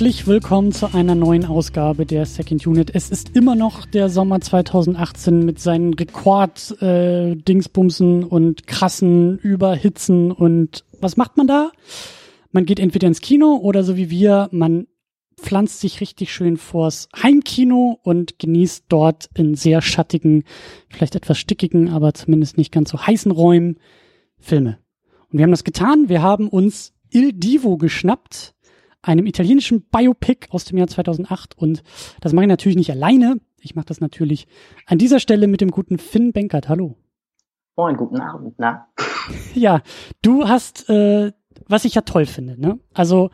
Herzlich willkommen zu einer neuen Ausgabe der Second Unit. Es ist immer noch der Sommer 2018 mit seinen Rekord-Dingsbumsen äh, und krassen Überhitzen. Und was macht man da? Man geht entweder ins Kino oder so wie wir, man pflanzt sich richtig schön vors Heimkino und genießt dort in sehr schattigen, vielleicht etwas stickigen, aber zumindest nicht ganz so heißen Räumen Filme. Und wir haben das getan. Wir haben uns Il Divo geschnappt einem italienischen Biopic aus dem Jahr 2008. Und das mache ich natürlich nicht alleine. Ich mache das natürlich an dieser Stelle mit dem guten Finn Benkert. Hallo. Moin, guten Abend, na? Ja, du hast, äh, was ich ja toll finde, ne? Also,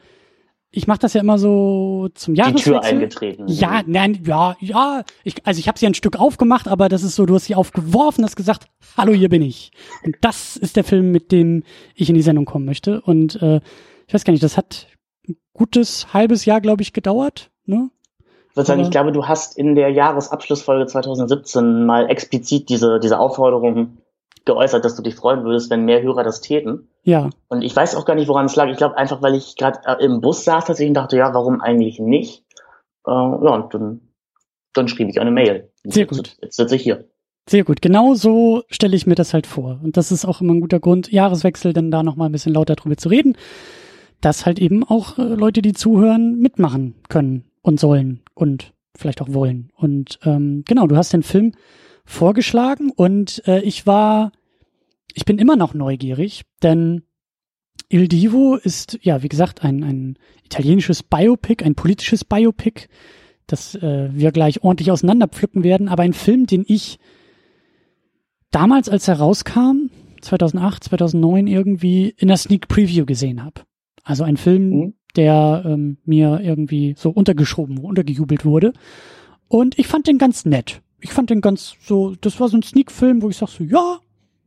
ich mache das ja immer so zum Jahreswechsel. Die Tür eingetreten. Ja, nein, ja, ja. Ich, also ich habe sie ein Stück aufgemacht, aber das ist so, du hast sie aufgeworfen, hast gesagt, hallo, hier bin ich. Und das ist der Film, mit dem ich in die Sendung kommen möchte. Und äh, ich weiß gar nicht, das hat gutes halbes Jahr, glaube ich, gedauert. Ne? Ich würde sagen, ich glaube, du hast in der Jahresabschlussfolge 2017 mal explizit diese, diese Aufforderung geäußert, dass du dich freuen würdest, wenn mehr Hörer das täten. Ja. Und ich weiß auch gar nicht, woran es lag. Ich glaube einfach, weil ich gerade äh, im Bus saß tatsächlich und dachte, ja, warum eigentlich nicht? Äh, ja, und dann, dann schrieb ich eine Mail. Sehr gut. Jetzt, jetzt sitze ich hier. Sehr gut. Genau so stelle ich mir das halt vor. Und das ist auch immer ein guter Grund, Jahreswechsel dann da nochmal ein bisschen lauter drüber zu reden dass halt eben auch äh, Leute, die zuhören, mitmachen können und sollen und vielleicht auch wollen. Und ähm, genau, du hast den Film vorgeschlagen und äh, ich war, ich bin immer noch neugierig, denn Il Divo ist, ja, wie gesagt, ein, ein italienisches Biopic, ein politisches Biopic, das äh, wir gleich ordentlich auseinanderpflücken werden, aber ein Film, den ich damals, als er rauskam, 2008, 2009 irgendwie in der Sneak Preview gesehen habe. Also ein Film, mhm. der ähm, mir irgendwie so untergeschoben, untergejubelt wurde. Und ich fand den ganz nett. Ich fand den ganz so, das war so ein Sneak-Film, wo ich sag so, ja,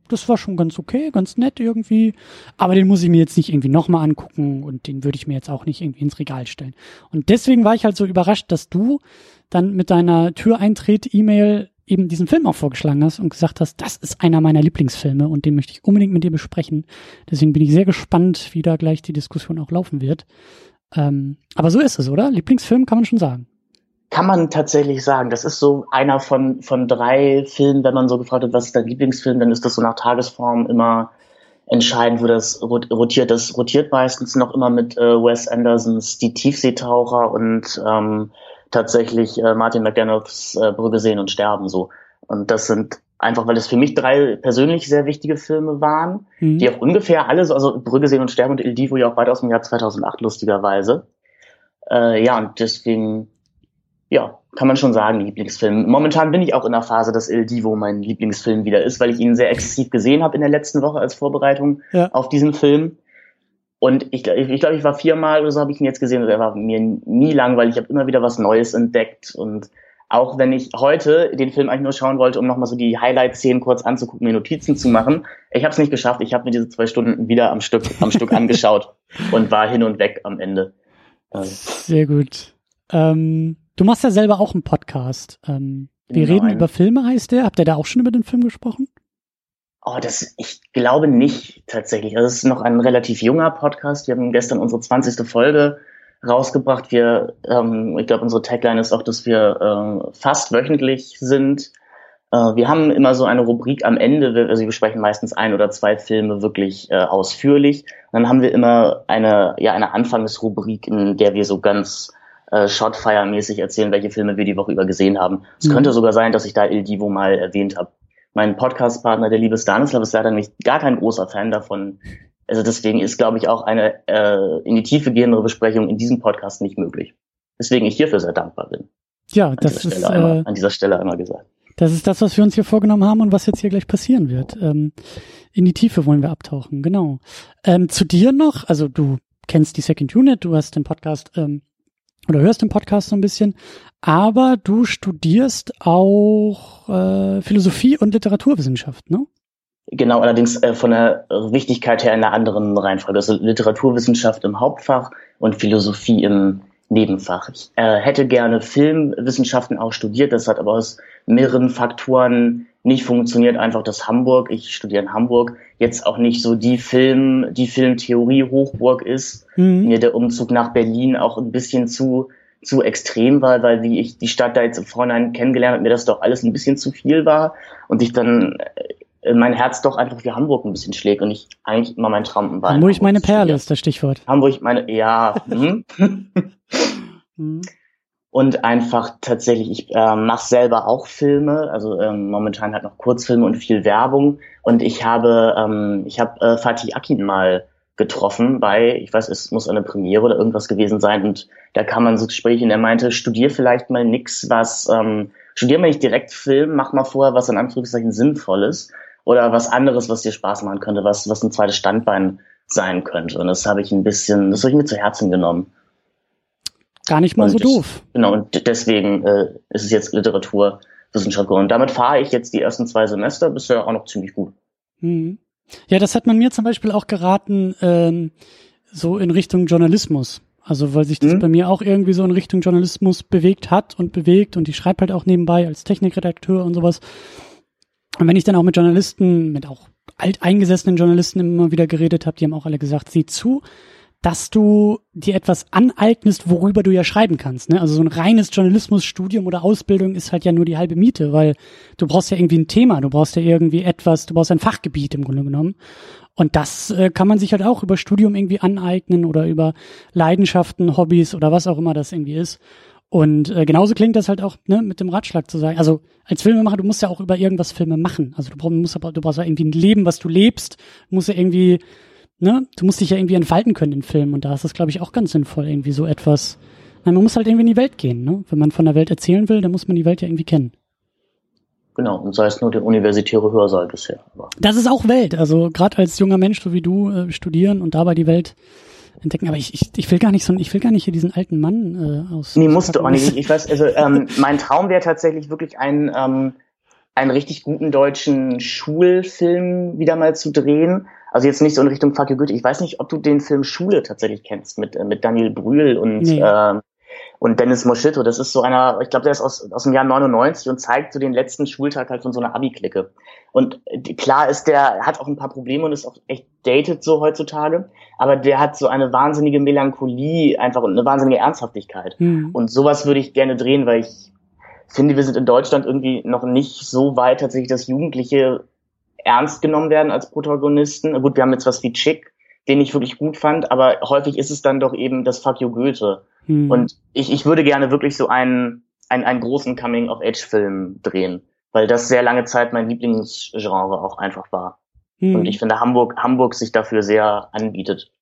das war schon ganz okay, ganz nett irgendwie. Aber den muss ich mir jetzt nicht irgendwie nochmal angucken und den würde ich mir jetzt auch nicht irgendwie ins Regal stellen. Und deswegen war ich halt so überrascht, dass du dann mit deiner Türeintritt-E-Mail eben diesen Film auch vorgeschlagen hast und gesagt hast, das ist einer meiner Lieblingsfilme und den möchte ich unbedingt mit dir besprechen. Deswegen bin ich sehr gespannt, wie da gleich die Diskussion auch laufen wird. Ähm, aber so ist es, oder? Lieblingsfilm kann man schon sagen. Kann man tatsächlich sagen. Das ist so einer von, von drei Filmen, wenn man so gefragt hat, was ist dein Lieblingsfilm, dann ist das so nach Tagesform immer entscheidend, wo das rotiert. Das rotiert meistens noch immer mit äh, Wes Andersons Die Tiefseetaucher und ähm, tatsächlich äh, Martin McGannoths äh, Brügge sehen und sterben so. Und das sind einfach, weil es für mich drei persönlich sehr wichtige Filme waren, mhm. die auch ungefähr alles, also Brügge sehen und sterben und Il Divo ja auch weiter aus dem Jahr 2008 lustigerweise. Äh, ja, und deswegen, ja, kann man schon sagen, Lieblingsfilm. Momentan bin ich auch in der Phase, dass Il Divo mein Lieblingsfilm wieder ist, weil ich ihn sehr exzessiv gesehen habe in der letzten Woche als Vorbereitung ja. auf diesen Film. Und ich, ich, glaube, ich war viermal oder so habe ich ihn jetzt gesehen und er war mir nie langweilig. Ich habe immer wieder was Neues entdeckt. Und auch wenn ich heute den Film eigentlich nur schauen wollte, um nochmal so die Highlight-Szenen kurz anzugucken, mir Notizen zu machen, ich habe es nicht geschafft. Ich habe mir diese zwei Stunden wieder am Stück, am Stück angeschaut und war hin und weg am Ende. Ähm. Sehr gut. Ähm, du machst ja selber auch einen Podcast. Ähm, wir genau, reden über Filme, heißt der. Habt ihr da auch schon über den Film gesprochen? Oh, das, ich glaube nicht tatsächlich. Das ist noch ein relativ junger Podcast. Wir haben gestern unsere 20. Folge rausgebracht. Wir, ähm, ich glaube, unsere Tagline ist auch, dass wir äh, fast wöchentlich sind. Äh, wir haben immer so eine Rubrik am Ende. Also wir besprechen meistens ein oder zwei Filme wirklich äh, ausführlich. Und dann haben wir immer eine, ja, eine Anfangsrubrik, in der wir so ganz äh, Shotfire-mäßig erzählen, welche Filme wir die Woche über gesehen haben. Es mhm. könnte sogar sein, dass ich da Il Divo mal erwähnt habe mein Podcast-Partner, der liebe Stanislav, ist leider nicht gar kein großer Fan davon. Also deswegen ist, glaube ich, auch eine äh, in die Tiefe gehendere Besprechung in diesem Podcast nicht möglich. Deswegen ich hierfür sehr dankbar bin. Ja, das ist einmal, äh, an dieser Stelle einmal gesagt. Das ist das, was wir uns hier vorgenommen haben und was jetzt hier gleich passieren wird. Ähm, in die Tiefe wollen wir abtauchen, genau. Ähm, zu dir noch, also du kennst die Second Unit, du hast den Podcast ähm, oder hörst den Podcast so ein bisschen, aber du studierst auch äh, Philosophie und Literaturwissenschaft, ne? Genau, allerdings äh, von der Wichtigkeit her in einer anderen Reihenfolge. Also Literaturwissenschaft im Hauptfach und Philosophie im, Nebenfach. Ich äh, hätte gerne Filmwissenschaften auch studiert, das hat aber aus mehreren Faktoren nicht funktioniert. Einfach das Hamburg, ich studiere in Hamburg, jetzt auch nicht so die Film, die Filmtheorie Hochburg ist. Mhm. Mir der Umzug nach Berlin auch ein bisschen zu zu extrem war, weil wie ich die Stadt da jetzt im Vorhinein kennengelernt habe, mir das doch alles ein bisschen zu viel war und ich dann äh, mein Herz doch einfach für Hamburg ein bisschen schlägt und ich eigentlich immer mein Traum war. Hamburg, Hamburg meine Perle ist das Stichwort. Hamburg meine, ja. hm. hm. Und einfach tatsächlich, ich äh, mache selber auch Filme, also ähm, momentan halt noch Kurzfilme und viel Werbung. Und ich habe, ähm, ich habe äh, Fatih Akin mal getroffen bei, ich weiß, es muss eine Premiere oder irgendwas gewesen sein. Und da kam man so Gespräch und er meinte, studier vielleicht mal nix, was, ähm, studier mal nicht direkt Film, mach mal vorher was in Anführungszeichen Sinnvolles oder was anderes, was dir Spaß machen könnte, was, was ein zweites Standbein sein könnte. Und das habe ich ein bisschen, das habe ich mir zu Herzen genommen. Gar nicht mal und so doof. Genau, und deswegen äh, ist es jetzt Literaturwissenschaft Und damit fahre ich jetzt die ersten zwei Semester bisher auch noch ziemlich gut. Mhm. Ja, das hat man mir zum Beispiel auch geraten, ähm, so in Richtung Journalismus. Also weil sich das mhm. bei mir auch irgendwie so in Richtung Journalismus bewegt hat und bewegt und ich schreibe halt auch nebenbei als Technikredakteur und sowas. Und wenn ich dann auch mit Journalisten, mit auch alteingesessenen Journalisten immer wieder geredet habe, die haben auch alle gesagt, sieh zu, dass du dir etwas aneignest, worüber du ja schreiben kannst. Ne? Also so ein reines Journalismusstudium oder Ausbildung ist halt ja nur die halbe Miete, weil du brauchst ja irgendwie ein Thema, du brauchst ja irgendwie etwas, du brauchst ein Fachgebiet im Grunde genommen. Und das äh, kann man sich halt auch über Studium irgendwie aneignen oder über Leidenschaften, Hobbys oder was auch immer das irgendwie ist. Und äh, genauso klingt das halt auch ne, mit dem Ratschlag zu sagen. Also als Filmemacher, du musst ja auch über irgendwas Filme machen. Also du brauchst, musst du brauchst ja irgendwie ein Leben, was du lebst. Du musst ja irgendwie ne, du musst dich ja irgendwie entfalten können in Filmen und da ist das, glaube ich, auch ganz sinnvoll, irgendwie so etwas. Nein, man muss halt irgendwie in die Welt gehen, ne? Wenn man von der Welt erzählen will, dann muss man die Welt ja irgendwie kennen. Genau, und sei es nur der universitäre Hörsaal bisher. Aber. Das ist auch Welt. Also gerade als junger Mensch, so wie du, äh, studieren und dabei die Welt entdecken. Aber ich, ich, ich will gar nicht so, ich will gar nicht hier diesen alten Mann äh, aus. Nee, musst du auch nicht. Ich weiß, also ähm, mein Traum wäre tatsächlich wirklich ein ähm, einen richtig guten deutschen Schulfilm wieder mal zu drehen. Also jetzt nicht so in Richtung Fuck you Goethe. Ich weiß nicht, ob du den Film Schule tatsächlich kennst mit, äh, mit Daniel Brühl und, nee. äh, und Dennis Moschitto. Das ist so einer, ich glaube, der ist aus, aus dem Jahr 99 und zeigt so den letzten Schultag halt von so einer Abi-Clique. Und äh, klar ist der, hat auch ein paar Probleme und ist auch echt dated so heutzutage, aber der hat so eine wahnsinnige Melancholie einfach und eine wahnsinnige Ernsthaftigkeit. Mhm. Und sowas würde ich gerne drehen, weil ich finde, wir sind in Deutschland irgendwie noch nicht so weit tatsächlich, dass Jugendliche ernst genommen werden als Protagonisten. Gut, wir haben jetzt was wie Chick, den ich wirklich gut fand, aber häufig ist es dann doch eben das Fuck you Goethe. Hm. Und ich, ich würde gerne wirklich so einen, einen, einen großen Coming-of-Age-Film drehen, weil das sehr lange Zeit mein Lieblingsgenre auch einfach war. Hm. Und ich finde, Hamburg, Hamburg sich dafür sehr anbietet,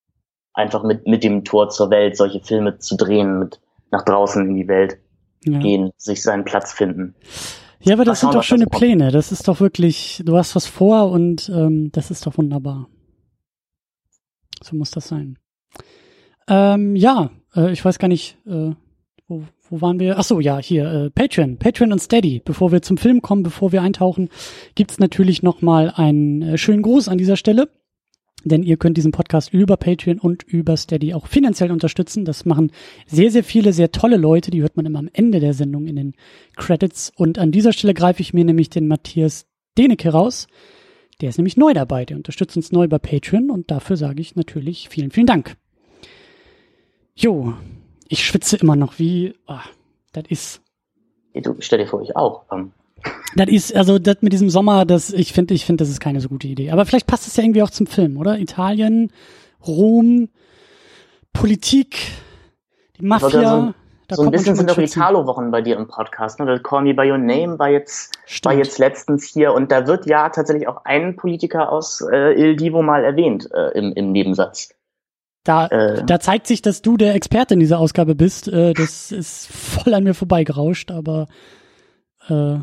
einfach mit, mit dem Tor zur Welt solche Filme zu drehen, mit nach draußen in die Welt ja. gehen, sich seinen Platz finden. Ja, aber das sind doch schöne das Pläne. Das ist doch wirklich, du hast was vor und ähm, das ist doch wunderbar. So muss das sein. Ähm, ja, äh, ich weiß gar nicht, äh, wo, wo waren wir? Ach so, ja, hier, äh, Patreon, Patreon und Steady. Bevor wir zum Film kommen, bevor wir eintauchen, gibt's natürlich noch mal einen äh, schönen Gruß an dieser Stelle. Denn ihr könnt diesen Podcast über Patreon und über Steady auch finanziell unterstützen. Das machen sehr, sehr viele, sehr tolle Leute. Die hört man immer am Ende der Sendung in den Credits. Und an dieser Stelle greife ich mir nämlich den Matthias Denecke raus. Der ist nämlich neu dabei. Der unterstützt uns neu bei Patreon. Und dafür sage ich natürlich vielen, vielen Dank. Jo, ich schwitze immer noch wie, oh, das ist. Du, stell dir vor, ich auch. Ähm, das ist, also das mit diesem Sommer, das, ich finde, ich finde, das ist keine so gute Idee. Aber vielleicht passt es ja irgendwie auch zum Film, oder? Italien, Rom, Politik, die Mafia. So, so ein bisschen sind doch Italo-Wochen bei dir im Podcast. Ne? Call Me By Your Name war jetzt, war jetzt letztens hier und da wird ja tatsächlich auch ein Politiker aus äh, Il Divo mal erwähnt äh, im, im Nebensatz. Da, äh, da zeigt sich, dass du der Experte in dieser Ausgabe bist. Äh, das ist voll an mir vorbeigerauscht, aber äh,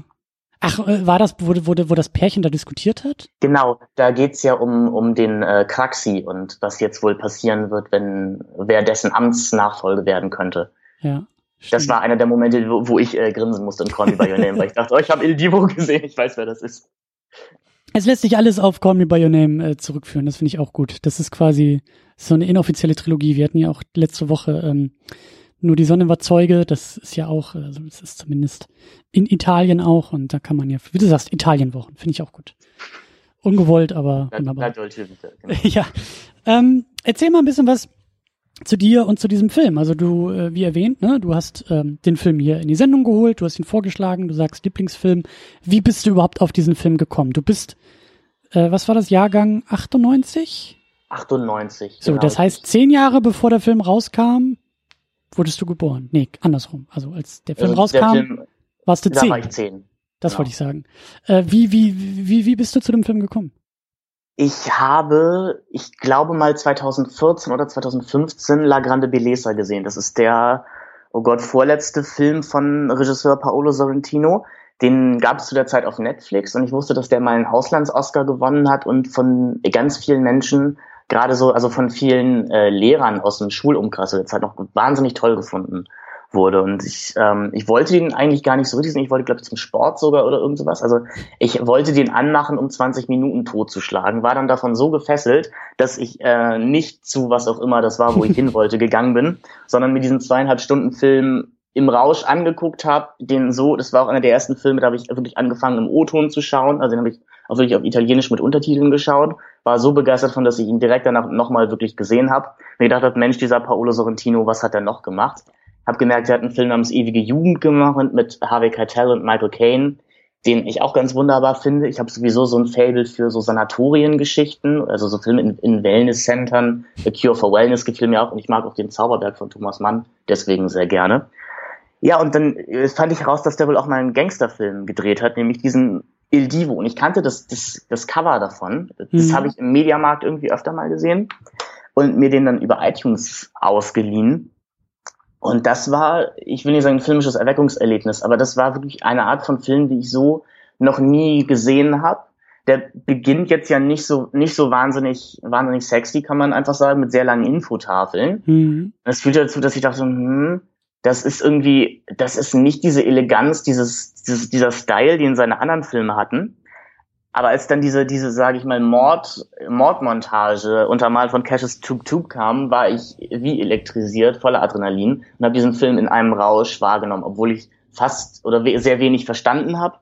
Ach, äh, war das, wo, wo, wo das Pärchen da diskutiert hat? Genau, da geht's ja um, um den äh, Kraxi und was jetzt wohl passieren wird, wenn wer dessen Amtsnachfolge werden könnte. Ja. Das war einer der Momente, wo, wo ich äh, grinsen musste in Call Me By Your Name, weil ich dachte, oh, ich habe Il Divo gesehen, ich weiß, wer das ist. Es lässt sich alles auf Call Me By Your Name äh, zurückführen, das finde ich auch gut. Das ist quasi so eine inoffizielle Trilogie. Wir hatten ja auch letzte Woche ähm, nur die Sonne war Zeuge, das ist ja auch, also das ist zumindest in Italien auch und da kann man ja, wie du sagst, Italienwochen, finde ich auch gut. Ungewollt, aber wunderbar. Genau. Ja. Ähm, erzähl mal ein bisschen was zu dir und zu diesem Film. Also du, äh, wie erwähnt, ne, du hast ähm, den Film hier in die Sendung geholt, du hast ihn vorgeschlagen, du sagst Lieblingsfilm. Wie bist du überhaupt auf diesen Film gekommen? Du bist, äh, was war das, Jahrgang 98? 98. So, genau. das heißt, zehn Jahre bevor der Film rauskam, wurdest du geboren. Nee, andersrum. Also als der Film also rauskam, der Film, warst du zehn. Da war ich zehn. Das genau. wollte ich sagen. Äh, wie, wie, wie, wie bist du zu dem Film gekommen? Ich habe, ich glaube mal 2014 oder 2015 La Grande Belleza gesehen. Das ist der, oh Gott, vorletzte Film von Regisseur Paolo Sorrentino. Den gab es zu der Zeit auf Netflix und ich wusste, dass der mal einen Auslands-Oscar gewonnen hat und von ganz vielen Menschen, gerade so, also von vielen äh, Lehrern aus dem Schulumkreis der Zeit noch wahnsinnig toll gefunden wurde. Und ich, ähm, ich wollte den eigentlich gar nicht so richtig sehen. Ich wollte, glaube ich, zum Sport sogar oder irgend sowas. Also ich wollte den anmachen, um 20 Minuten totzuschlagen. War dann davon so gefesselt, dass ich äh, nicht zu was auch immer das war, wo ich hin wollte, gegangen bin, sondern mit diesem zweieinhalb Stunden Film im Rausch angeguckt habe, den so, das war auch einer der ersten Filme, da habe ich wirklich angefangen im O-Ton zu schauen, also den habe ich auch wirklich auf Italienisch mit Untertiteln geschaut, war so begeistert von, dass ich ihn direkt danach nochmal wirklich gesehen habe. Mir gedacht habe, Mensch, dieser Paolo Sorrentino, was hat er noch gemacht? Hab gemerkt, er hat einen Film namens Ewige Jugend gemacht mit Harvey Keitel und Michael Caine, den ich auch ganz wunderbar finde. Ich habe sowieso so ein Fable für so Sanatoriengeschichten, also so Filme in, in Wellness-Centern. The Cure for Wellness gefiel mir auch und ich mag auch den Zauberberg von Thomas Mann deswegen sehr gerne. Ja, und dann äh, fand ich heraus, dass der wohl auch mal einen Gangsterfilm gedreht hat, nämlich diesen Il Divo. Und ich kannte das, das, das Cover davon. Das mhm. habe ich im Mediamarkt irgendwie öfter mal gesehen und mir den dann über iTunes ausgeliehen. Und das war, ich will nicht sagen ein filmisches Erweckungserlebnis, aber das war wirklich eine Art von Film, die ich so noch nie gesehen habe. Der beginnt jetzt ja nicht so nicht so wahnsinnig wahnsinnig sexy, kann man einfach sagen, mit sehr langen Infotafeln. Mhm. Das führt dazu, dass ich dachte, hm, das ist irgendwie, das ist nicht diese Eleganz, dieses, dieses dieser Style, den seine anderen Filme hatten. Aber als dann diese, diese, sage ich mal, Mord, Mordmontage untermalt von Cashes Tube Tube kam, war ich wie elektrisiert, voller Adrenalin und habe diesen Film in einem Rausch wahrgenommen, obwohl ich fast oder sehr wenig verstanden habe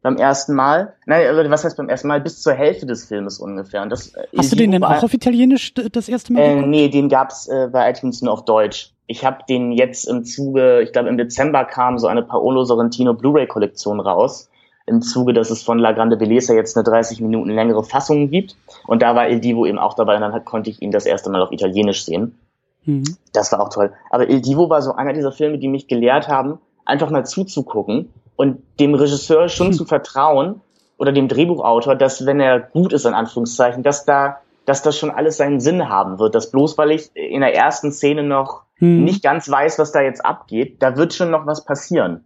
beim ersten Mal. Nein, was heißt beim ersten Mal? Bis zur Hälfte des Filmes ungefähr. Und das, äh, Hast du den denn auch auf Italienisch das erste Mal äh, Nee, den gab's äh, bei iTunes nur auf Deutsch. Ich habe den jetzt im Zuge, ich glaube im Dezember kam so eine Paolo Sorrentino Blu-ray-Kollektion raus im Zuge, dass es von La Grande Belleza jetzt eine 30 Minuten längere Fassung gibt. Und da war Il Divo eben auch dabei und dann konnte ich ihn das erste Mal auf Italienisch sehen. Mhm. Das war auch toll. Aber Il Divo war so einer dieser Filme, die mich gelehrt haben, einfach mal zuzugucken und dem Regisseur schon mhm. zu vertrauen oder dem Drehbuchautor, dass wenn er gut ist, in Anführungszeichen, dass da, dass das schon alles seinen Sinn haben wird. Dass bloß weil ich in der ersten Szene noch mhm. nicht ganz weiß, was da jetzt abgeht, da wird schon noch was passieren.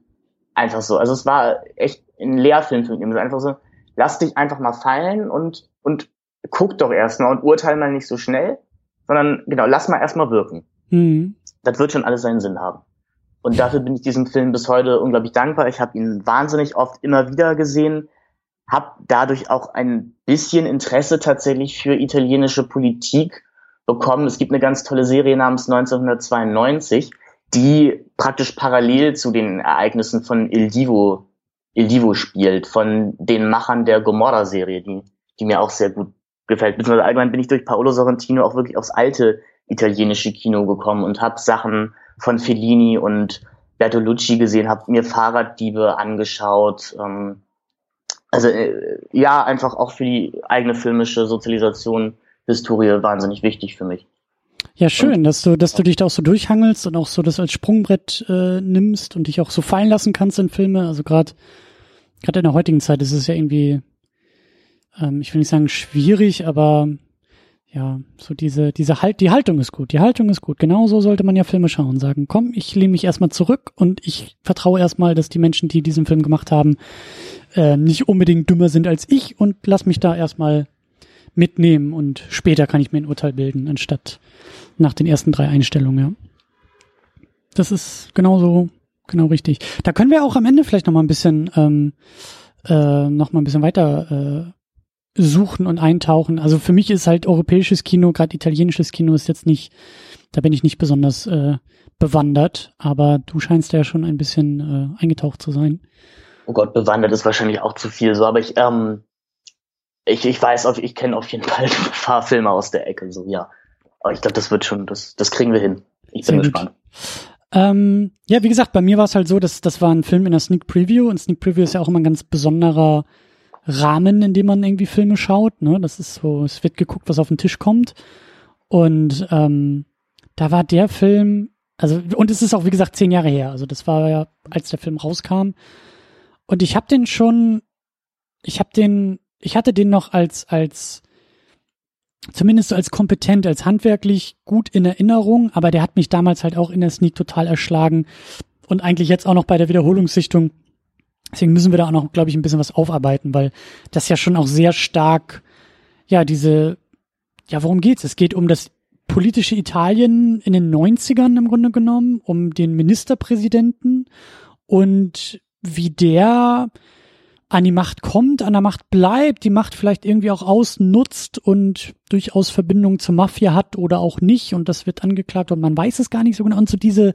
Einfach so. Also es war echt ein Lehrfilm für mich. Einfach so, lass dich einfach mal fallen und, und guck doch erstmal und urteil mal nicht so schnell, sondern genau, lass mal erstmal wirken. Mhm. Das wird schon alles seinen Sinn haben. Und dafür bin ich diesem Film bis heute unglaublich dankbar. Ich habe ihn wahnsinnig oft immer wieder gesehen, habe dadurch auch ein bisschen Interesse tatsächlich für italienische Politik bekommen. Es gibt eine ganz tolle Serie namens 1992, die praktisch parallel zu den Ereignissen von Il Divo Il Divo spielt, von den Machern der Gomorra-Serie, die, die mir auch sehr gut gefällt. Beziehungsweise allgemein bin ich durch Paolo Sorrentino auch wirklich aufs alte italienische Kino gekommen und habe Sachen von Fellini und Bertolucci gesehen, habe mir Fahrraddiebe angeschaut. Ähm, also äh, ja, einfach auch für die eigene filmische Sozialisation, Historie wahnsinnig wichtig für mich. Ja, schön, und, dass du, dass du dich da auch so durchhangelst und auch so das als Sprungbrett äh, nimmst und dich auch so fallen lassen kannst in Filme. Also gerade gerade in der heutigen Zeit ist es ja irgendwie, ähm, ich will nicht sagen schwierig, aber ja, so diese, diese Halt, die Haltung ist gut, die Haltung ist gut. Genauso sollte man ja Filme schauen, sagen, komm, ich lehne mich erstmal zurück und ich vertraue erstmal, dass die Menschen, die diesen Film gemacht haben, äh, nicht unbedingt dümmer sind als ich und lass mich da erstmal mitnehmen und später kann ich mir ein Urteil bilden, anstatt nach den ersten drei Einstellungen, ja. Das ist genauso, genau richtig. Da können wir auch am Ende vielleicht noch mal ein bisschen, ähm, äh, noch mal ein bisschen weiter suchen und eintauchen. Also für mich ist halt europäisches Kino, gerade italienisches Kino ist jetzt nicht, da bin ich nicht besonders äh, bewandert, aber du scheinst ja schon ein bisschen äh, eingetaucht zu sein. Oh Gott, bewandert ist wahrscheinlich auch zu viel so, aber ich, ähm, ich, ich weiß, auf, ich kenne auf jeden Fall Fahrfilme aus der Ecke, so ja. Aber ich glaube, das wird schon, das, das kriegen wir hin. Ich bin gespannt. Ähm, ja, wie gesagt, bei mir war es halt so, dass das war ein Film in der Sneak Preview und Sneak Preview ist ja auch immer ein ganz besonderer Rahmen, in dem man irgendwie Filme schaut. Ne? Das ist so, es wird geguckt, was auf den Tisch kommt. Und ähm, da war der Film, also und es ist auch wie gesagt zehn Jahre her. Also das war ja, als der Film rauskam. Und ich habe den schon, ich habe den, ich hatte den noch als als zumindest so als kompetent, als handwerklich gut in Erinnerung, aber der hat mich damals halt auch in der Sneak total erschlagen und eigentlich jetzt auch noch bei der Wiederholungssichtung. Deswegen müssen wir da auch noch, glaube ich, ein bisschen was aufarbeiten, weil das ja schon auch sehr stark, ja, diese, ja, worum geht's? Es geht um das politische Italien in den 90ern im Grunde genommen, um den Ministerpräsidenten und wie der an die Macht kommt, an der Macht bleibt, die Macht vielleicht irgendwie auch ausnutzt und durchaus Verbindungen zur Mafia hat oder auch nicht und das wird angeklagt und man weiß es gar nicht so genau und so diese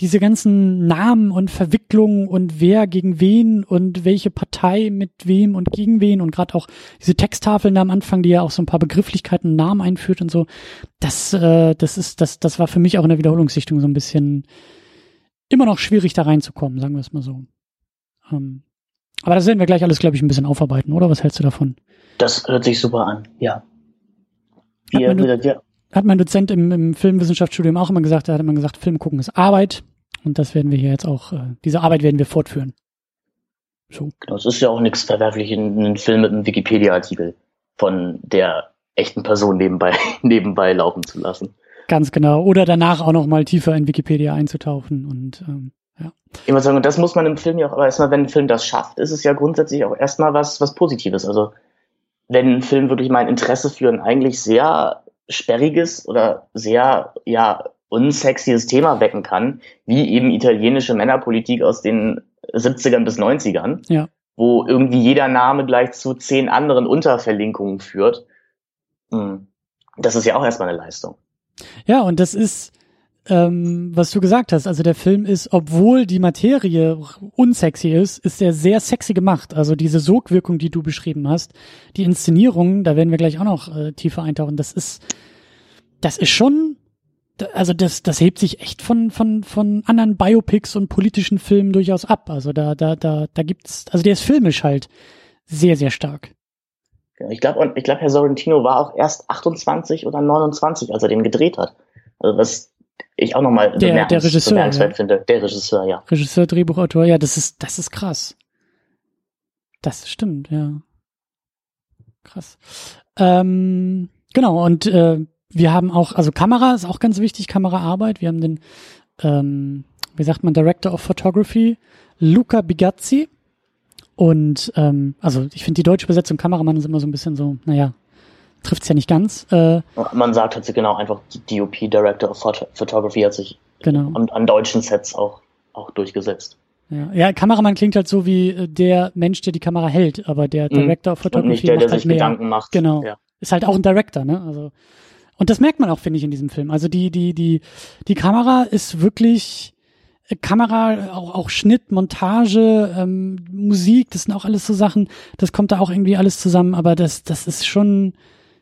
diese ganzen Namen und Verwicklungen und wer gegen wen und welche Partei mit wem und gegen wen und gerade auch diese Texttafeln da am Anfang, die ja auch so ein paar Begrifflichkeiten, Namen einführt und so, das, äh, das ist, das, das war für mich auch in der Wiederholungssichtung so ein bisschen immer noch schwierig da reinzukommen, sagen wir es mal so. Ähm, aber das werden wir gleich alles, glaube ich, ein bisschen aufarbeiten, oder? Was hältst du davon? Das hört sich super an, ja. Hat mein, Do hat mein Dozent im, im Filmwissenschaftsstudium auch immer gesagt, er hat immer gesagt, Film gucken ist Arbeit. Und das werden wir hier jetzt auch, äh, diese Arbeit werden wir fortführen. So. Genau, es ist ja auch nichts verwerflich, in einen Film mit einem Wikipedia-Artikel von der echten Person nebenbei, nebenbei laufen zu lassen. Ganz genau. Oder danach auch noch mal tiefer in Wikipedia einzutauchen und ähm, ja. Ich würde sagen, und das muss man im Film ja auch, aber erstmal, wenn ein Film das schafft, ist es ja grundsätzlich auch erstmal was, was Positives. Also, wenn ein Film wirklich mein Interesse für ein eigentlich sehr sperriges oder sehr, ja, unsexiges Thema wecken kann, wie eben italienische Männerpolitik aus den 70ern bis 90ern, ja. wo irgendwie jeder Name gleich zu zehn anderen Unterverlinkungen führt. Hm. Das ist ja auch erstmal eine Leistung. Ja, und das ist, ähm, was du gesagt hast, also der Film ist, obwohl die Materie unsexy ist, ist er sehr sexy gemacht. Also diese Sogwirkung, die du beschrieben hast, die Inszenierung, da werden wir gleich auch noch äh, tiefer eintauchen. Das ist, das ist schon, also das, das hebt sich echt von von von anderen Biopics und politischen Filmen durchaus ab. Also da da da da gibt's, also der ist filmisch halt sehr sehr stark. Ich glaube, ich glaube, Herr Sorrentino war auch erst 28 oder 29, als er den gedreht hat. Also was ich auch nochmal der, der Regisseur, ja. finde. Der Regisseur, ja. Regisseur, Drehbuchautor, ja, das ist, das ist krass. Das stimmt, ja. Krass. Ähm, genau, und äh, wir haben auch, also Kamera ist auch ganz wichtig, Kameraarbeit. Wir haben den, ähm, wie sagt man, Director of Photography, Luca Bigazzi. Und ähm, also ich finde die deutsche Besetzung Kameramann ist immer so ein bisschen so, naja, trifft es ja nicht ganz. Äh, Man sagt halt genau einfach, DOP, Director of Photography, hat sich genau. an, an deutschen Sets auch, auch durchgesetzt. Ja. ja, Kameramann klingt halt so wie äh, der Mensch, der die Kamera hält, aber der mhm. Director of Photography und nicht der, der halt sich mehr. Gedanken macht. Genau. Ja. Ist halt auch ein Director, ne? Also und das merkt man auch, finde ich, in diesem Film. Also die die die die Kamera ist wirklich äh, Kamera, auch, auch Schnitt, Montage, ähm, Musik, das sind auch alles so Sachen, das kommt da auch irgendwie alles zusammen, aber das, das ist schon,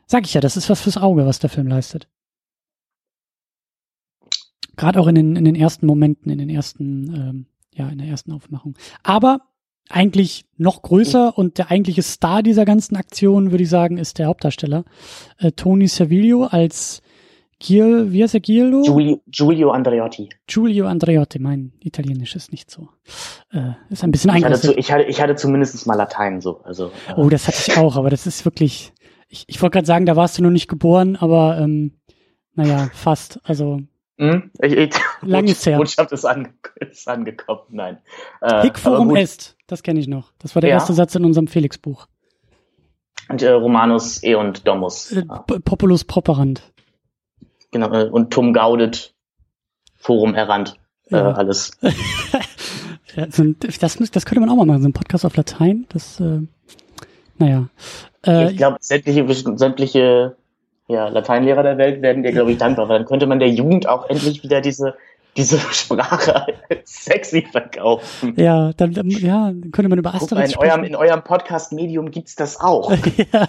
Sag ich ja, das ist was fürs Auge, was der Film leistet. Gerade auch in den, in den ersten Momenten, in den ersten, ähm, ja, in der ersten Aufmachung. Aber eigentlich noch größer und der eigentliche Star dieser ganzen Aktion, würde ich sagen, ist der Hauptdarsteller. Äh, Tony Servilio als Giel, wie heißt er, Giello? Giulio, Giulio Andreotti. Giulio Andreotti, mein Italienisch ist nicht so. Äh, ist ein bisschen ich hatte, zu, ich hatte, ich hatte zumindest mal Latein so. Also, äh. Oh, das hatte ich auch, aber das ist wirklich, ich, ich wollte gerade sagen, da warst du noch nicht geboren, aber ähm, naja, fast. Also hm? Ich, ich, lang ist her. Botschaft ist, ange ist angekommen, nein. Äh, Hic forum est, das kenne ich noch. Das war der ja. erste Satz in unserem Felix-Buch. Und äh, Romanus e und Domus. Äh, Populus properant. Genau, äh, und Tum gaudet, Forum errant, äh, ja. alles. ja, so, das, das könnte man auch mal machen, so ein Podcast auf Latein, das äh, Naja. Äh, ich glaube, sämtliche, sämtliche ja, Lateinlehrer der Welt werden dir, glaube ich, dankbar, weil dann könnte man der Jugend auch endlich wieder diese diese Sprache sexy verkaufen. Ja, dann, ja, könnte man über Asterix Guck mal, in eurem, in eurem Podcast-Medium gibt's das auch. ja.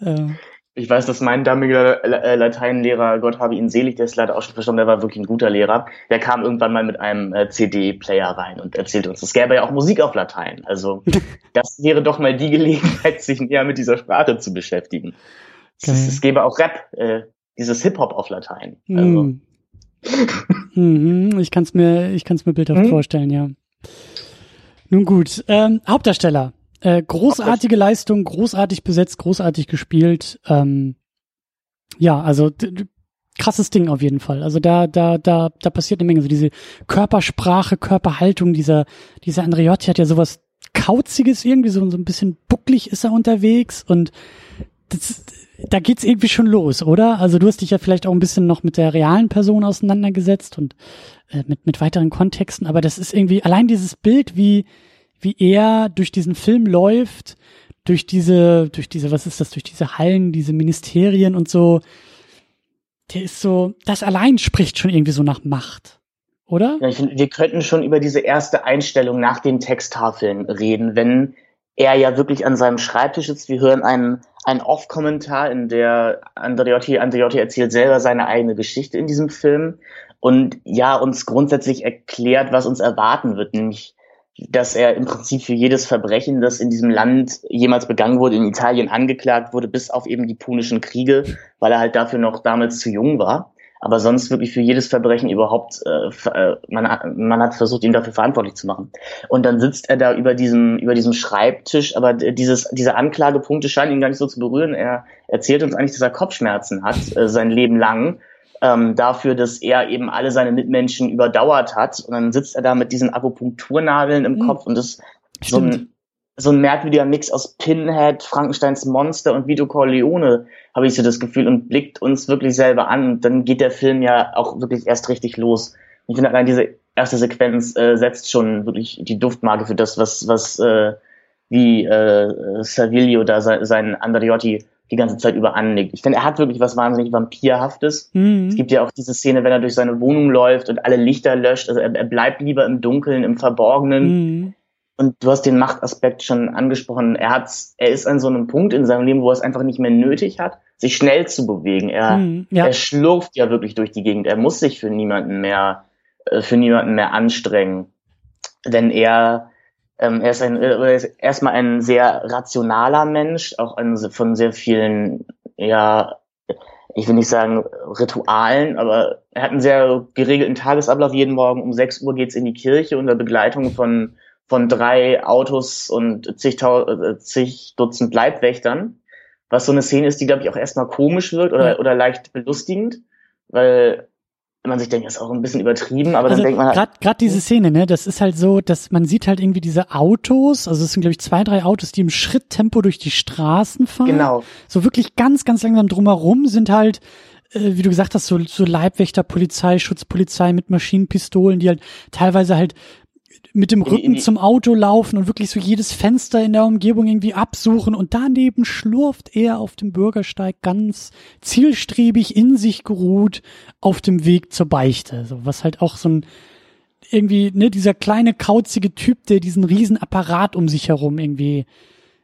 ja. Ich weiß, dass mein damaliger äh, Lateinlehrer, Gott habe ihn selig, der ist leider auch schon verstorben, der war wirklich ein guter Lehrer. Der kam irgendwann mal mit einem äh, CD-Player rein und erzählte uns, es gäbe ja auch Musik auf Latein. Also das wäre doch mal die Gelegenheit, sich näher mit dieser Sprache zu beschäftigen. Okay. Es, es, gäbe auch Rap, äh, dieses Hip-Hop auf Latein. Also. Mm. mhm, ich kann es mir, ich kann es mir bildhaft mhm. vorstellen, ja. Nun gut, ähm, Hauptdarsteller. Äh, großartige Leistung, großartig besetzt, großartig gespielt. Ähm, ja, also krasses Ding auf jeden Fall. Also da, da, da, da passiert eine Menge. So diese Körpersprache, Körperhaltung, dieser, dieser Andreotti hat ja sowas Kauziges irgendwie, so, so ein bisschen bucklig ist er unterwegs und das, da geht's irgendwie schon los, oder? Also du hast dich ja vielleicht auch ein bisschen noch mit der realen Person auseinandergesetzt und äh, mit, mit weiteren Kontexten, aber das ist irgendwie allein dieses Bild, wie, wie er durch diesen Film läuft, durch diese, durch diese, was ist das, durch diese Hallen, diese Ministerien und so. Der ist so, das allein spricht schon irgendwie so nach Macht, oder? Ja, ich wir könnten schon über diese erste Einstellung nach den Texttafeln reden, wenn er ja wirklich an seinem Schreibtisch sitzt. Wir hören einen, einen Off-Kommentar, in der Andreotti, Andreotti erzählt selber seine eigene Geschichte in diesem Film und ja, uns grundsätzlich erklärt, was uns erwarten wird, nämlich dass er im Prinzip für jedes Verbrechen, das in diesem Land jemals begangen wurde, in Italien angeklagt wurde, bis auf eben die punischen Kriege, weil er halt dafür noch damals zu jung war. Aber sonst wirklich für jedes Verbrechen überhaupt, äh, äh man, man hat versucht, ihn dafür verantwortlich zu machen. Und dann sitzt er da über diesem, über diesem Schreibtisch, aber dieses, diese Anklagepunkte scheinen ihn gar nicht so zu berühren. Er erzählt uns eigentlich, dass er Kopfschmerzen hat, äh, sein Leben lang ähm, dafür, dass er eben alle seine Mitmenschen überdauert hat. Und dann sitzt er da mit diesen Akupunkturnadeln im mhm. Kopf und das so ein, so ein merkwürdiger Mix aus Pinhead, Frankensteins Monster und Vito Corleone, habe ich so das Gefühl, und blickt uns wirklich selber an. Und dann geht der Film ja auch wirklich erst richtig los. Ich finde allein diese erste Sequenz äh, setzt schon wirklich die Duftmarke für das, was, was äh, wie äh, Savilio da se seinen Andriotti die ganze Zeit über anlegt. Ich finde, er hat wirklich was wahnsinnig Vampirhaftes. Mhm. Es gibt ja auch diese Szene, wenn er durch seine Wohnung läuft und alle Lichter löscht. Also er, er bleibt lieber im Dunkeln, im Verborgenen. Mhm. Und du hast den Machtaspekt schon angesprochen. Er hat, er ist an so einem Punkt in seinem Leben, wo er es einfach nicht mehr nötig hat, sich schnell zu bewegen. Er, mhm, ja. er schlurft ja wirklich durch die Gegend. Er muss sich für niemanden mehr, äh, für niemanden mehr anstrengen. Denn er, ähm, er ist ein, er ist erstmal ein sehr rationaler Mensch, auch ein, von sehr vielen, ja, ich will nicht sagen Ritualen, aber er hat einen sehr geregelten Tagesablauf. Jeden Morgen um 6 Uhr geht's in die Kirche unter Begleitung von, von drei Autos und zig, äh, zig Dutzend Leibwächtern. Was so eine Szene ist, die, glaube ich, auch erstmal komisch wirkt oder, oder leicht belustigend, weil man sich denkt, ist auch ein bisschen übertrieben, aber also dann denkt man halt. Gerade diese Szene, ne, das ist halt so, dass man sieht halt irgendwie diese Autos, also es sind, glaube ich, zwei, drei Autos, die im Schritttempo durch die Straßen fahren. Genau. So wirklich ganz, ganz langsam drumherum sind halt äh, wie du gesagt hast, so, so Leibwächter, Polizei, Schutzpolizei mit Maschinenpistolen, die halt teilweise halt mit dem Rücken zum Auto laufen und wirklich so jedes Fenster in der Umgebung irgendwie absuchen und daneben schlurft er auf dem Bürgersteig ganz zielstrebig in sich geruht auf dem Weg zur Beichte. So was halt auch so ein irgendwie, ne, dieser kleine kauzige Typ, der diesen riesen Apparat um sich herum irgendwie,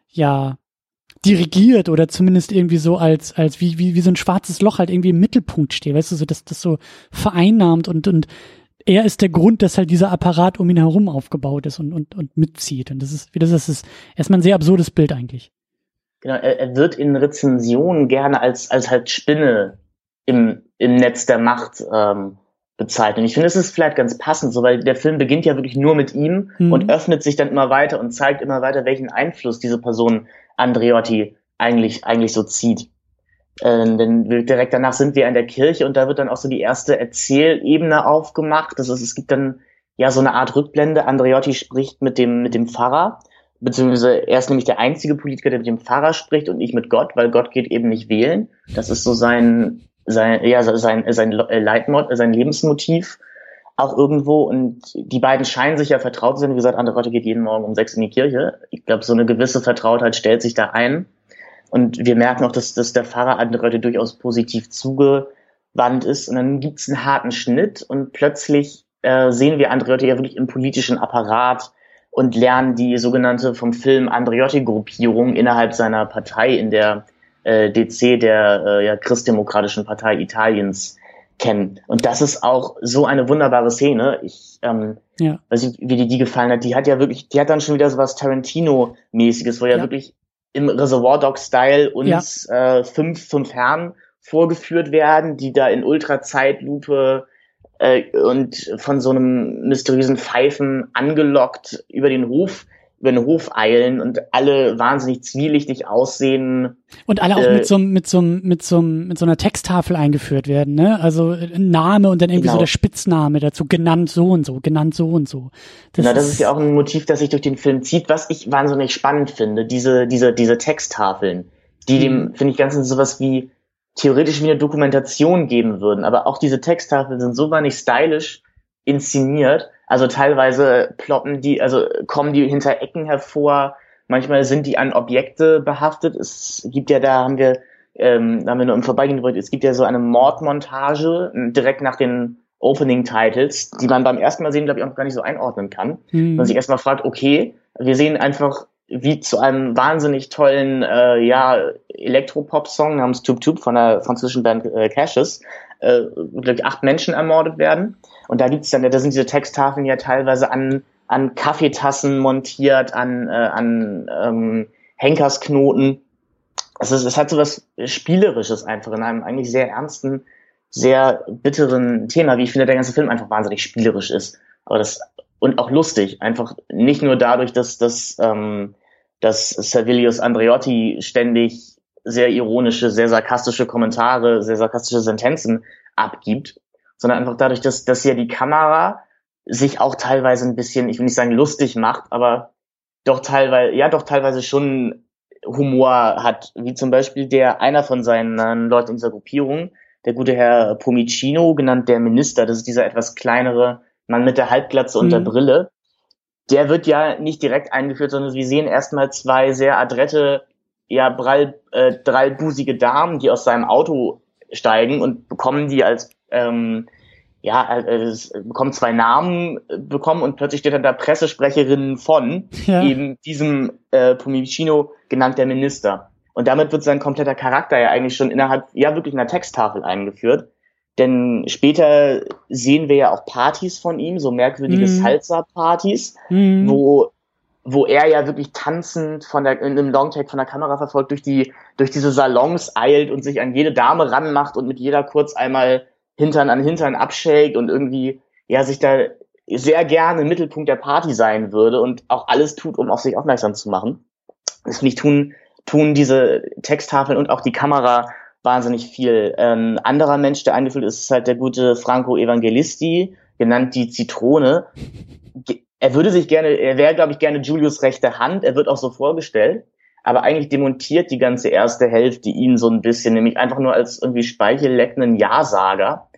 ja, dirigiert oder zumindest irgendwie so als, als wie, wie, wie so ein schwarzes Loch halt irgendwie im Mittelpunkt steht, weißt du, so, dass das so vereinnahmt und, und er ist der Grund, dass halt dieser Apparat um ihn herum aufgebaut ist und, und, und mitzieht. Und das ist, wie das ist, ist erstmal ein sehr absurdes Bild eigentlich. Genau, er, er wird in Rezensionen gerne als, als halt Spinne im, im Netz der Macht ähm, bezeichnet. Und ich finde, es ist vielleicht ganz passend, so weil der Film beginnt ja wirklich nur mit ihm mhm. und öffnet sich dann immer weiter und zeigt immer weiter, welchen Einfluss diese Person Andreotti eigentlich, eigentlich so zieht. Äh, denn direkt danach sind wir in der Kirche und da wird dann auch so die erste Erzählebene aufgemacht. Das ist, es gibt dann ja so eine Art Rückblende. Andreotti spricht mit dem, mit dem Pfarrer, beziehungsweise er ist nämlich der einzige Politiker, der mit dem Pfarrer spricht und nicht mit Gott, weil Gott geht eben nicht wählen. Das ist so sein, sein, ja, sein, sein Leitmod, sein Lebensmotiv. auch irgendwo und die beiden scheinen sich ja vertraut zu sein. Wie gesagt, andere Leute geht jeden Morgen um sechs in die Kirche. Ich glaube, so eine gewisse Vertrautheit stellt sich da ein. Und wir merken auch, dass, dass der Pfarrer andere Leute durchaus positiv zugewandt ist. Und dann gibt's einen harten Schnitt und plötzlich äh, sehen wir Andreotti ja wirklich im politischen Apparat und lernen die sogenannte vom Film Andreotti-Gruppierung innerhalb seiner Partei in der äh, DC, der äh, ja, Christdemokratischen Partei Italiens, kennen. Und das ist auch so eine wunderbare Szene. Ich ähm, ja. weiß nicht, wie dir die gefallen hat. Die hat ja wirklich, die hat dann schon wieder so was Tarantino-mäßiges, wo ja, ja wirklich im Reservoir Dog-Style uns ja. äh, fünf, fünf Herren vorgeführt werden, die da in Ultrazeitlupe äh, und von so einem mysteriösen Pfeifen angelockt über den Hof über den Hof eilen und alle wahnsinnig zwielichtig aussehen. Und alle auch äh, mit so mit so mit so mit so einer Texttafel eingeführt werden, ne? Also ein äh, Name und dann irgendwie genau. so der Spitzname dazu, genannt so und so, genannt so und so. Das, genau, das ist, ist ja auch ein Motiv, das sich durch den Film zieht, was ich wahnsinnig spannend finde, diese, diese, diese Texttafeln, die dem, mhm. finde ich, ganz sowas wie theoretisch wie eine Dokumentation geben würden. Aber auch diese Texttafeln sind so wahnsinnig stylisch inszeniert, also teilweise ploppen die, also kommen die hinter Ecken hervor. Manchmal sind die an Objekte behaftet. Es gibt ja da, haben wir, ähm, da haben wir nur im Vorbeigehen es gibt ja so eine Mordmontage direkt nach den Opening Titles, die man beim ersten Mal sehen, glaube ich, auch gar nicht so einordnen kann. Mhm. Man sich erstmal fragt, okay, wir sehen einfach wie zu einem wahnsinnig tollen äh, ja, Elektropop-Song namens Tube Tube von der französischen Band äh, Cashes, äh, glaube ich, acht Menschen ermordet werden. Und da gibt's dann, da sind diese Texttafeln ja teilweise an, an Kaffeetassen montiert, an, äh, an ähm, Henkersknoten. Es, es hat so was Spielerisches einfach in einem eigentlich sehr ernsten, sehr bitteren Thema, wie ich finde, der ganze Film einfach wahnsinnig spielerisch ist. Aber das, und auch lustig. Einfach nicht nur dadurch, dass, dass, ähm, dass Servilius Andreotti ständig sehr ironische, sehr sarkastische Kommentare, sehr sarkastische Sentenzen abgibt, sondern einfach dadurch, dass, dass ja die Kamera sich auch teilweise ein bisschen, ich will nicht sagen lustig macht, aber doch teilweise, ja doch teilweise schon Humor hat, wie zum Beispiel der, einer von seinen Leuten unserer Gruppierung, der gute Herr Pomicino, genannt der Minister, das ist dieser etwas kleinere Mann mit der Halbglatze und mhm. der Brille, der wird ja nicht direkt eingeführt, sondern wir sehen erstmal zwei sehr adrette, ja, brall, äh, drallbusige Damen, die aus seinem Auto steigen und bekommen die als ähm, ja, äh, bekommen zwei Namen äh, bekommen und plötzlich steht dann da Pressesprecherin von ja. eben diesem äh, Pomicino genannt der Minister. Und damit wird sein kompletter Charakter ja eigentlich schon innerhalb, ja, wirklich einer Texttafel eingeführt. Denn später sehen wir ja auch Partys von ihm, so merkwürdige mm. Salsa-Partys, mm. wo, wo er ja wirklich tanzend von der, in einem Longtake von der Kamera verfolgt durch die, durch diese Salons eilt und sich an jede Dame ranmacht und mit jeder kurz einmal Hintern an Hintern abschägt und irgendwie ja sich da sehr gerne im Mittelpunkt der Party sein würde und auch alles tut, um auf sich aufmerksam zu machen. Das finde ich tun, tun diese Texttafeln und auch die Kamera wahnsinnig viel. Ähm, anderer Mensch, der eingeführt ist, ist halt der gute Franco Evangelisti, genannt die Zitrone. Er würde sich gerne, er wäre, glaube ich, gerne Julius rechte Hand. Er wird auch so vorgestellt aber eigentlich demontiert die ganze erste Hälfte ihn so ein bisschen, nämlich einfach nur als irgendwie speichelleckenden Ja-Sager,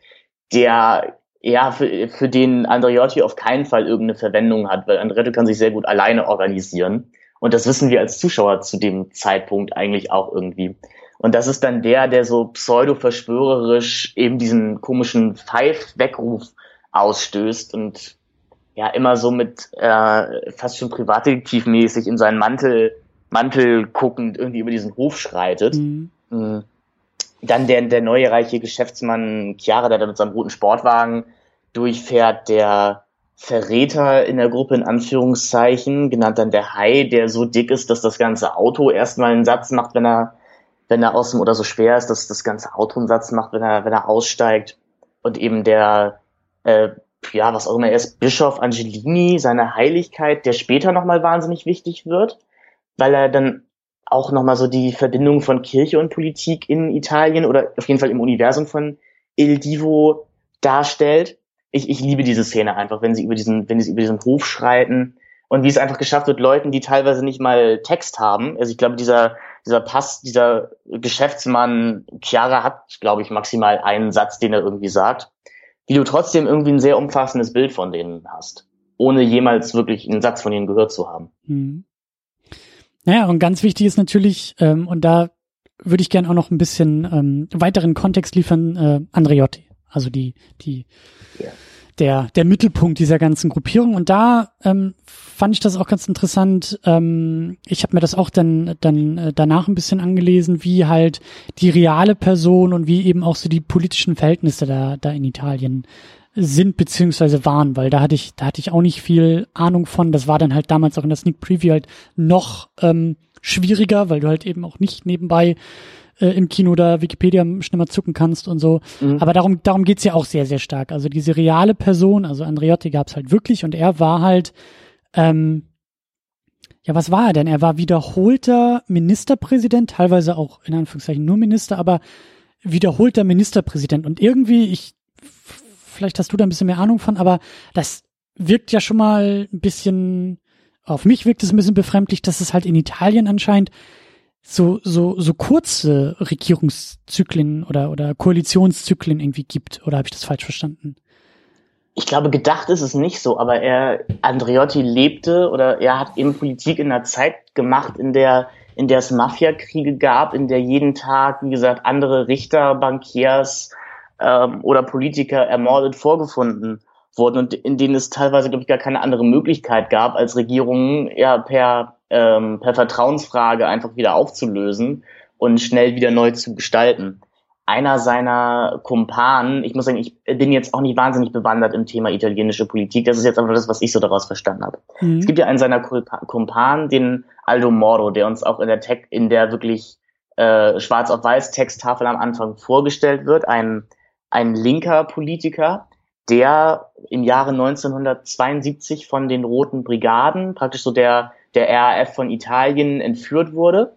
der ja für, für den Andreotti auf keinen Fall irgendeine Verwendung hat, weil Andreotti kann sich sehr gut alleine organisieren. Und das wissen wir als Zuschauer zu dem Zeitpunkt eigentlich auch irgendwie. Und das ist dann der, der so pseudo-verschwörerisch eben diesen komischen Pfeif-Weckruf ausstößt und ja immer so mit äh, fast schon privatdetektivmäßig in seinen Mantel Mantel guckend irgendwie über diesen Hof schreitet. Mhm. mhm. Dann der, der neue reiche Geschäftsmann Chiara, der da mit seinem roten Sportwagen durchfährt, der Verräter in der Gruppe in Anführungszeichen, genannt dann der Hai, der so dick ist, dass das ganze Auto erstmal einen Satz macht, wenn er, wenn er aus dem oder so schwer ist, dass das ganze Auto einen Satz macht, wenn er, wenn er aussteigt. Und eben der, äh, ja, was auch immer er ist, Bischof Angelini, seine Heiligkeit, der später nochmal wahnsinnig wichtig wird weil er dann auch nochmal so die Verbindung von Kirche und Politik in Italien oder auf jeden Fall im Universum von Il Divo darstellt. Ich, ich liebe diese Szene einfach, wenn sie über diesen, wenn sie über diesen Hof schreiten und wie es einfach geschafft wird, Leuten, die teilweise nicht mal Text haben. Also ich glaube, dieser, dieser Pass, dieser Geschäftsmann Chiara hat, glaube ich, maximal einen Satz, den er irgendwie sagt. Wie du trotzdem irgendwie ein sehr umfassendes Bild von denen hast, ohne jemals wirklich einen Satz von ihnen gehört zu haben. Mhm. Naja, und ganz wichtig ist natürlich, ähm, und da würde ich gerne auch noch ein bisschen ähm, weiteren Kontext liefern, äh, Andreotti. Also die, die, yeah. Der, der Mittelpunkt dieser ganzen Gruppierung. Und da ähm, fand ich das auch ganz interessant. Ähm, ich habe mir das auch dann, dann äh, danach ein bisschen angelesen, wie halt die reale Person und wie eben auch so die politischen Verhältnisse da, da in Italien sind beziehungsweise waren, weil da hatte ich, da hatte ich auch nicht viel Ahnung von. Das war dann halt damals auch in der Sneak Preview halt noch ähm, schwieriger, weil du halt eben auch nicht nebenbei äh, im Kino da Wikipedia schnell mal zucken kannst und so. Mhm. Aber darum, darum geht's ja auch sehr, sehr stark. Also diese reale Person, also Andreotti gab's halt wirklich und er war halt, ähm, ja, was war er denn? Er war wiederholter Ministerpräsident, teilweise auch in Anführungszeichen nur Minister, aber wiederholter Ministerpräsident. Und irgendwie, ich, vielleicht hast du da ein bisschen mehr Ahnung von, aber das wirkt ja schon mal ein bisschen, auf mich wirkt es ein bisschen befremdlich, dass es halt in Italien anscheinend so, so, so kurze Regierungszyklen oder, oder Koalitionszyklen irgendwie gibt. Oder habe ich das falsch verstanden? Ich glaube, gedacht ist es nicht so, aber er, Andreotti lebte oder er hat eben Politik in einer Zeit gemacht, in der, in der es Mafiakriege gab, in der jeden Tag, wie gesagt, andere Richter, Bankiers ähm, oder Politiker ermordet vorgefunden wurden und in denen es teilweise, glaube ich, gar keine andere Möglichkeit gab, als Regierungen ja per ähm, per Vertrauensfrage einfach wieder aufzulösen und schnell wieder neu zu gestalten. Einer seiner Kumpanen, ich muss sagen, ich bin jetzt auch nicht wahnsinnig bewandert im Thema italienische Politik, das ist jetzt einfach das, was ich so daraus verstanden habe. Mhm. Es gibt ja einen seiner Kumpanen, den Aldo Moro, der uns auch in der Tech, in der wirklich äh, schwarz auf weiß Texttafel am Anfang vorgestellt wird, ein, ein linker Politiker, der im Jahre 1972 von den Roten Brigaden, praktisch so der der RAF von Italien entführt wurde.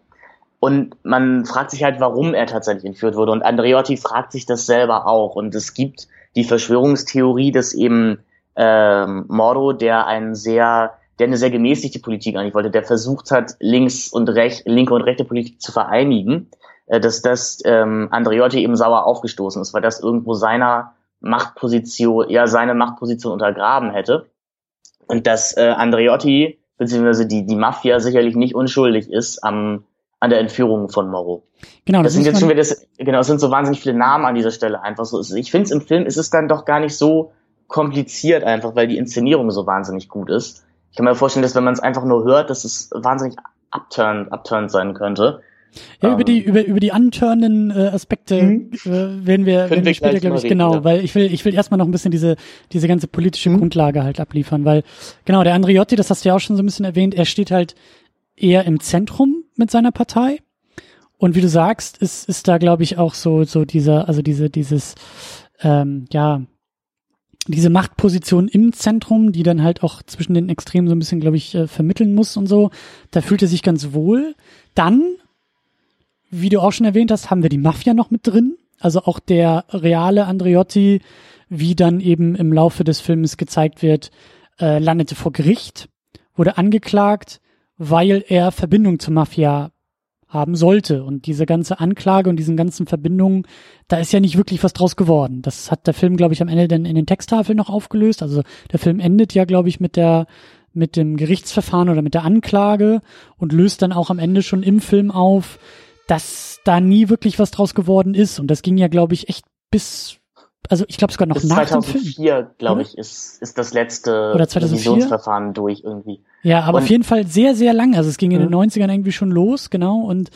Und man fragt sich halt, warum er tatsächlich entführt wurde. Und Andreotti fragt sich das selber auch. Und es gibt die Verschwörungstheorie, dass eben ähm, Moro, der einen sehr, der eine sehr gemäßigte Politik eigentlich wollte, der versucht hat, links und rechts, linke und rechte Politik zu vereinigen, äh, dass das ähm, Andreotti eben sauer aufgestoßen ist, weil das irgendwo seiner Machtposition, ja, seine Machtposition untergraben hätte. Und dass äh, Andreotti beziehungsweise die, die Mafia sicherlich nicht unschuldig ist am, an der Entführung von Moro. Genau, das, das sind jetzt schon wieder das, genau, es sind so wahnsinnig viele Namen an dieser Stelle einfach so. Ich finde es im Film ist es dann doch gar nicht so kompliziert einfach, weil die Inszenierung so wahnsinnig gut ist. Ich kann mir vorstellen, dass wenn man es einfach nur hört, dass es wahnsinnig upturned, upturned sein könnte. Ja, über die, ähm. über, über die antörenden äh, Aspekte mhm. äh, werden wir, werden wir später, glaube ich, reden, genau, ja. weil ich will, ich will erstmal noch ein bisschen diese, diese ganze politische mhm. Grundlage halt abliefern, weil, genau, der Andriotti, das hast du ja auch schon so ein bisschen erwähnt, er steht halt eher im Zentrum mit seiner Partei. Und wie du sagst, ist, ist da, glaube ich, auch so, so dieser, also diese, dieses, ähm, ja, diese Machtposition im Zentrum, die dann halt auch zwischen den Extremen so ein bisschen, glaube ich, äh, vermitteln muss und so. Da fühlt er sich ganz wohl. Dann wie du auch schon erwähnt hast, haben wir die Mafia noch mit drin. Also auch der reale Andreotti, wie dann eben im Laufe des Films gezeigt wird, äh, landete vor Gericht, wurde angeklagt, weil er Verbindung zur Mafia haben sollte. Und diese ganze Anklage und diesen ganzen Verbindungen, da ist ja nicht wirklich was draus geworden. Das hat der Film, glaube ich, am Ende dann in den Texttafeln noch aufgelöst. Also der Film endet ja, glaube ich, mit der mit dem Gerichtsverfahren oder mit der Anklage und löst dann auch am Ende schon im Film auf, dass da nie wirklich was draus geworden ist. Und das ging ja, glaube ich, echt bis, also ich glaube sogar noch bis nach 2004, glaube ich, ist, ist das letzte Oder 2004? Revisionsverfahren durch irgendwie. Ja, aber und, auf jeden Fall sehr, sehr lang. Also es ging in den 90ern irgendwie schon los, genau. Und,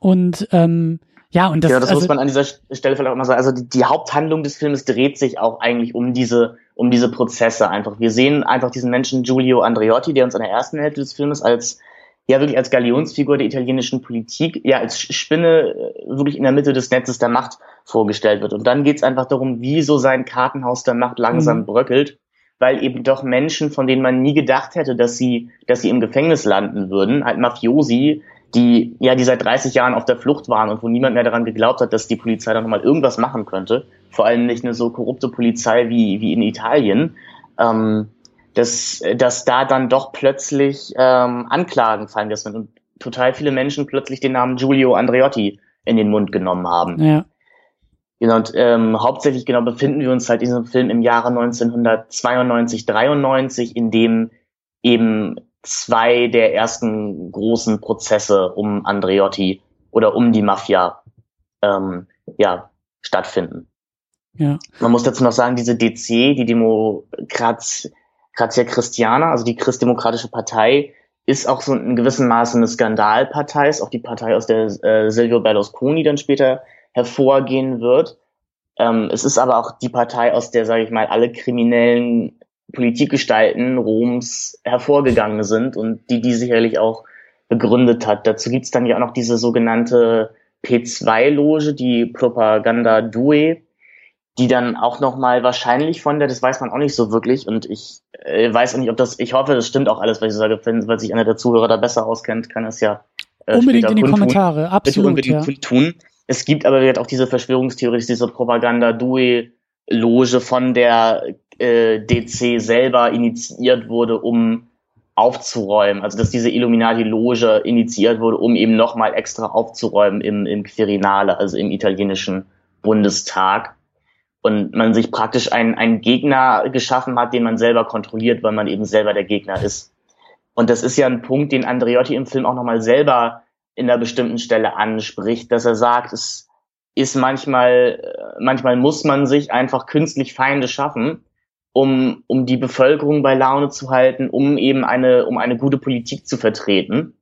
und ähm, ja, und das, ja, das also, muss man an dieser Stelle vielleicht auch mal sagen. Also die, die Haupthandlung des Films dreht sich auch eigentlich um diese, um diese Prozesse einfach. Wir sehen einfach diesen Menschen Giulio Andreotti, der uns in der ersten Hälfte des Filmes als ja wirklich als Galionsfigur der italienischen Politik, ja als Spinne äh, wirklich in der Mitte des Netzes der Macht vorgestellt wird. Und dann geht es einfach darum, wie so sein Kartenhaus der Macht langsam mhm. bröckelt, weil eben doch Menschen, von denen man nie gedacht hätte, dass sie, dass sie im Gefängnis landen würden, halt Mafiosi, die ja die seit 30 Jahren auf der Flucht waren und wo niemand mehr daran geglaubt hat, dass die Polizei da nochmal irgendwas machen könnte. Vor allem nicht eine so korrupte Polizei wie, wie in Italien. Ähm, dass, dass da dann doch plötzlich ähm, Anklagen fallen gelassen und total viele Menschen plötzlich den Namen Giulio Andreotti in den Mund genommen haben. Ja. Genau, und ähm, hauptsächlich genau befinden wir uns halt in diesem Film im Jahre 1992, 93, in dem eben zwei der ersten großen Prozesse um Andreotti oder um die Mafia ähm, ja, stattfinden. Ja. Man muss dazu noch sagen, diese DC, die Demokratia Christiana, also die Christdemokratische Partei, ist auch so in gewissem Maße eine Skandalpartei, ist auch die Partei, aus der äh, Silvio Berlusconi dann später hervorgehen wird. Ähm, es ist aber auch die Partei, aus der, sage ich mal, alle kriminellen Politikgestalten Roms hervorgegangen sind und die die sicherlich auch begründet hat. Dazu gibt's dann ja auch noch diese sogenannte P2-Loge, die Propaganda Due, die dann auch noch mal wahrscheinlich von der, das weiß man auch nicht so wirklich und ich äh, weiß auch nicht, ob das, ich hoffe, das stimmt auch alles, was ich sage, wenn, weil sich einer der Zuhörer da besser auskennt, kann es ja äh, unbedingt in die Kommentare, absolut, Bitte unbedingt ja. tun. Es gibt aber auch diese Verschwörungstheorie, diese Propaganda Due Loge von der äh, DC selber initiiert wurde, um aufzuräumen. Also dass diese Illuminati-Loge initiiert wurde, um eben nochmal extra aufzuräumen im, im Quirinale, also im italienischen Bundestag. Und man sich praktisch einen, einen Gegner geschaffen hat, den man selber kontrolliert, weil man eben selber der Gegner ist. Und das ist ja ein Punkt, den Andreotti im Film auch nochmal selber in einer bestimmten Stelle anspricht, dass er sagt, es ist manchmal, äh, manchmal muss man sich einfach künstlich Feinde schaffen, um, um die Bevölkerung bei Laune zu halten, um eben eine, um eine gute Politik zu vertreten.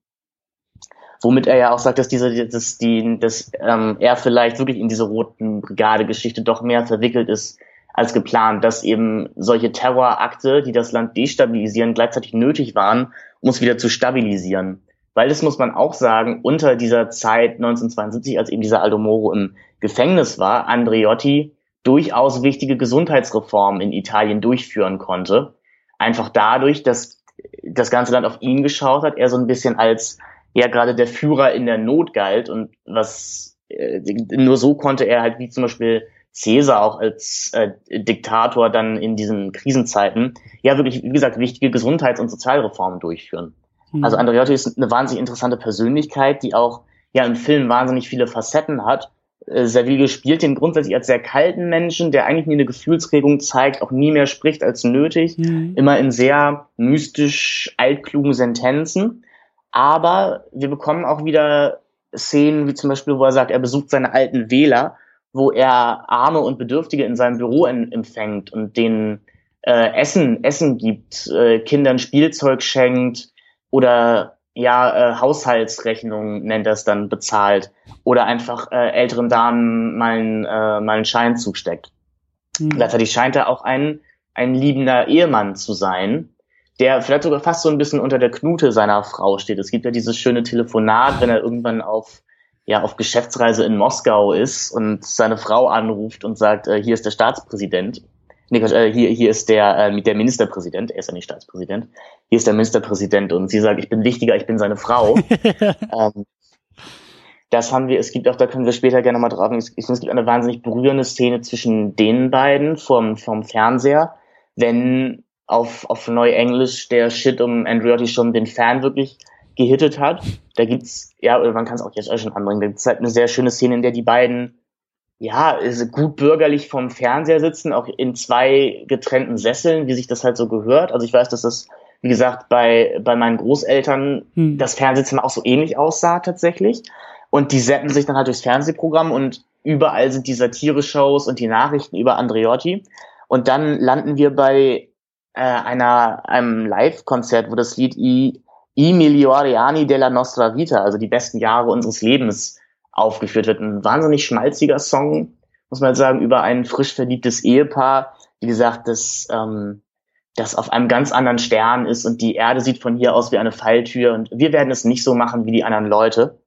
Womit er ja auch sagt, dass diese, dass die, dass ähm, er vielleicht wirklich in diese roten Brigade-Geschichte doch mehr verwickelt ist als geplant, dass eben solche Terrorakte, die das Land destabilisieren, gleichzeitig nötig waren, um es wieder zu stabilisieren. Weil das muss man auch sagen, unter dieser Zeit 1972, als eben dieser Aldo Moro im Gefängnis war, Andreotti durchaus wichtige Gesundheitsreformen in Italien durchführen konnte. Einfach dadurch, dass das ganze Land auf ihn geschaut hat, er so ein bisschen als ja gerade der Führer in der Not galt und was äh, nur so konnte er halt wie zum Beispiel Caesar auch als äh, Diktator dann in diesen Krisenzeiten ja wirklich, wie gesagt, wichtige Gesundheits- und Sozialreformen durchführen. Mhm. Also Andreotti ist eine wahnsinnig interessante Persönlichkeit, die auch ja im Film wahnsinnig viele Facetten hat äh, Serville spielt den grundsätzlich als sehr kalten Menschen, der eigentlich nie eine Gefühlsregung zeigt, auch nie mehr spricht als nötig, mhm. immer in sehr mystisch altklugen Sentenzen. Aber wir bekommen auch wieder Szenen, wie zum Beispiel, wo er sagt, er besucht seine alten Wähler, wo er Arme und Bedürftige in seinem Büro empfängt und denen äh, Essen, Essen gibt, äh, Kindern Spielzeug schenkt oder ja, äh, Haushaltsrechnung nennt er es dann, bezahlt oder einfach äh, älteren Damen mal, ein, äh, mal einen Schein zusteckt. Mhm. Gleichzeitig scheint er auch ein, ein liebender Ehemann zu sein, der vielleicht sogar fast so ein bisschen unter der Knute seiner Frau steht. Es gibt ja dieses schöne Telefonat, wenn er irgendwann auf ja auf Geschäftsreise in Moskau ist und seine Frau anruft und sagt, äh, hier ist der Staatspräsident nee, äh, hier, hier ist der, äh, der Ministerpräsident, er ist ja nicht Staatspräsident, hier ist der Ministerpräsident und sie sagt, ich bin wichtiger, ich bin seine Frau. ähm, das haben wir, es gibt auch, da können wir später gerne mal drauf, ich finde, es gibt eine wahnsinnig berührende Szene zwischen den beiden vom, vom Fernseher, wenn auf, auf Neuenglisch der Shit um Andreotti schon den Fan wirklich gehittet hat. Da gibt's, ja, oder man kann es auch jetzt schon anbringen, da gibt's halt eine sehr schöne Szene, in der die beiden ja, gut bürgerlich vom Fernseher sitzen, auch in zwei getrennten Sesseln, wie sich das halt so gehört. Also ich weiß, dass das, wie gesagt, bei, bei meinen Großeltern hm. das Fernsehzimmer auch so ähnlich aussah tatsächlich. Und die setzen sich dann halt durchs Fernsehprogramm und überall sind die Satire-Shows und die Nachrichten über Andreotti. Und dann landen wir bei äh, einer, einem Live-Konzert, wo das Lied I, I Migliori Anni della Nostra Vita, also die besten Jahre unseres Lebens, aufgeführt wird. Ein wahnsinnig schmalziger Song, muss man sagen, über ein frisch verliebtes Ehepaar. Wie gesagt, das, ähm, das auf einem ganz anderen Stern ist und die Erde sieht von hier aus wie eine Falltür und wir werden es nicht so machen wie die anderen Leute.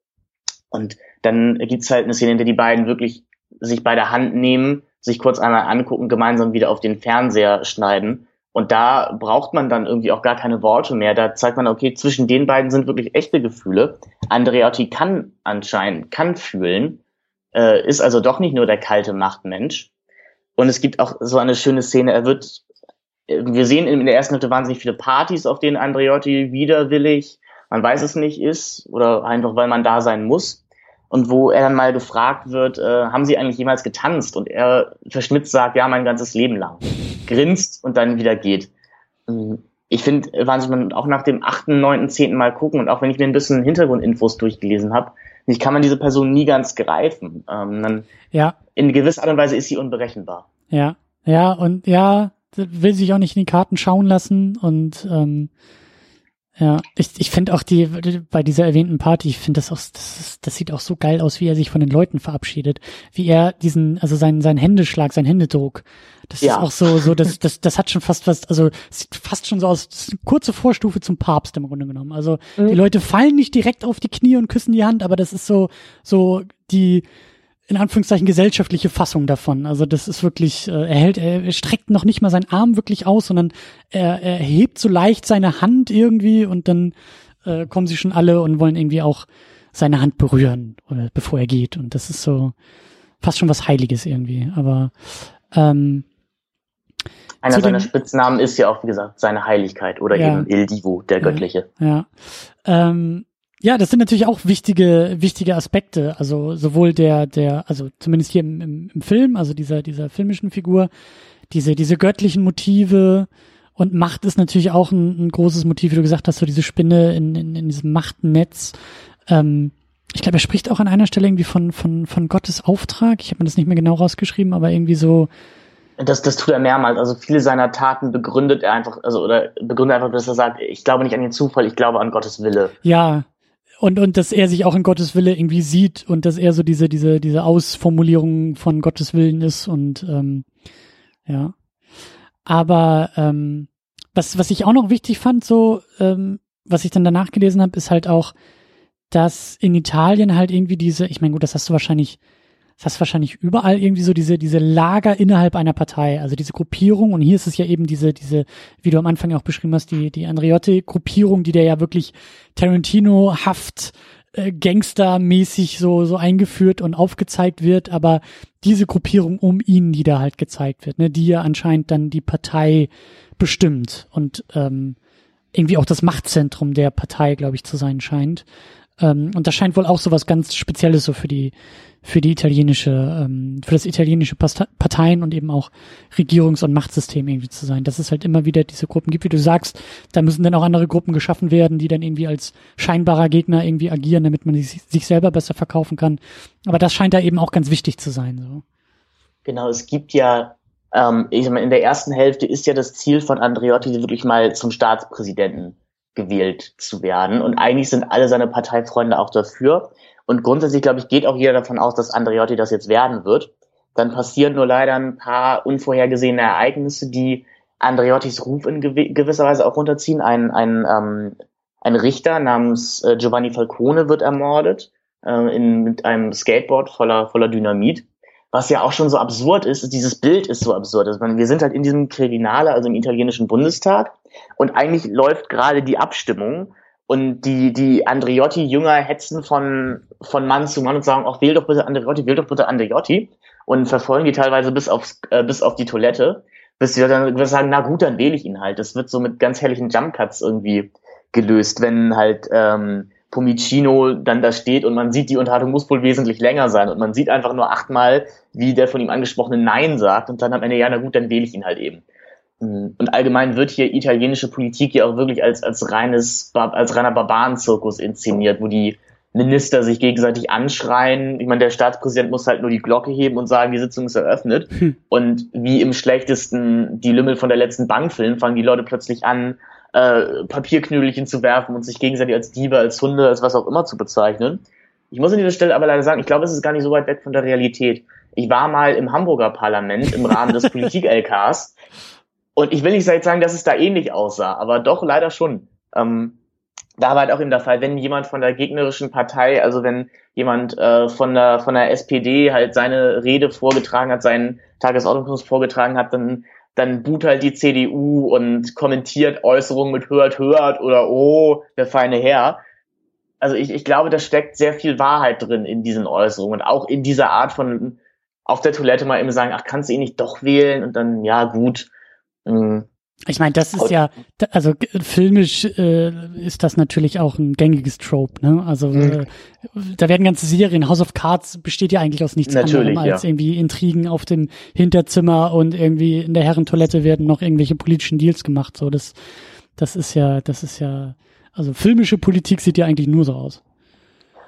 Und dann gibt's halt eine Szene, in der die beiden wirklich sich bei der Hand nehmen, sich kurz einmal angucken, gemeinsam wieder auf den Fernseher schneiden und da braucht man dann irgendwie auch gar keine Worte mehr. Da zeigt man, okay, zwischen den beiden sind wirklich echte Gefühle. Andreotti kann anscheinend, kann fühlen, äh, ist also doch nicht nur der kalte Machtmensch. Und es gibt auch so eine schöne Szene, er wird, wir sehen in der ersten Hälfte wahnsinnig viele Partys, auf denen Andreotti widerwillig, man weiß es nicht, ist, oder einfach weil man da sein muss. Und wo er dann mal gefragt wird, äh, haben Sie eigentlich jemals getanzt? Und er verschmitzt sagt, ja, mein ganzes Leben lang. Grinst und dann wieder geht. Ähm, ich finde, man auch nach dem achten, neunten, zehnten Mal gucken und auch wenn ich mir ein bisschen Hintergrundinfos durchgelesen habe, ich kann man diese Person nie ganz greifen. Ähm, dann ja. In gewisser Art und Weise ist sie unberechenbar. Ja, ja, und ja, will sich auch nicht in die Karten schauen lassen und ähm, ja, ich, ich finde auch die, bei dieser erwähnten Party, ich finde das auch, das, ist, das sieht auch so geil aus, wie er sich von den Leuten verabschiedet. Wie er diesen, also seinen, seinen Händeschlag, seinen Händedruck. Das ja. ist auch so, so, das, das, das hat schon fast was, also, es sieht fast schon so aus, das ist eine kurze Vorstufe zum Papst im Grunde genommen. Also, mhm. die Leute fallen nicht direkt auf die Knie und küssen die Hand, aber das ist so, so, die, in Anführungszeichen gesellschaftliche Fassung davon. Also das ist wirklich, äh, er hält, er streckt noch nicht mal seinen Arm wirklich aus, sondern er, er hebt so leicht seine Hand irgendwie und dann äh, kommen sie schon alle und wollen irgendwie auch seine Hand berühren, oder, bevor er geht. Und das ist so fast schon was Heiliges irgendwie. Aber ähm, einer seiner Spitznamen ist ja auch, wie gesagt, seine Heiligkeit oder ja, eben Il Divo, der Göttliche. Ja. ja. Ähm, ja, das sind natürlich auch wichtige, wichtige Aspekte. Also sowohl der, der, also zumindest hier im, im, im Film, also dieser, dieser filmischen Figur, diese, diese göttlichen Motive und Macht ist natürlich auch ein, ein großes Motiv, wie du gesagt hast, so diese Spinne in, in, in diesem Machtnetz. Ähm, ich glaube, er spricht auch an einer Stelle irgendwie von, von, von Gottes Auftrag. Ich habe mir das nicht mehr genau rausgeschrieben, aber irgendwie so. Das, das tut er mehrmals. Also viele seiner Taten begründet er einfach, also oder begründet einfach, dass er sagt, ich glaube nicht an den Zufall, ich glaube an Gottes Wille. Ja, und, und dass er sich auch in Gottes Wille irgendwie sieht und dass er so diese, diese, diese Ausformulierung von Gottes Willen ist und ähm, ja. Aber ähm, was, was ich auch noch wichtig fand, so, ähm, was ich dann danach gelesen habe, ist halt auch, dass in Italien halt irgendwie diese, ich meine, gut, das hast du wahrscheinlich das hast wahrscheinlich überall irgendwie so diese, diese Lager innerhalb einer Partei, also diese Gruppierung. Und hier ist es ja eben diese, diese, wie du am Anfang auch beschrieben hast, die, die Andreotti-Gruppierung, die der ja wirklich Tarantino-haft, äh, Gangster-mäßig so, so eingeführt und aufgezeigt wird, aber diese Gruppierung um ihn, die da halt gezeigt wird, ne, die ja anscheinend dann die Partei bestimmt und ähm, irgendwie auch das Machtzentrum der Partei, glaube ich, zu sein scheint. Ähm, und das scheint wohl auch so was ganz Spezielles so für die für die italienische, ähm, für das italienische Parteien und eben auch Regierungs- und Machtsystem irgendwie zu sein. Dass es halt immer wieder diese Gruppen gibt, wie du sagst, da müssen dann auch andere Gruppen geschaffen werden, die dann irgendwie als scheinbarer Gegner irgendwie agieren, damit man sich, sich selber besser verkaufen kann. Aber das scheint da eben auch ganz wichtig zu sein. So. Genau, es gibt ja, ähm, ich sag mal, in der ersten Hälfte ist ja das Ziel von Andreotti wirklich mal zum Staatspräsidenten gewählt zu werden. Und eigentlich sind alle seine Parteifreunde auch dafür. Und grundsätzlich, glaube ich, geht auch jeder davon aus, dass Andreotti das jetzt werden wird. Dann passieren nur leider ein paar unvorhergesehene Ereignisse, die Andreottis Ruf in gewisser Weise auch runterziehen. Ein, ein, ähm, ein Richter namens äh, Giovanni Falcone wird ermordet äh, in, mit einem Skateboard voller, voller Dynamit. Was ja auch schon so absurd ist, dieses Bild ist so absurd. Also wir sind halt in diesem Kriminale, also im italienischen Bundestag, und eigentlich läuft gerade die Abstimmung und die, die Andriotti-Jünger hetzen von, von Mann zu Mann und sagen, auch wähl doch bitte Andriotti, wähl doch bitte Andriotti und verfolgen die teilweise bis aufs, äh, bis auf die Toilette, bis sie dann sagen, na gut, dann wähle ich ihn halt. Das wird so mit ganz herrlichen Jump-Cuts irgendwie gelöst, wenn halt ähm, Pomicino dann da steht und man sieht, die Unterhaltung muss wohl wesentlich länger sein und man sieht einfach nur achtmal, wie der von ihm angesprochene Nein sagt und dann am Ende, ja, na gut, dann wähle ich ihn halt eben. Mhm. Und allgemein wird hier italienische Politik ja auch wirklich als, als reines, als reiner Barbarenzirkus inszeniert, wo die Minister sich gegenseitig anschreien. Ich meine, der Staatspräsident muss halt nur die Glocke heben und sagen, die Sitzung ist eröffnet. Hm. Und wie im schlechtesten die Lümmel von der letzten Bank filmen, fangen die Leute plötzlich an, äh, Papierknüdelchen zu werfen und sich gegenseitig als Diebe, als Hunde, als was auch immer zu bezeichnen. Ich muss an dieser Stelle aber leider sagen, ich glaube, es ist gar nicht so weit weg von der Realität. Ich war mal im Hamburger Parlament im Rahmen des Politik-LKs und ich will nicht sagen, dass es da ähnlich aussah, aber doch leider schon. Ähm, da war halt auch eben der Fall, wenn jemand von der gegnerischen Partei, also wenn jemand äh, von der von der SPD halt seine Rede vorgetragen hat, seinen Tagesordnungspunkt vorgetragen hat, dann dann boot halt die CDU und kommentiert Äußerungen mit hört, hört oder oh, der feine Herr. Also ich, ich glaube, da steckt sehr viel Wahrheit drin in diesen Äußerungen und auch in dieser Art von auf der Toilette mal eben sagen, ach, kannst du ihn nicht doch wählen und dann, ja, gut, Mhm. Ich meine, das ist ja, also filmisch äh, ist das natürlich auch ein gängiges Trope, ne? Also mhm. äh, da werden ganze Serien, House of Cards besteht ja eigentlich aus nichts natürlich, anderem als ja. irgendwie Intrigen auf dem Hinterzimmer und irgendwie in der Herrentoilette werden noch irgendwelche politischen Deals gemacht. So, das, das ist ja, das ist ja, also filmische Politik sieht ja eigentlich nur so aus.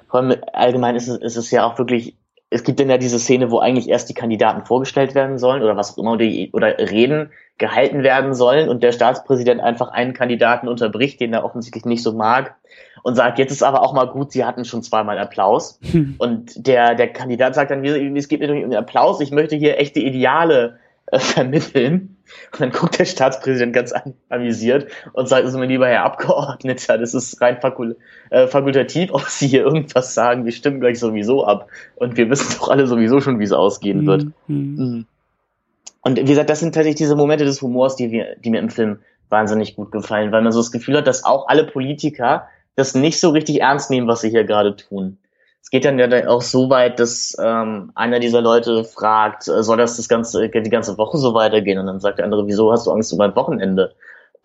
Vor allem allgemein ist es, ist es ja auch wirklich es gibt dann ja diese Szene, wo eigentlich erst die Kandidaten vorgestellt werden sollen oder was auch immer oder Reden gehalten werden sollen und der Staatspräsident einfach einen Kandidaten unterbricht, den er offensichtlich nicht so mag und sagt, jetzt ist aber auch mal gut, sie hatten schon zweimal Applaus. Hm. Und der, der Kandidat sagt dann, es geht mir nicht um den Applaus, ich möchte hier echte Ideale äh, vermitteln. Und dann guckt der Staatspräsident ganz amüsiert und sagt, also mein lieber Herr Abgeordneter, das ist rein fakul äh, fakultativ, ob Sie hier irgendwas sagen, wir stimmen gleich sowieso ab. Und wir wissen doch alle sowieso schon, wie es ausgehen wird. Mhm. mhm. Und wie gesagt, das sind tatsächlich diese Momente des Humors, die, wir, die mir im Film wahnsinnig gut gefallen, weil man so das Gefühl hat, dass auch alle Politiker das nicht so richtig ernst nehmen, was sie hier gerade tun es geht dann ja auch so weit, dass ähm, einer dieser Leute fragt, äh, soll das das ganze die ganze Woche so weitergehen? Und dann sagt der andere, wieso hast du Angst um ein Wochenende?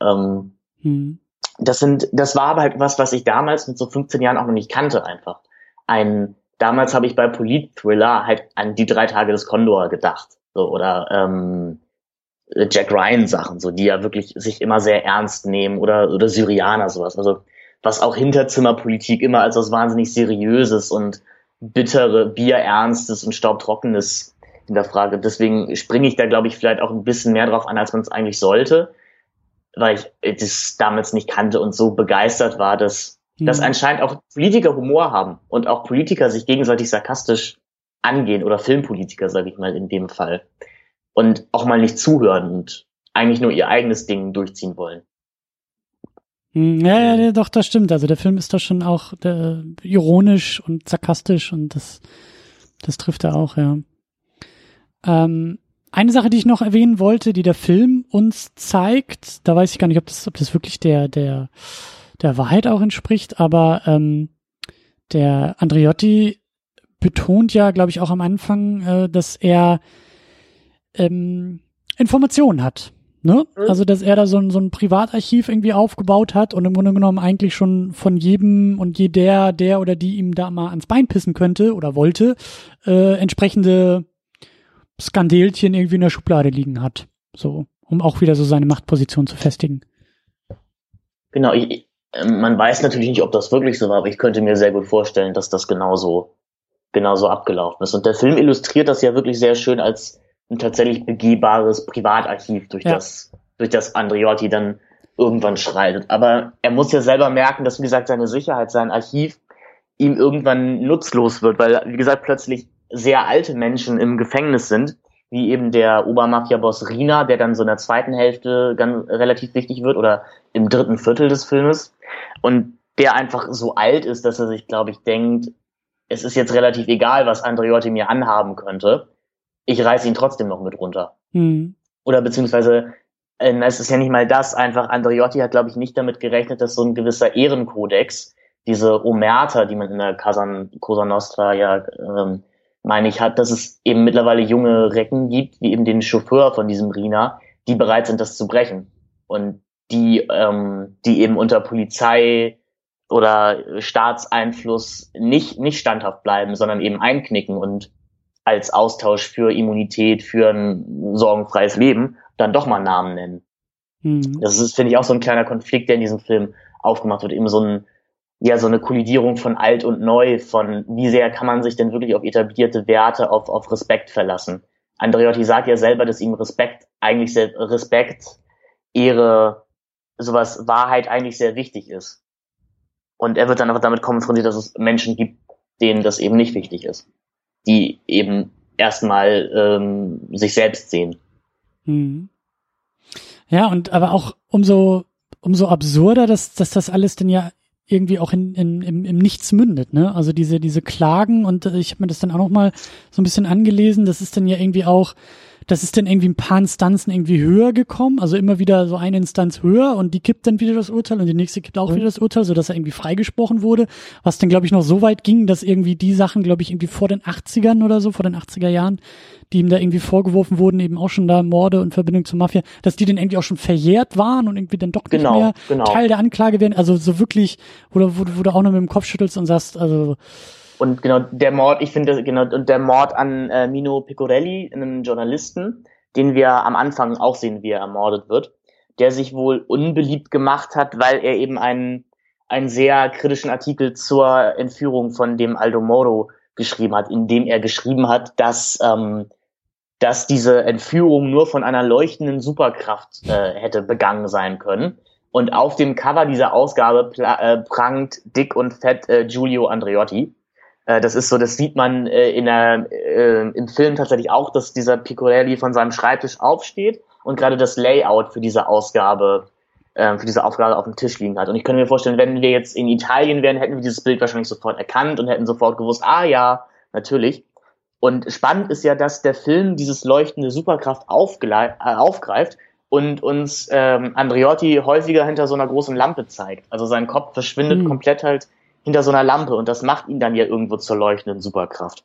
Ähm, hm. Das sind, das war aber halt was, was ich damals mit so 15 Jahren auch noch nicht kannte einfach. Ein, damals habe ich bei Polit-Thriller halt an die drei Tage des Condor gedacht, so oder ähm, Jack Ryan Sachen, so die ja wirklich sich immer sehr ernst nehmen oder oder Syrianer sowas. Also was auch Hinterzimmerpolitik immer als was wahnsinnig Seriöses und bittere, Bierernstes und Staubtrockenes in der Frage. Deswegen springe ich da, glaube ich, vielleicht auch ein bisschen mehr drauf an, als man es eigentlich sollte, weil ich das damals nicht kannte und so begeistert war, dass, mhm. dass anscheinend auch Politiker Humor haben und auch Politiker sich gegenseitig sarkastisch angehen oder Filmpolitiker, sage ich mal in dem Fall. Und auch mal nicht zuhören und eigentlich nur ihr eigenes Ding durchziehen wollen. Hm, ja, ja, doch, das stimmt. Also der Film ist da schon auch äh, ironisch und sarkastisch und das, das trifft er auch, ja. Ähm, eine Sache, die ich noch erwähnen wollte, die der Film uns zeigt, da weiß ich gar nicht, ob das, ob das wirklich der, der, der Wahrheit auch entspricht, aber ähm, der Andriotti betont ja, glaube ich, auch am Anfang, äh, dass er ähm, Informationen hat Ne? Mhm. Also, dass er da so ein, so ein Privatarchiv irgendwie aufgebaut hat und im Grunde genommen eigentlich schon von jedem und jeder, der oder die ihm da mal ans Bein pissen könnte oder wollte, äh, entsprechende Skandelchen irgendwie in der Schublade liegen hat. So, um auch wieder so seine Machtposition zu festigen. Genau, ich, ähm, man weiß natürlich nicht, ob das wirklich so war, aber ich könnte mir sehr gut vorstellen, dass das genauso, genauso abgelaufen ist. Und der Film illustriert das ja wirklich sehr schön als ein tatsächlich begehbares Privatarchiv, durch ja. das, durch das Andreotti dann irgendwann schreitet. Aber er muss ja selber merken, dass, wie gesagt, seine Sicherheit, sein Archiv ihm irgendwann nutzlos wird, weil, wie gesagt, plötzlich sehr alte Menschen im Gefängnis sind, wie eben der Obermafia-Boss Rina, der dann so in der zweiten Hälfte ganz relativ wichtig wird oder im dritten Viertel des Filmes. Und der einfach so alt ist, dass er sich, glaube ich, denkt, es ist jetzt relativ egal, was Andreotti mir anhaben könnte ich reiße ihn trotzdem noch mit runter. Mhm. Oder beziehungsweise, äh, es ist ja nicht mal das, einfach Andriotti hat, glaube ich, nicht damit gerechnet, dass so ein gewisser Ehrenkodex, diese Omerta, die man in der Casan, Cosa Nostra ja, ähm, meine ich, hat, dass es eben mittlerweile junge Recken gibt, wie eben den Chauffeur von diesem Rina, die bereit sind, das zu brechen. Und die, ähm, die eben unter Polizei oder Staatseinfluss nicht, nicht standhaft bleiben, sondern eben einknicken und als Austausch für Immunität, für ein sorgenfreies Leben, dann doch mal Namen nennen. Mhm. Das ist, finde ich, auch so ein kleiner Konflikt, der in diesem Film aufgemacht wird. Eben so ein, ja, so eine Kollidierung von alt und neu, von wie sehr kann man sich denn wirklich auf etablierte Werte, auf, auf Respekt verlassen. Andreotti sagt ja selber, dass ihm Respekt eigentlich sehr, Respekt, Ehre, sowas, Wahrheit eigentlich sehr wichtig ist. Und er wird dann aber damit konfrontiert, dass es Menschen gibt, denen das eben nicht wichtig ist die eben erstmal ähm, sich selbst sehen. Mhm. Ja, und aber auch umso, umso absurder, dass, dass das alles denn ja irgendwie auch in, in, im, im Nichts mündet, ne? Also diese, diese Klagen und äh, ich habe mir das dann auch noch mal so ein bisschen angelesen, das ist dann ja irgendwie auch, das ist dann irgendwie ein paar Instanzen irgendwie höher gekommen, also immer wieder so eine Instanz höher und die kippt dann wieder das Urteil und die nächste kippt auch mhm. wieder das Urteil, so dass er irgendwie freigesprochen wurde, was dann glaube ich noch so weit ging, dass irgendwie die Sachen, glaube ich, irgendwie vor den 80ern oder so, vor den 80er Jahren, die ihm da irgendwie vorgeworfen wurden, eben auch schon da Morde und Verbindung zur Mafia, dass die dann irgendwie auch schon verjährt waren und irgendwie dann doch nicht genau, mehr genau. Teil der Anklage werden, also so wirklich, du, wo, wo du auch noch mit dem Kopf schüttelst und sagst, also und genau der Mord, ich finde, genau, und der Mord an äh, Mino Picorelli, einem Journalisten, den wir am Anfang auch sehen, wie er ermordet wird, der sich wohl unbeliebt gemacht hat, weil er eben einen, einen sehr kritischen Artikel zur Entführung von dem Aldo Moro geschrieben hat, in dem er geschrieben hat, dass, ähm, dass diese Entführung nur von einer leuchtenden Superkraft äh, hätte begangen sein können. Und auf dem Cover dieser Ausgabe äh, prangt dick und fett äh, Giulio Andreotti. Äh, das ist so, das sieht man äh, in der, äh, im Film tatsächlich auch, dass dieser Picorelli von seinem Schreibtisch aufsteht und gerade das Layout für diese Ausgabe, äh, für diese Aufgabe auf dem Tisch liegen hat. Und ich könnte mir vorstellen, wenn wir jetzt in Italien wären, hätten wir dieses Bild wahrscheinlich sofort erkannt und hätten sofort gewusst, ah ja, natürlich. Und spannend ist ja, dass der Film dieses leuchtende Superkraft äh, aufgreift und uns ähm, Andreotti häufiger hinter so einer großen Lampe zeigt. Also sein Kopf verschwindet mhm. komplett halt hinter so einer Lampe und das macht ihn dann ja irgendwo zur leuchtenden Superkraft.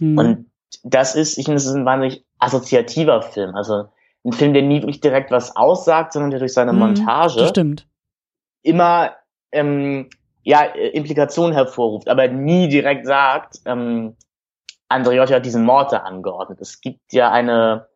Mhm. Und das ist, ich finde, das ist ein wahnsinnig assoziativer Film. Also ein Film, der nie wirklich direkt was aussagt, sondern der durch seine mhm, Montage stimmt. immer ähm, ja, Implikationen hervorruft, aber nie direkt sagt, ähm, Andreotti hat diesen Mord da angeordnet. Es gibt ja eine,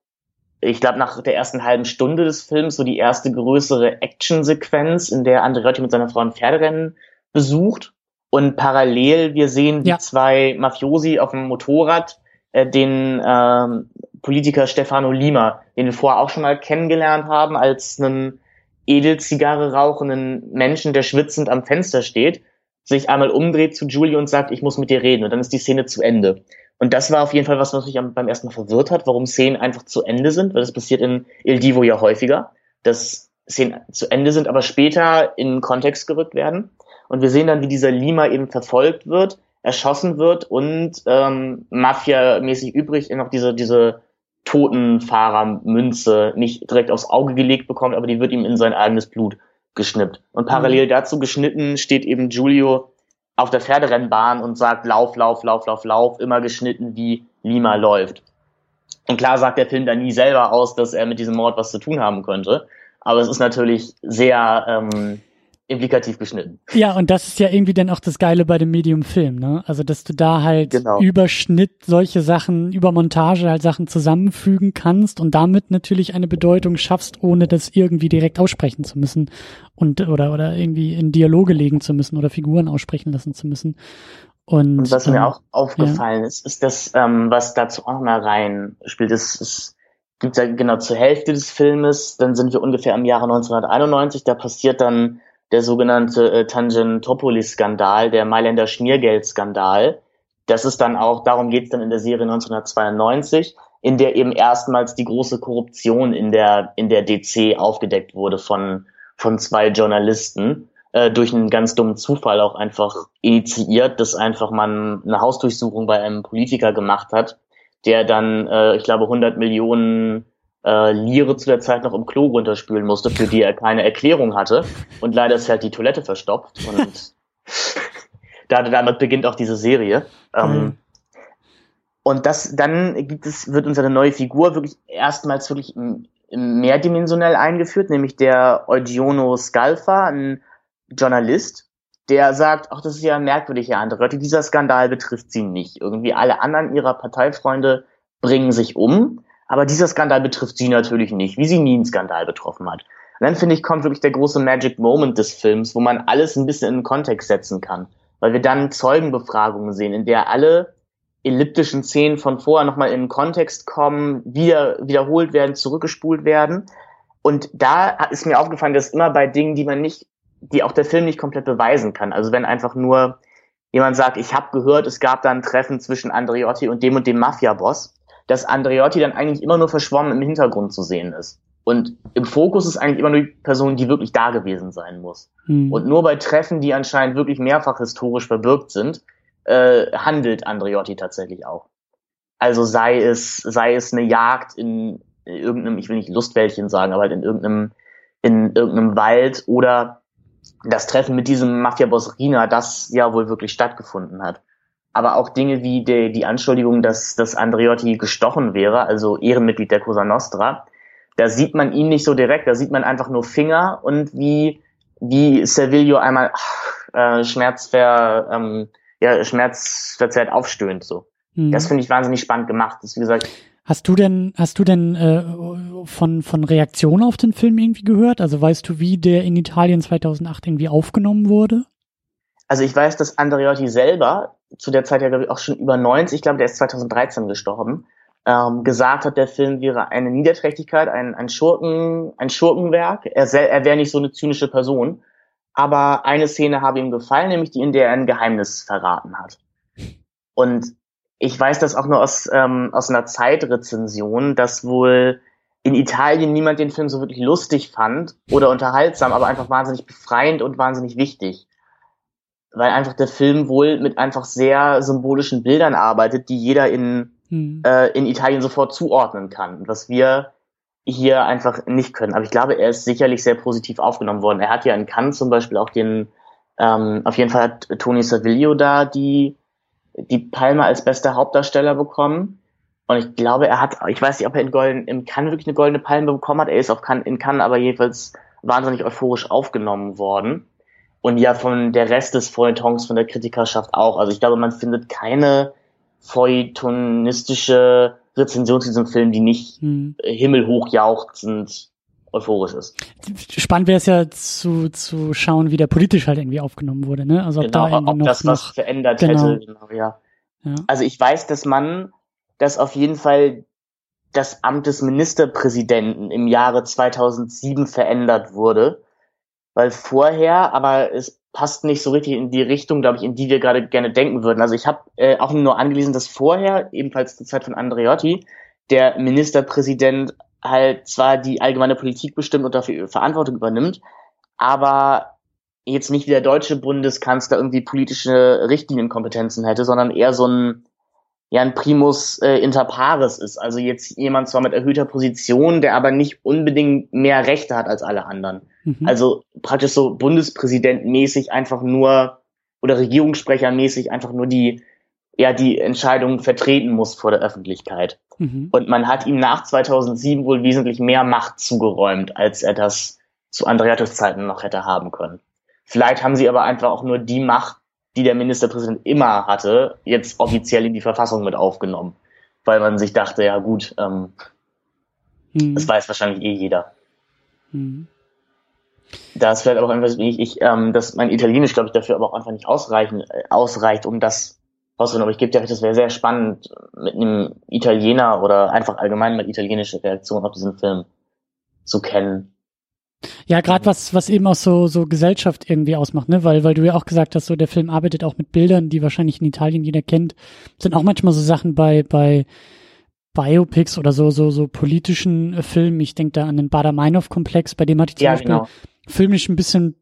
ich glaube, nach der ersten halben Stunde des Films so die erste größere Actionsequenz, in der Andreotti mit seiner Frau ein Pferderennen besucht und parallel wir sehen, wie ja. zwei Mafiosi auf dem Motorrad äh, den ähm, Politiker Stefano Lima, den wir vorher auch schon mal kennengelernt haben, als einen Edelzigarre rauchenden Menschen, der schwitzend am Fenster steht, sich einmal umdreht zu Julie und sagt, ich muss mit dir reden. Und dann ist die Szene zu Ende. Und das war auf jeden Fall was, was mich beim ersten Mal verwirrt hat, warum Szenen einfach zu Ende sind, weil das passiert in Il Divo ja häufiger, dass Szenen zu Ende sind, aber später in Kontext gerückt werden. Und wir sehen dann, wie dieser Lima eben verfolgt wird, erschossen wird und ähm, Mafia-mäßig übrig noch diese, diese Totenfahrermünze nicht direkt aufs Auge gelegt bekommt, aber die wird ihm in sein eigenes Blut geschnippt. Und parallel mhm. dazu geschnitten steht eben Giulio auf der Pferderennbahn und sagt Lauf, Lauf, Lauf, Lauf, Lauf, immer geschnitten, wie Lima läuft. Und klar sagt der Film da nie selber aus, dass er mit diesem Mord was zu tun haben könnte. Aber es ist natürlich sehr ähm, implikativ geschnitten. Ja, und das ist ja irgendwie dann auch das Geile bei dem Medium-Film, ne? Also, dass du da halt genau. über Schnitt solche Sachen, über Montage halt Sachen zusammenfügen kannst und damit natürlich eine Bedeutung schaffst, ohne das irgendwie direkt aussprechen zu müssen und oder oder irgendwie in Dialoge legen zu müssen oder Figuren aussprechen lassen zu müssen. Und, und was ähm, mir auch aufgefallen ja. ist, ist das, ähm, was dazu auch mal rein spielt, ist, ist gibt ja genau zur Hälfte des Filmes, dann sind wir ungefähr im Jahre 1991, da passiert dann der sogenannte äh, Tangentopoli-Skandal, der Mailänder Schmiergeld-Skandal. Das ist dann auch, darum geht es dann in der Serie 1992, in der eben erstmals die große Korruption in der, in der DC aufgedeckt wurde von, von zwei Journalisten, äh, durch einen ganz dummen Zufall auch einfach initiiert, dass einfach man eine Hausdurchsuchung bei einem Politiker gemacht hat, der dann, äh, ich glaube, 100 Millionen äh, Lire zu der Zeit noch im Klo runterspülen musste, für die er keine Erklärung hatte. Und leider ist halt die Toilette verstopft. Und da, damit beginnt auch diese Serie. Ähm, mhm. Und das, dann gibt es, wird unsere neue Figur wirklich erstmals wirklich mehrdimensionell eingeführt, nämlich der Eugiono Scalfa, ein Journalist, der sagt, ach, das ist ja merkwürdig, Herr Andreotti, dieser Skandal betrifft sie nicht. Irgendwie alle anderen ihrer Parteifreunde bringen sich um aber dieser Skandal betrifft sie natürlich nicht, wie sie nie einen Skandal betroffen hat. Und dann finde ich, kommt wirklich der große Magic Moment des Films, wo man alles ein bisschen in den Kontext setzen kann. Weil wir dann Zeugenbefragungen sehen, in der alle elliptischen Szenen von vorher nochmal in den Kontext kommen, wieder, wiederholt werden, zurückgespult werden. Und da ist mir aufgefallen, dass immer bei Dingen, die man nicht, die auch der Film nicht komplett beweisen kann. Also wenn einfach nur jemand sagt, ich habe gehört, es gab da ein Treffen zwischen Andreotti und dem und dem Mafia-Boss, dass Andreotti dann eigentlich immer nur verschwommen im Hintergrund zu sehen ist. Und im Fokus ist eigentlich immer nur die Person, die wirklich da gewesen sein muss. Hm. Und nur bei Treffen, die anscheinend wirklich mehrfach historisch verbirgt sind, äh, handelt Andreotti tatsächlich auch. Also sei es, sei es eine Jagd in irgendeinem, ich will nicht Lustwäldchen sagen, aber halt in irgendeinem, in irgendeinem Wald oder das Treffen mit diesem Mafia-Boss Rina, das ja wohl wirklich stattgefunden hat. Aber auch Dinge wie die, die Anschuldigung, dass, dass Andreotti gestochen wäre, also Ehrenmitglied der Cosa Nostra, da sieht man ihn nicht so direkt, da sieht man einfach nur Finger und wie, wie Servilio einmal äh, schmerzver, ähm, ja, schmerzverzerrt aufstöhnt. So. Mhm. Das finde ich wahnsinnig spannend gemacht. Das, wie gesagt, Hast du denn, hast du denn äh, von, von Reaktionen auf den Film irgendwie gehört? Also weißt du, wie der in Italien 2008 irgendwie aufgenommen wurde? Also ich weiß, dass Andreotti selber, zu der Zeit ja glaube ich auch schon über 90, ich glaube, der ist 2013 gestorben, ähm, gesagt hat, der Film wäre eine Niederträchtigkeit, ein, ein, Schurken, ein Schurkenwerk. Er, er wäre nicht so eine zynische Person. Aber eine Szene habe ihm gefallen, nämlich die, in der er ein Geheimnis verraten hat. Und ich weiß das auch nur aus, ähm, aus einer Zeitrezension, dass wohl in Italien niemand den Film so wirklich lustig fand oder unterhaltsam, aber einfach wahnsinnig befreiend und wahnsinnig wichtig. Weil einfach der Film wohl mit einfach sehr symbolischen Bildern arbeitet, die jeder in, hm. äh, in Italien sofort zuordnen kann. Was wir hier einfach nicht können. Aber ich glaube, er ist sicherlich sehr positiv aufgenommen worden. Er hat ja in Cannes zum Beispiel auch den, ähm, auf jeden Fall hat Tony Saviglio da die die Palme als bester Hauptdarsteller bekommen. Und ich glaube, er hat, ich weiß nicht, ob er in Golden, im Cannes wirklich eine goldene Palme bekommen hat. Er ist auf Cannes, in Cannes aber jedenfalls wahnsinnig euphorisch aufgenommen worden. Und ja, von der Rest des Feuilletons, von der Kritikerschaft auch. Also ich glaube, man findet keine feuilletonistische Rezension zu diesem Film, die nicht hm. himmelhoch jauchzend euphorisch ist. Spannend wäre es ja zu, zu schauen, wie der politisch halt irgendwie aufgenommen wurde, ne? Also ob genau, da ob noch, das was noch, verändert genau. hätte. Genau, ja. ja. Also ich weiß, dass man, dass auf jeden Fall das Amt des Ministerpräsidenten im Jahre 2007 verändert wurde, weil vorher, aber es passt nicht so richtig in die Richtung, glaube ich, in die wir gerade gerne denken würden. Also ich habe äh, auch nur angelesen, dass vorher, ebenfalls zur Zeit von Andreotti, der Ministerpräsident halt zwar die allgemeine Politik bestimmt und dafür Verantwortung übernimmt, aber jetzt nicht wie der deutsche Bundeskanzler irgendwie politische Richtlinienkompetenzen hätte, sondern eher so ein ja ein Primus äh, inter pares ist. Also jetzt jemand zwar mit erhöhter Position, der aber nicht unbedingt mehr Rechte hat als alle anderen. Mhm. Also praktisch so Bundespräsidentmäßig einfach nur oder Regierungssprechermäßig einfach nur die ja die Entscheidung vertreten muss vor der Öffentlichkeit. Mhm. Und man hat ihm nach 2007 wohl wesentlich mehr Macht zugeräumt, als er das zu Andreatis Zeiten noch hätte haben können. Vielleicht haben sie aber einfach auch nur die Macht, die der Ministerpräsident immer hatte, jetzt offiziell in die Verfassung mit aufgenommen. Weil man sich dachte, ja gut, ähm, mhm. das weiß wahrscheinlich eh jeder. Mhm. Das vielleicht auch einfach, ich, ich ähm, dass mein Italienisch, glaube ich, dafür aber auch einfach nicht ausreichen, äh, ausreicht, um das rausfinden. Aber ich gebe dir recht, das wäre sehr spannend, mit einem Italiener oder einfach allgemein mit italienischer Reaktion auf diesen Film zu kennen. Ja, gerade was, was eben auch so, so Gesellschaft irgendwie ausmacht, ne? Weil, weil du ja auch gesagt hast, so der Film arbeitet auch mit Bildern, die wahrscheinlich in Italien jeder kennt. sind auch manchmal so Sachen bei, bei Biopics oder so, so, so politischen äh, Filmen. Ich denke da an den Bader-Meinhof-Komplex, bei dem hatte ich zum ja, Beispiel genau. Filmisch ein bisschen,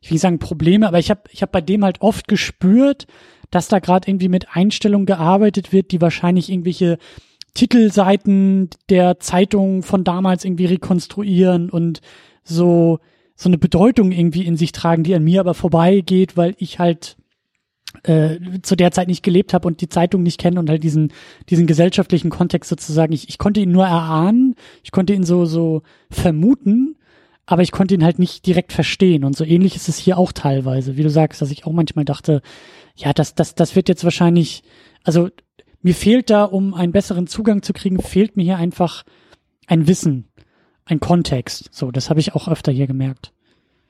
ich will nicht sagen Probleme, aber ich habe ich hab bei dem halt oft gespürt, dass da gerade irgendwie mit Einstellungen gearbeitet wird, die wahrscheinlich irgendwelche Titelseiten der Zeitung von damals irgendwie rekonstruieren und so so eine Bedeutung irgendwie in sich tragen, die an mir aber vorbeigeht, weil ich halt äh, zu der Zeit nicht gelebt habe und die Zeitung nicht kenne und halt diesen diesen gesellschaftlichen Kontext sozusagen. Ich ich konnte ihn nur erahnen, ich konnte ihn so so vermuten, aber ich konnte ihn halt nicht direkt verstehen und so ähnlich ist es hier auch teilweise, wie du sagst, dass ich auch manchmal dachte, ja, das, das, das wird jetzt wahrscheinlich, also mir fehlt da, um einen besseren Zugang zu kriegen, fehlt mir hier einfach ein Wissen, ein Kontext. So, das habe ich auch öfter hier gemerkt.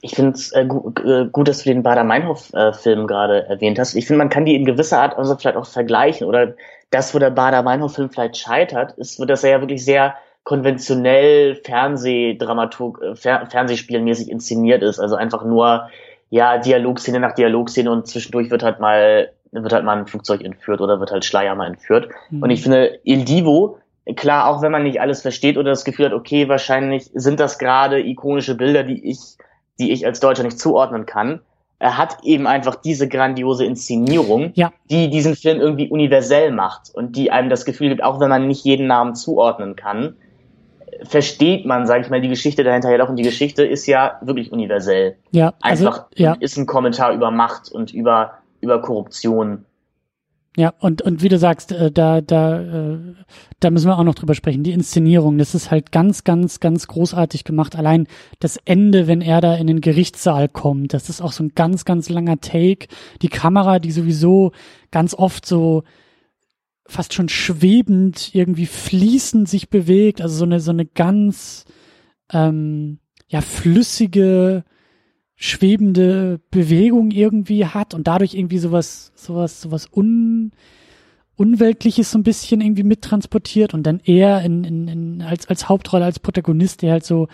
Ich finde es äh, äh, gut, dass du den Bader-Meinhof-Film äh, gerade erwähnt hast. Ich finde, man kann die in gewisser Art also vielleicht auch vergleichen. Oder das, wo der Bader-Meinhof-Film vielleicht scheitert, ist, dass er ja wirklich sehr konventionell Fernsehdramaturg, äh, Fer Fernsehspielmäßig inszeniert ist. Also einfach nur ja, Dialogszene nach Dialogszene und zwischendurch wird halt mal, wird halt mal ein Flugzeug entführt oder wird halt Schleier mal entführt. Mhm. Und ich finde, Il Divo, klar, auch wenn man nicht alles versteht oder das Gefühl hat, okay, wahrscheinlich sind das gerade ikonische Bilder, die ich, die ich als Deutscher nicht zuordnen kann. er hat eben einfach diese grandiose Inszenierung, Ja. die diesen Film irgendwie universell macht und die einem das Gefühl gibt, auch wenn man nicht jeden Namen zuordnen kann, versteht man, sage ich mal, die Geschichte dahinter ja doch. Und die Geschichte ist ja wirklich universell. Ja, also, Einfach ja, ist ein Kommentar über Macht und über, über Korruption. ja, und, und wie du sagst, äh, da, da, äh, da müssen wir auch noch drüber sprechen. Die Inszenierung, das ist halt ganz, ganz, ganz großartig gemacht. Allein das Ende, wenn er da in den Gerichtssaal kommt, das ist auch so ein ganz, ganz langer Take. Die Kamera, die sowieso ganz oft so fast schon schwebend irgendwie fließend sich bewegt, also so eine, so eine ganz, ähm, ja, flüssige, schwebende Bewegung irgendwie hat und dadurch irgendwie sowas, sowas, sowas un, Unweltliches so ein bisschen irgendwie mittransportiert und dann er in, in, in, als, als Hauptrolle, als Protagonist, der halt so,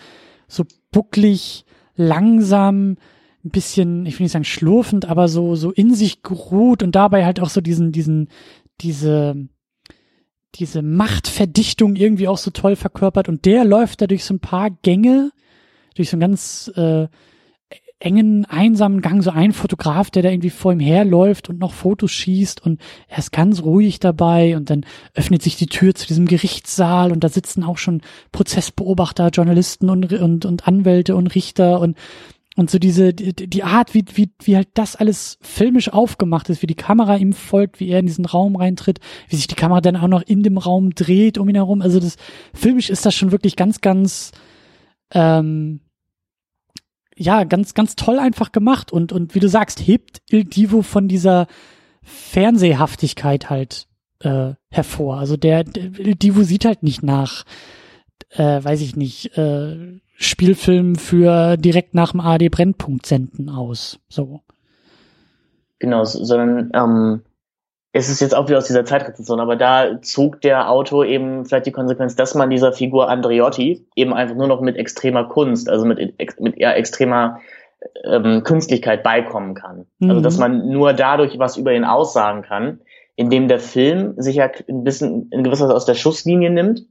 so bucklig, langsam, ein bisschen, ich will nicht sagen schlurfend, aber so, so in sich geruht und dabei halt auch so diesen, diesen, diese, diese Machtverdichtung irgendwie auch so toll verkörpert und der läuft da durch so ein paar Gänge, durch so einen ganz äh, engen, einsamen Gang, so ein Fotograf, der da irgendwie vor ihm herläuft und noch Fotos schießt und er ist ganz ruhig dabei und dann öffnet sich die Tür zu diesem Gerichtssaal und da sitzen auch schon Prozessbeobachter, Journalisten und, und, und Anwälte und Richter und und so diese, die, die Art, wie, wie, wie halt das alles filmisch aufgemacht ist, wie die Kamera ihm folgt, wie er in diesen Raum reintritt, wie sich die Kamera dann auch noch in dem Raum dreht um ihn herum. Also das filmisch ist das schon wirklich ganz, ganz, ähm, ja, ganz, ganz toll einfach gemacht und, und wie du sagst, hebt Il Divo von dieser Fernsehhaftigkeit halt äh, hervor. Also der, der Il Divo sieht halt nicht nach, äh, weiß ich nicht, äh, Spielfilm für direkt nach dem AD Brennpunkt senden aus. So. Genau, sondern ähm, es ist jetzt auch wieder aus dieser Zeitrezession, aber da zog der Autor eben vielleicht die Konsequenz, dass man dieser Figur Andreotti eben einfach nur noch mit extremer Kunst, also mit, mit eher extremer ähm, Künstlichkeit beikommen kann. Mhm. Also dass man nur dadurch was über ihn aussagen kann, indem der Film sich ja ein bisschen in gewisser Weise aus der Schusslinie nimmt,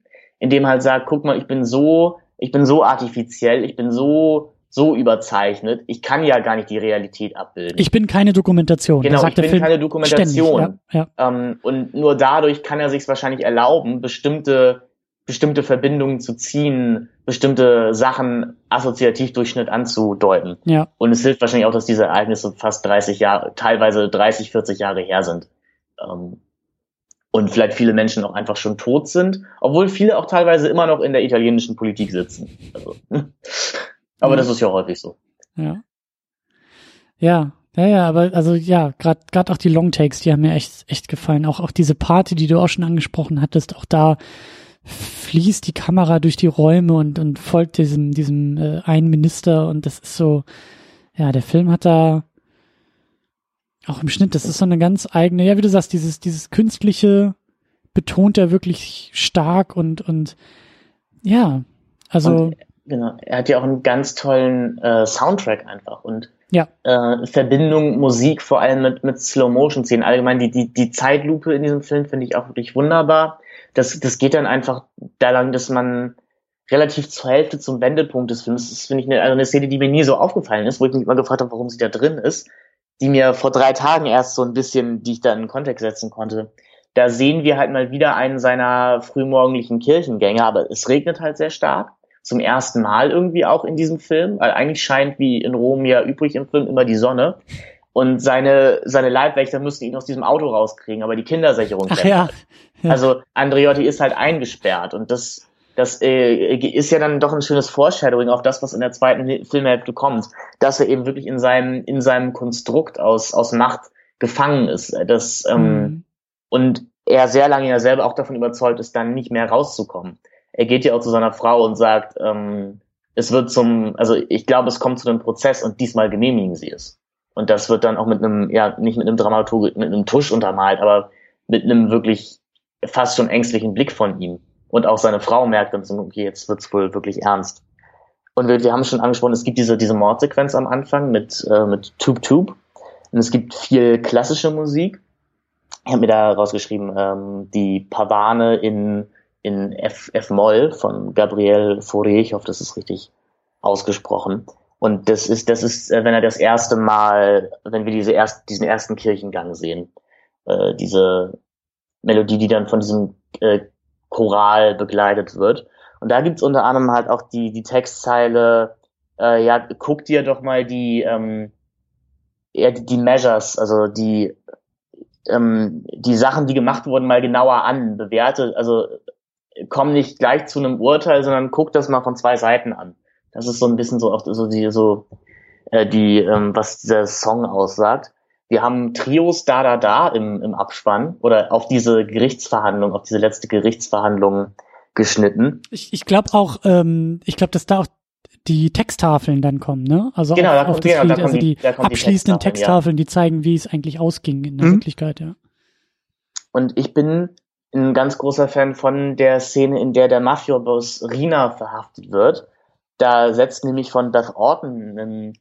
indem halt sagt, guck mal, ich bin so ich bin so artifiziell, ich bin so so überzeichnet, ich kann ja gar nicht die Realität abbilden. Ich bin keine Dokumentation. Genau, ich bin Film keine Dokumentation. Ständig, ja, ja. Ähm, und nur dadurch kann er sich wahrscheinlich erlauben, bestimmte bestimmte Verbindungen zu ziehen, bestimmte Sachen assoziativ Durchschnitt anzudeuten. Ja. Und es hilft wahrscheinlich auch, dass diese Ereignisse fast 30 Jahre, teilweise 30, 40 Jahre her sind. Ähm, und vielleicht viele Menschen auch einfach schon tot sind, obwohl viele auch teilweise immer noch in der italienischen Politik sitzen. Also, aber das ist ja häufig so. Ja. Ja, ja, ja, aber also ja, gerade gerade auch die Longtakes, die haben mir echt echt gefallen. Auch auch diese Party, die du auch schon angesprochen hattest, auch da fließt die Kamera durch die Räume und und folgt diesem diesem äh, einen Minister und das ist so, ja, der Film hat da auch im Schnitt, das ist so eine ganz eigene, ja, wie du sagst, dieses, dieses künstliche betont er wirklich stark und, und ja, also. Und, genau, er hat ja auch einen ganz tollen äh, Soundtrack einfach und ja. äh, Verbindung Musik, vor allem mit, mit Slow-Motion-Szenen. Allgemein die, die, die Zeitlupe in diesem Film finde ich auch wirklich wunderbar. Das, das geht dann einfach da lang, dass man relativ zur Hälfte zum Wendepunkt des Films, das finde ich eine, also eine Szene, die mir nie so aufgefallen ist, wo ich mich immer gefragt habe, warum sie da drin ist die mir vor drei Tagen erst so ein bisschen, die ich da in den Kontext setzen konnte. Da sehen wir halt mal wieder einen seiner frühmorgendlichen Kirchengänge, aber es regnet halt sehr stark. Zum ersten Mal irgendwie auch in diesem Film, weil eigentlich scheint wie in Rom ja übrig im Film immer die Sonne. Und seine, seine Leibwächter müssten ihn aus diesem Auto rauskriegen, aber die Kindersicherung. Ach, ja. ja. Also Andreotti ist halt eingesperrt und das, das äh, ist ja dann doch ein schönes Foreshadowing auf das, was in der zweiten Filmhälfte kommt, dass er eben wirklich in seinem in seinem Konstrukt aus aus Macht gefangen ist, das ähm, mhm. und er sehr lange ja selber auch davon überzeugt ist, dann nicht mehr rauszukommen. Er geht ja auch zu seiner Frau und sagt, ähm, es wird zum, also ich glaube, es kommt zu einem Prozess und diesmal genehmigen sie es. Und das wird dann auch mit einem, ja, nicht mit einem Dramaturg, mit einem Tusch untermalt, aber mit einem wirklich fast schon ängstlichen Blick von ihm. Und auch seine Frau merkt dann so, okay, jetzt wird's wohl wirklich ernst. Und wir, wir haben schon angesprochen, es gibt diese, diese Mordsequenz am Anfang mit, äh, mit Tube Tube. Und es gibt viel klassische Musik. Ich habe mir da rausgeschrieben, ähm, die Pavane in, in F, F-Moll von Gabriel Fauré. Ich hoffe, das ist richtig ausgesprochen. Und das ist, das ist, äh, wenn er das erste Mal, wenn wir diese erst, diesen ersten Kirchengang sehen, äh, diese Melodie, die dann von diesem äh, Choral begleitet wird. Und da gibt's unter anderem halt auch die, die Textzeile, äh, ja, guck dir doch mal die, ähm, ja, die, die Measures, also die, ähm, die Sachen, die gemacht wurden, mal genauer an, bewerte, also komm nicht gleich zu einem Urteil, sondern guck das mal von zwei Seiten an. Das ist so ein bisschen so oft so die, so, äh, die, ähm, was dieser Song aussagt. Wir haben Trios da, da, da im, im Abspann oder auf diese Gerichtsverhandlung, auf diese letzte Gerichtsverhandlung geschnitten. Ich, ich glaube auch, ähm, ich glaube, dass da auch die Texttafeln dann kommen, ne? Also genau, auf, da auf das genau, Lied, da also die, da kommen die abschließenden Texttafeln, Texttafeln, die zeigen, wie es eigentlich ausging in der Mhm. Wirklichkeit, ja. Und ich bin ein ganz großer Fan von der Szene, in der der Mafia-Boss Rina verhaftet wird. Da setzt nämlich von Beth Orton ein,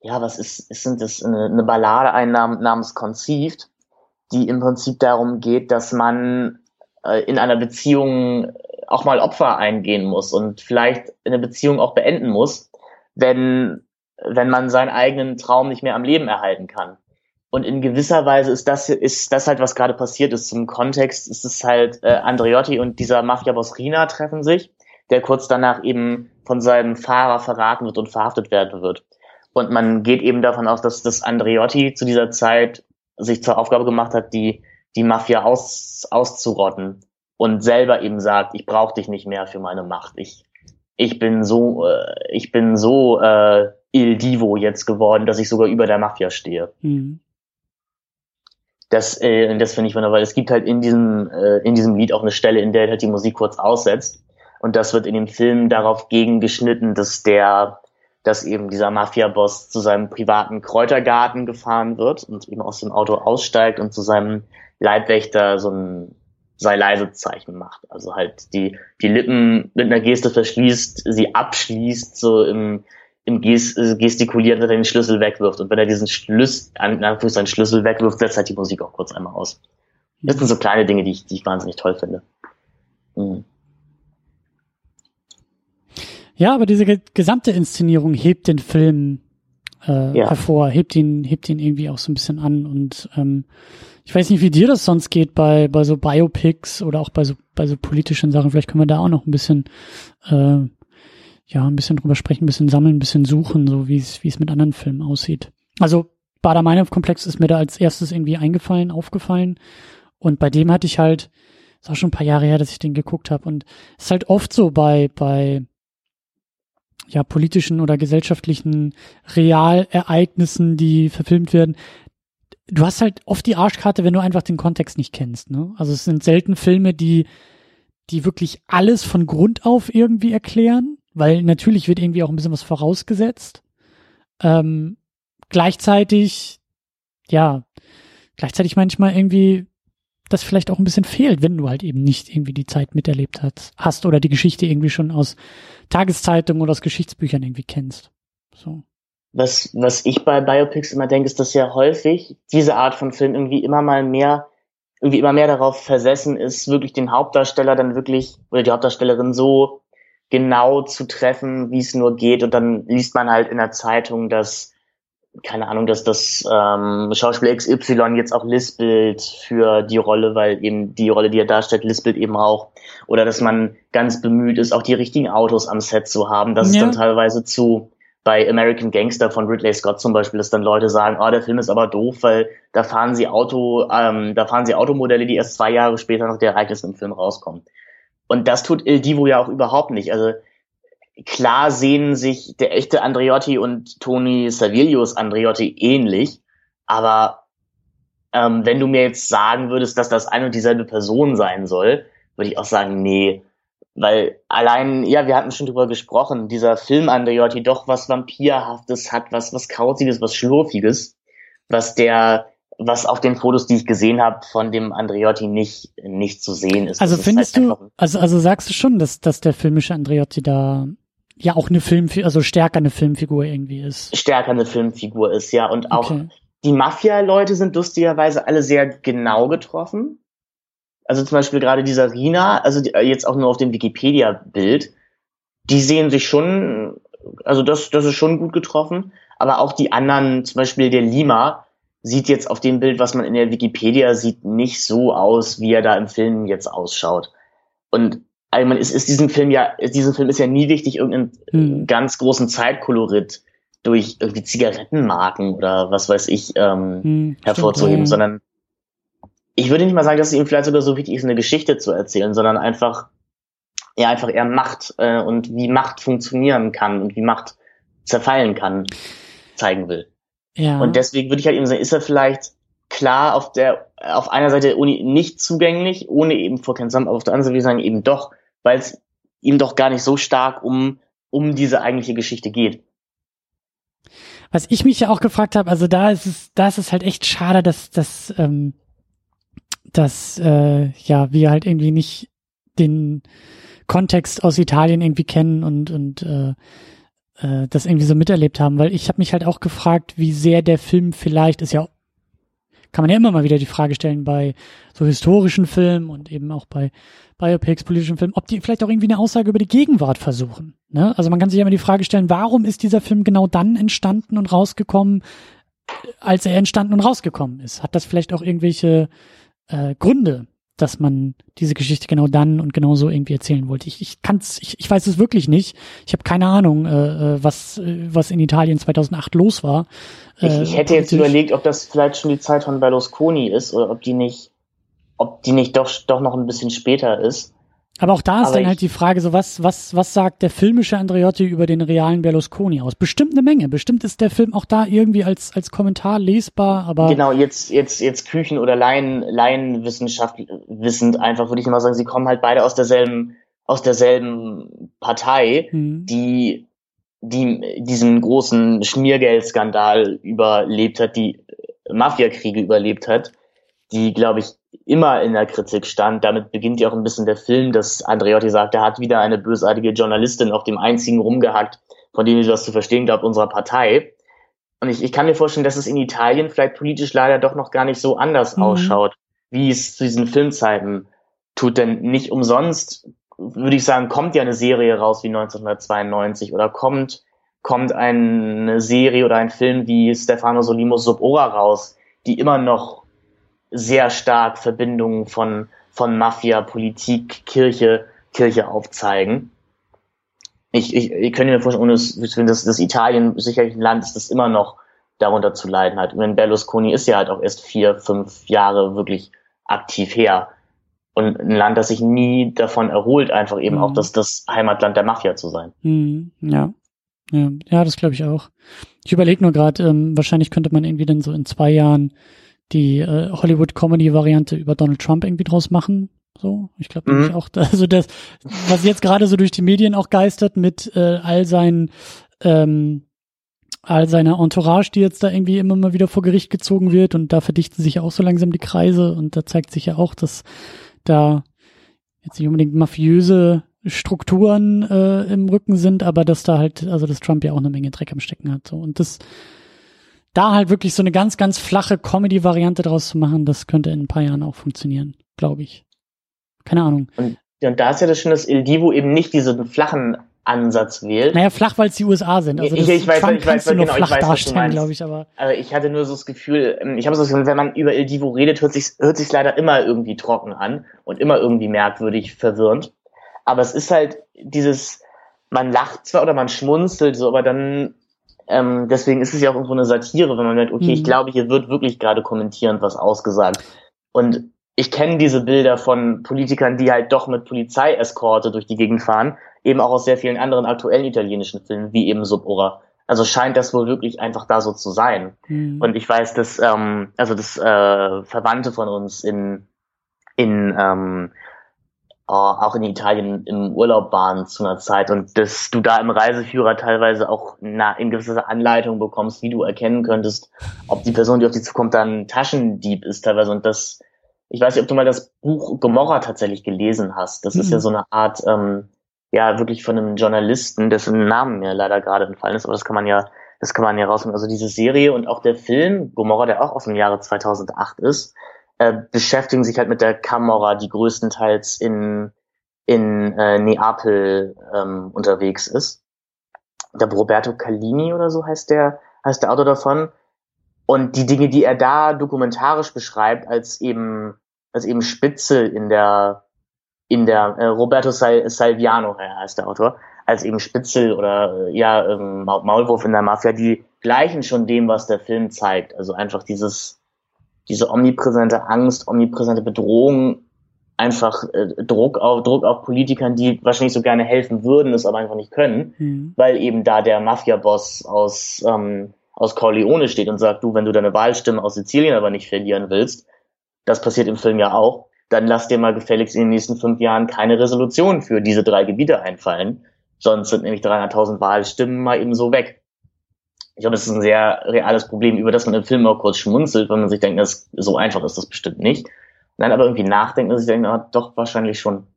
ja, was ist, ist sind das, eine, eine Ballade ein nam- namens Conceived, die im Prinzip darum geht, dass man äh, in einer Beziehung auch mal Opfer eingehen muss und vielleicht eine Beziehung auch beenden muss, wenn, wenn man seinen eigenen Traum nicht mehr am Leben erhalten kann. Und in gewisser Weise ist das, ist das halt, was gerade passiert ist. Zum Kontext ist es halt, äh, Andreotti und dieser Mafia-Boss Rina treffen sich, der kurz danach eben von seinem Fahrer verraten wird und verhaftet werden wird. Und man geht eben davon aus, dass das Andreotti zu dieser Zeit sich zur Aufgabe gemacht hat, die, die Mafia aus, auszurotten und selber eben sagt, ich brauche dich nicht mehr für meine Macht. Ich, ich bin so, äh, ich bin so äh, Il Divo jetzt geworden, dass ich sogar über der Mafia stehe. Mhm. Das, äh, das finde ich wunderbar. Es gibt halt in diesem, äh, in diesem Lied auch eine Stelle, in der halt die Musik kurz aussetzt. Und das wird in dem Film darauf gegengeschnitten, dass der, dass eben dieser Mafia-Boss zu seinem privaten Kräutergarten gefahren wird und eben aus dem Auto aussteigt und zu seinem Leibwächter so ein sei leise Zeichen macht. Also halt die, die Lippen mit einer Geste verschließt, sie abschließt, so im, im Ges gestikulieren, dass er den Schlüssel wegwirft. Und wenn er diesen Schlüssel, an seinen Schlüssel wegwirft, setzt halt die Musik auch kurz einmal aus. Das sind so kleine Dinge, die ich, die ich wahnsinnig toll finde. Mhm. Ja, aber diese ge gesamte Inszenierung hebt den Film äh, Ja. hervor, hebt ihn, hebt ihn irgendwie auch so ein bisschen an. Und ähm, ich weiß nicht, wie dir das sonst geht bei, bei so Biopics oder auch bei so, bei so politischen Sachen. Vielleicht können wir da auch noch ein bisschen, äh, ja, ein bisschen drüber sprechen, ein bisschen sammeln, ein bisschen suchen, so wie es, wie es mit anderen Filmen aussieht. Also Bader-Meinhof-Komplex ist mir da als erstes irgendwie eingefallen, aufgefallen. Und bei dem hatte ich halt, ist auch schon ein paar Jahre her, dass ich den geguckt habe. Und es ist halt oft so bei, bei ja, politischen oder gesellschaftlichen Realereignissen, die verfilmt werden. Du hast halt oft die Arschkarte, wenn du einfach den Kontext nicht kennst. Ne? Also es sind selten Filme, die, die wirklich alles von Grund auf irgendwie erklären, weil natürlich wird irgendwie auch ein bisschen was vorausgesetzt. Ähm, gleichzeitig, ja, gleichzeitig manchmal irgendwie das vielleicht auch ein bisschen fehlt, wenn du halt eben nicht irgendwie die Zeit miterlebt hast, oder die Geschichte irgendwie schon aus Tageszeitungen oder aus Geschichtsbüchern irgendwie kennst. So. Was, was ich bei Biopics immer denke, ist, dass ja häufig diese Art von Film irgendwie immer mal mehr, irgendwie immer mehr darauf versessen ist, wirklich den Hauptdarsteller dann wirklich, oder die Hauptdarstellerin so genau zu treffen, wie es nur geht. Und dann liest man halt in der Zeitung, dass, keine Ahnung, dass das ähm, Schauspieler XY jetzt auch lispelt für die Rolle, weil eben die Rolle, die er darstellt, lispelt eben auch. Oder dass man ganz bemüht ist, auch die richtigen Autos am Set zu haben. Das Ja. ist dann teilweise zu bei American Gangster von Ridley Scott zum Beispiel, dass dann Leute sagen, oh, der Film ist aber doof, weil da fahren sie Auto, ähm, da fahren sie Automodelle, die erst zwei Jahre später nach der Ereignis im Film rauskommen. Und das tut Il Divo ja auch überhaupt nicht. Also klar sehen sich der echte Andreotti und Tony Savilios Andreotti ähnlich, aber ähm, wenn du mir jetzt sagen würdest, dass das eine und dieselbe Person sein soll, würde ich auch sagen, nee. Weil allein, ja, wir hatten schon drüber gesprochen, dieser Film Andreotti doch was Vampirhaftes hat, was, was Krauziges, was Schlurfiges, was der, was auf den Fotos, die ich gesehen habe, von dem Andreotti nicht, nicht zu sehen ist. Also Das ist findest halt du, also, also sagst du schon, dass, dass der filmische Andreotti da ja auch eine Filmfigur, also stärker eine Filmfigur irgendwie ist. stärker eine Filmfigur ist, ja. Und auch Okay. die Mafia-Leute sind lustigerweise alle sehr genau getroffen. Also zum Beispiel gerade dieser Rina, also die, jetzt auch nur auf dem Wikipedia-Bild, die sehen sich schon also das, das ist schon gut getroffen. Aber auch die anderen, zum Beispiel der Lima, sieht jetzt auf dem Bild, was man in der Wikipedia sieht, nicht so aus, wie er da im Film jetzt ausschaut. Und also man ist, ist diesen Film ja, diesen Film ist ja nie wichtig, irgendeinen hm. ganz großen Zeitkolorit durch irgendwie Zigarettenmarken oder was weiß ich ähm, hm, hervorzuheben, stimmt, sondern ich würde nicht mal sagen, dass es ihm vielleicht sogar so wichtig ist, eine Geschichte zu erzählen, sondern einfach, ja, einfach eher Macht äh, und wie Macht funktionieren kann und wie Macht zerfallen kann, zeigen will. Ja. Und deswegen würde ich halt eben sagen, ist er vielleicht klar auf der, auf einer Seite nicht zugänglich, ohne eben vor Ken aber auf der anderen Seite würde ich sagen eben doch, weil es ihm doch gar nicht so stark um, um diese eigentliche Geschichte geht. Was ich mich ja auch gefragt habe, also da ist es, da ist es halt echt schade, dass, dass, ähm, dass, äh, ja, wir halt irgendwie nicht den Kontext aus Italien irgendwie kennen und, und äh, äh, das irgendwie so miterlebt haben, weil ich habe mich halt auch gefragt, wie sehr der Film vielleicht ist ja kann man ja immer mal wieder die Frage stellen bei so historischen Filmen und eben auch bei Biopics, politischen Filmen, ob die vielleicht auch irgendwie eine Aussage über die Gegenwart versuchen. Ne? Also man kann sich ja immer die Frage stellen, warum ist dieser Film genau dann entstanden und rausgekommen, als er entstanden und rausgekommen ist? Hat das vielleicht auch irgendwelche äh, Gründe, dass man diese Geschichte genau dann und genau so irgendwie erzählen wollte. Ich, ich kann's, ich, ich weiß es wirklich nicht. Ich habe keine Ahnung, äh, äh was, äh, was in Italien 2008 los war. ich, ich hätte jetzt überlegt, ob das vielleicht schon die Zeit von Berlusconi ist oder ob die nicht, ob die nicht doch, doch noch ein bisschen später ist. Aber auch da ist Aber dann halt die Frage, so was, was, was sagt der filmische Andreotti über den realen Berlusconi aus? Bestimmt eine Menge. Bestimmt ist der Film auch da irgendwie als, als Kommentar lesbar, aber. Genau, jetzt, jetzt, jetzt Küchen- oder Laien, Laienwissenschaft wissend einfach, würde ich mal sagen, sie kommen halt beide aus derselben, aus derselben Partei, mhm. die, die diesen großen Schmiergeldskandal überlebt hat, die Mafiakriege überlebt hat, die, glaube ich, immer in der Kritik stand. Damit beginnt ja auch ein bisschen der Film, dass Andreotti sagt, er hat wieder eine bösartige Journalistin auf dem einzigen rumgehackt, von dem ich was zu verstehen glaubt, unserer Partei. Und ich, ich kann mir vorstellen, dass es in Italien vielleicht politisch leider doch noch gar nicht so anders mhm. ausschaut, wie es zu diesen Filmzeiten tut. Denn nicht umsonst, würde ich sagen, kommt ja eine Serie raus wie 1992 oder kommt, kommt eine Serie oder ein Film wie Stefano Solimos Subora raus, die immer noch sehr stark Verbindungen von, von Mafia, Politik, Kirche, Kirche aufzeigen. Ich, ich, ich könnte mir vorstellen, ohne das, das, das Italien sicherlich ein Land ist, das immer noch darunter zu leiden hat. Und Berlusconi ist ja halt auch erst vier, fünf Jahre wirklich aktiv her. Und ein Land, das sich nie davon erholt, einfach eben mhm. auch das, das Heimatland der Mafia zu sein. Mhm, ja. Ja, ja, das glaube ich auch. Ich überlege nur gerade, ähm, wahrscheinlich könnte man irgendwie dann so in zwei Jahren die äh, Hollywood-Comedy-Variante über Donald Trump irgendwie draus machen. So, ich glaube mhm. auch, also das, was jetzt gerade so durch die Medien auch geistert mit äh, all seinen ähm, all seiner Entourage, die jetzt da irgendwie immer mal wieder vor Gericht gezogen wird und da verdichten sich ja auch so langsam die Kreise und da zeigt sich ja auch, dass da jetzt nicht unbedingt mafiöse Strukturen äh, im Rücken sind, aber dass da halt, also dass Trump ja auch eine Menge Dreck am Stecken hat. So. Und das da halt wirklich so eine ganz, ganz flache Comedy-Variante draus zu machen, das könnte in ein paar Jahren auch funktionieren, glaube ich. Keine Ahnung. Und, und da ist ja das schön, dass Il Divo eben nicht diesen flachen Ansatz wählt. Naja, flach, weil es die USA sind. Also ich, ich weiß, Trump ich weiß, genau, flach ich weiß, darstellen, glaube ich, aber. Aber ich hatte nur so das Gefühl, ähm, ich habe so das Gefühl, wenn man über Il Divo redet, hört sich hört sich leider immer irgendwie trocken an und immer irgendwie merkwürdig verwirrend. Aber es ist halt dieses, man lacht zwar oder man schmunzelt so, aber dann ähm, deswegen ist es ja auch irgendwo eine Satire, wenn man merkt, okay, mhm. ich glaube, hier wird wirklich gerade kommentierend was ausgesagt. Und ich kenne diese Bilder von Politikern, die halt doch mit Polizeieskorte durch die Gegend fahren, eben auch aus sehr vielen anderen aktuellen italienischen Filmen, wie eben Subora. Also scheint das wohl wirklich einfach da so zu sein. Mhm. Und ich weiß, dass ähm, also das äh, Verwandte von uns in in ähm, äh, auch in Italien im Urlaub waren zu einer Zeit und dass du da im Reiseführer teilweise auch na, in gewisser Anleitung bekommst, wie du erkennen könntest, ob die Person, die auf dich zukommt, dann Taschendieb ist teilweise und das, ich weiß nicht, ob du mal das Buch Gomorra tatsächlich gelesen hast. Das mhm. ist ja mhm. so eine Art, ähm, ja, wirklich von einem Journalisten, dessen Namen mir leider gerade entfallen ist, aber das kann man ja, das kann man ja rausfinden. Also diese Serie und auch der Film Gomorra, der auch aus dem Jahre 2008 ist, äh, beschäftigen sich halt mit der Camorra, die größtenteils in, in äh, Neapel ähm, unterwegs ist. der Roberto Callini oder so heißt der, heißt der Autor davon. Und die Dinge, die er da dokumentarisch beschreibt, als eben, als eben Spitze in der, in der, äh, Roberto Sal Salviano heißt der Autor, als eben Spitzel oder, ja, ähm, Maulwurf in der Mafia, die gleichen schon dem, was der Film zeigt. Also einfach dieses, diese omnipräsente Angst, omnipräsente Bedrohung, einfach äh, Druck auf Druck auf Politikern, die wahrscheinlich so gerne helfen würden, es aber einfach nicht können, mhm. weil eben da der Mafia-Boss aus ähm, aus Corleone steht und sagt, du, wenn du deine Wahlstimme aus Sizilien aber nicht verlieren willst, das passiert im Film ja auch, dann lass dir mal gefälligst in den nächsten fünf Jahren keine Resolution für diese drei Gebiete einfallen, sonst sind nämlich 300.000 Wahlstimmen mal eben so weg. Ich glaube, das ist ein sehr reales Problem, über das man im Film auch kurz schmunzelt, wenn man sich denkt, das, so einfach ist das bestimmt nicht. Nein, aber irgendwie nachdenken und sich denken, ah, doch, wahrscheinlich schon.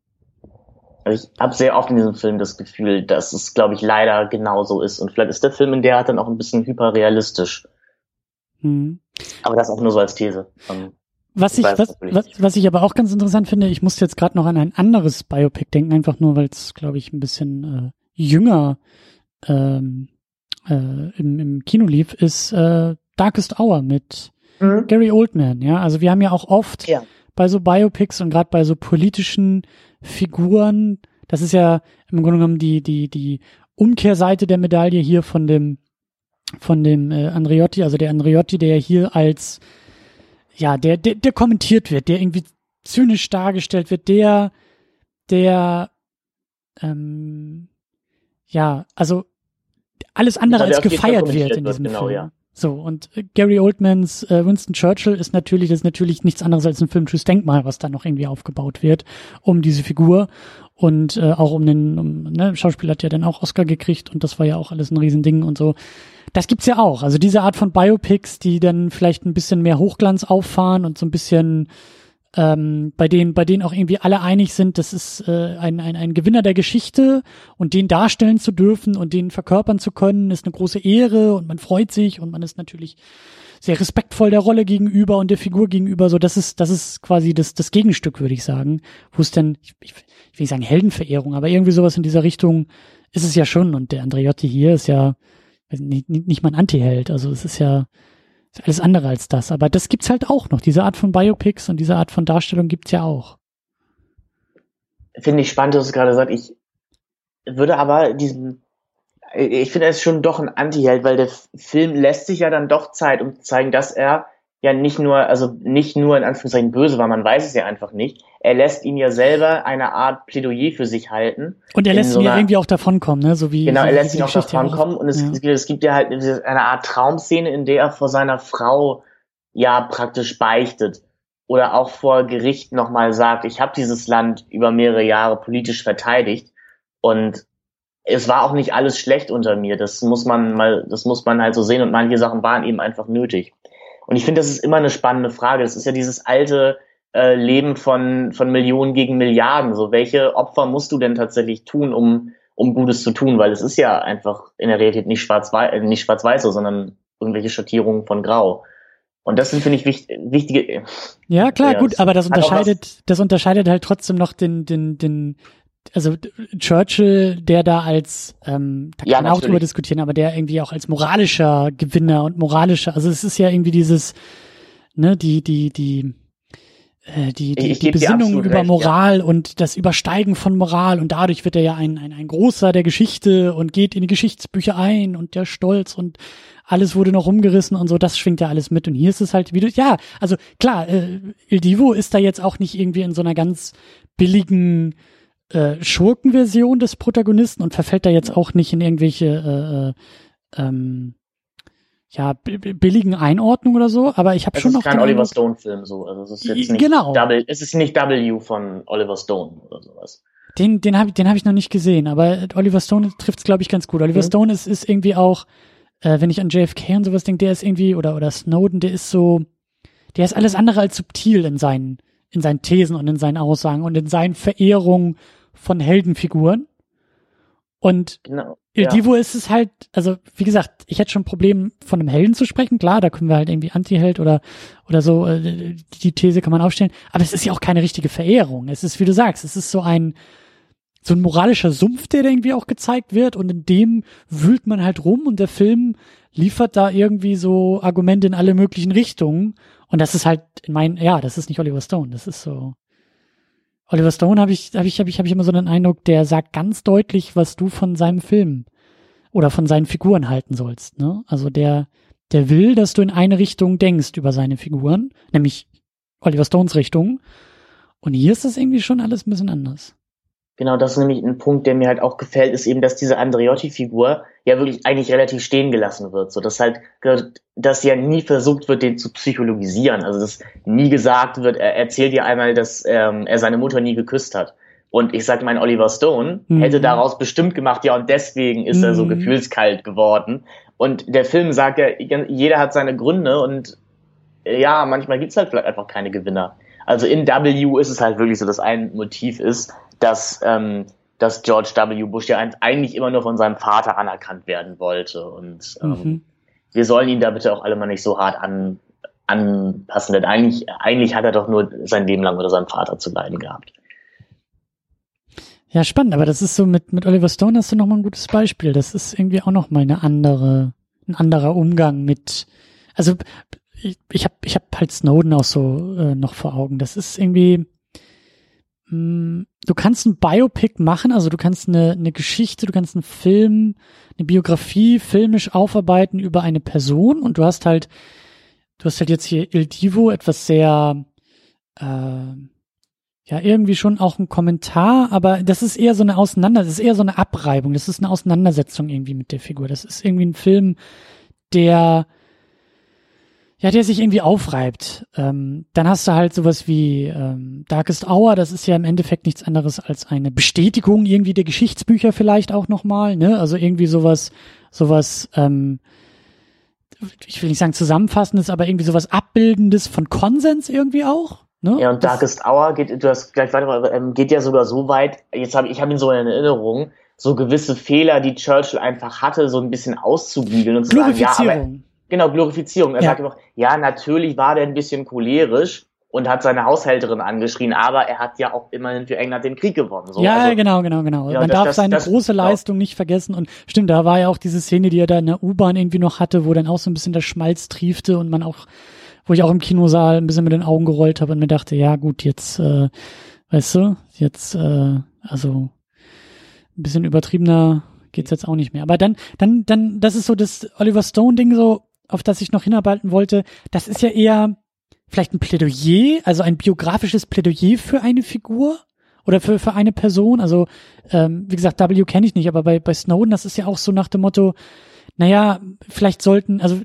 Also ich habe sehr oft in diesem Film das Gefühl, dass es, glaube ich, leider genauso ist. Und vielleicht ist der Film in der Art dann auch ein bisschen hyperrealistisch. Hm. Aber das auch nur so als These. Um, was ich, was, was, was ich aber auch ganz interessant finde, ich musste jetzt gerade noch an ein anderes Biopic denken, einfach nur, weil es, glaube ich, ein bisschen äh, jünger ähm, äh, im, im Kino lief, ist äh, Darkest Hour mit mhm. Gary Oldman. Ja, also wir haben ja auch oft ja. bei so Biopics und gerade bei so politischen Figuren, das ist ja im Grunde genommen die die die Umkehrseite der Medaille hier von dem von dem äh, Andreotti, also der Andreotti, der hier als ja der der, der kommentiert wird, der irgendwie zynisch dargestellt wird, der der ähm, ja also alles andere als gefeiert wird in diesem genau, Film. Ja. So, und äh, Gary Oldmans äh, Winston Churchill ist natürlich, das ist natürlich nichts anderes als ein filmisches Denkmal, was da noch irgendwie aufgebaut wird, um diese Figur und äh, auch um den, um, ne, Schauspieler hat ja dann auch Oscar gekriegt und das war ja auch alles ein Riesending und so. Das gibt's ja auch. Also diese Art von Biopics, die dann vielleicht ein bisschen mehr Hochglanz auffahren und so ein bisschen ähm, bei denen, bei denen auch irgendwie alle einig sind, das ist äh, ein, ein, ein Gewinner der Geschichte und den darstellen zu dürfen und den verkörpern zu können, ist eine große Ehre und man freut sich und man ist natürlich sehr respektvoll der Rolle gegenüber und der Figur gegenüber. So, das ist, das ist quasi das, das Gegenstück, würde ich sagen, wo es denn, ich, ich, ich will nicht sagen Heldenverehrung, aber irgendwie sowas in dieser Richtung ist es ja schon. Und der Andreotti hier ist ja nicht, nicht mal ein Anti-Held. Also es ist ja, ist alles andere als das. Aber das gibt's halt auch noch. Diese Art von Biopics und diese Art von Darstellung gibt's ja auch. Finde ich spannend, dass du gerade sagst. Ich würde aber diesen, ich finde es schon doch ein Anti-Held, weil der Film lässt sich ja dann doch Zeit, um zu zeigen, dass er ja nicht nur, also nicht nur in Anführungszeichen böse war, man weiß es ja einfach nicht. Er lässt ihn ja selber eine Art Plädoyer für sich halten. Und er lässt so ihn ja irgendwie auch davonkommen, ne? So wie, genau, so er lässt ihn auch davonkommen und es, ja. es, gibt ja halt eine Art Traumszene, in der er vor seiner Frau ja praktisch beichtet oder auch vor Gericht nochmal sagt, ich habe dieses Land über mehrere Jahre politisch verteidigt und es war auch nicht alles schlecht unter mir. Das muss man mal, das muss man halt so sehen und manche Sachen waren eben einfach nötig. Und ich finde, das ist immer eine spannende Frage. Das ist ja dieses alte äh, Leben von, von Millionen gegen Milliarden. So, welche Opfer musst du denn tatsächlich tun, um, um Gutes zu tun? Weil es ist ja einfach in der Realität nicht schwarz-weiß, äh, nicht schwarz-weiß, sondern irgendwelche Schattierungen von Grau. Und das sind, finde ich, wichtig, wichtige. Ja, klar, ja, gut, aber das unterscheidet, das unterscheidet halt trotzdem noch den, den, den, also Churchill, der da als, ähm, da kann ja, man auch drüber diskutieren, aber der irgendwie auch als moralischer Gewinner und moralischer, also es ist ja irgendwie dieses, ne, die, die, die, äh, die, die, die Besinnung über recht, Moral ja. und das Übersteigen von Moral und dadurch wird er ja ein, ein, ein großer der Geschichte und geht in die Geschichtsbücher ein und der Stolz und alles wurde noch rumgerissen und so, das schwingt ja alles mit und hier ist es halt wieder, ja, also klar, äh, Il Divo ist da jetzt auch nicht irgendwie in so einer ganz billigen äh, Schurkenversion des Protagonisten und verfällt da jetzt auch nicht in irgendwelche äh, äh, ähm, ja, billigen Einordnungen oder so, aber ich habe schon noch. Es ist kein Oliver Stone-Film so. Also es ist jetzt nicht genau. Double, es ist nicht W von Oliver Stone oder sowas. Den, den habe ich, den hab ich noch nicht gesehen, aber Oliver Stone trifft es, glaube ich, ganz gut. Oliver mhm. Stone ist, ist irgendwie auch, äh, wenn ich an JFK und sowas denke, der ist irgendwie, oder, oder Snowden, der ist so, der ist alles andere als subtil in seinen, in seinen Thesen und in seinen Aussagen und in seinen Verehrungen von Heldenfiguren. Und genau, Il Divo ist es halt, also wie gesagt, ich hätte schon ein Problem, von einem Helden zu sprechen. Klar, da können wir halt irgendwie Anti-Held oder, oder so, äh, die These kann man aufstellen. Aber es ist ja auch keine richtige Verehrung. Es ist, wie du sagst, es ist so ein, so ein moralischer Sumpf, der da irgendwie auch gezeigt wird und in dem wühlt man halt rum und der Film liefert da irgendwie so Argumente in alle möglichen Richtungen und das ist halt in meinen, ja, das ist nicht Oliver Stone, das ist so. Oliver Stone habe ich, habe ich, habe ich, habe ich immer so den Eindruck, der sagt ganz deutlich, was du von seinem Film oder von seinen Figuren halten sollst. Ne? Also der, der will, dass du in eine Richtung denkst über seine Figuren, nämlich Oliver Stones Richtung. Und hier ist das irgendwie schon alles ein bisschen anders. Genau, das ist nämlich ein Punkt, der mir halt auch gefällt, ist eben, dass diese Andreotti-Figur ja wirklich eigentlich relativ stehen gelassen wird. So, dass halt, dass ja nie versucht wird, den zu psychologisieren. Also, dass nie gesagt wird, er erzählt dir einmal, dass ähm, er seine Mutter nie geküsst hat. Und ich sag mein Oliver Stone mhm. hätte daraus bestimmt gemacht, ja, und deswegen ist mhm. er so mhm. gefühlskalt geworden. Und der Film sagt ja, jeder hat seine Gründe und ja, manchmal gibt's halt vielleicht einfach keine Gewinner. Also in W ist es halt wirklich so, dass ein Motiv ist, dass, ähm, dass George W. Bush ja eigentlich immer nur von seinem Vater anerkannt werden wollte. Und ähm, mhm. wir sollen ihn da bitte auch alle mal nicht so hart an, anpassen, denn eigentlich, eigentlich hat er doch nur sein Leben lang unter seinem Vater zu leiden gehabt. Ja, spannend, aber das ist so mit, mit Oliver Stone hast du nochmal ein gutes Beispiel. Das ist irgendwie auch nochmal eine andere, ein anderer Umgang mit, also ich, ich habe ich hab halt Snowden auch so äh, noch vor Augen. Das ist irgendwie, du kannst ein Biopic machen, also du kannst eine, eine Geschichte, du kannst einen Film, eine Biografie filmisch aufarbeiten über eine Person und du hast halt, du hast halt jetzt hier Il Divo etwas sehr, äh, ja, irgendwie schon auch ein Kommentar, aber das ist eher so eine Auseinander, das ist eher so eine Abreibung, das ist eine Auseinandersetzung irgendwie mit der Figur. Das ist irgendwie ein Film, der ja, der sich irgendwie aufreibt. Ähm, dann hast du halt sowas wie ähm, Darkest Hour, das ist ja im Endeffekt nichts anderes als eine Bestätigung irgendwie der Geschichtsbücher vielleicht auch nochmal, ne? Also irgendwie sowas, sowas, ähm, ich will nicht sagen zusammenfassendes, aber irgendwie sowas Abbildendes von Konsens irgendwie auch. Ne? Ja, und Darkest Hour geht, du hast gleich weiter, ähm, geht ja sogar so weit, jetzt habe ich habe ihn so in Erinnerung, so gewisse Fehler, die Churchill einfach hatte, so ein bisschen auszubügeln und zu sagen, ja, aber Genau, Glorifizierung. Er ja. sagt einfach, ja, natürlich war der ein bisschen cholerisch und hat seine Haushälterin angeschrien, aber er hat ja auch immerhin für England den Krieg gewonnen. So. Ja, also, genau, genau, genau. Ja, Man das, darf das, seine das, große Leistung nicht vergessen und stimmt, da war ja auch diese Szene, die er da in der U-Bahn irgendwie noch hatte, wo dann auch so ein bisschen der Schmalz triefte und man auch, wo ich auch im Kinosaal ein bisschen mit den Augen gerollt habe und mir dachte, ja gut, jetzt, äh, weißt du, jetzt, äh, also ein bisschen übertriebener geht's jetzt auch nicht mehr. Aber dann, dann, dann, das ist so das Oliver Stone-Ding so, auf das ich noch hinarbeiten wollte, das ist ja eher vielleicht ein Plädoyer, also ein biografisches Plädoyer für eine Figur oder für, für eine Person. Also, ähm, wie gesagt, W kenne ich nicht, aber bei, bei Snowden, das ist ja auch so nach dem Motto, naja, vielleicht sollten, also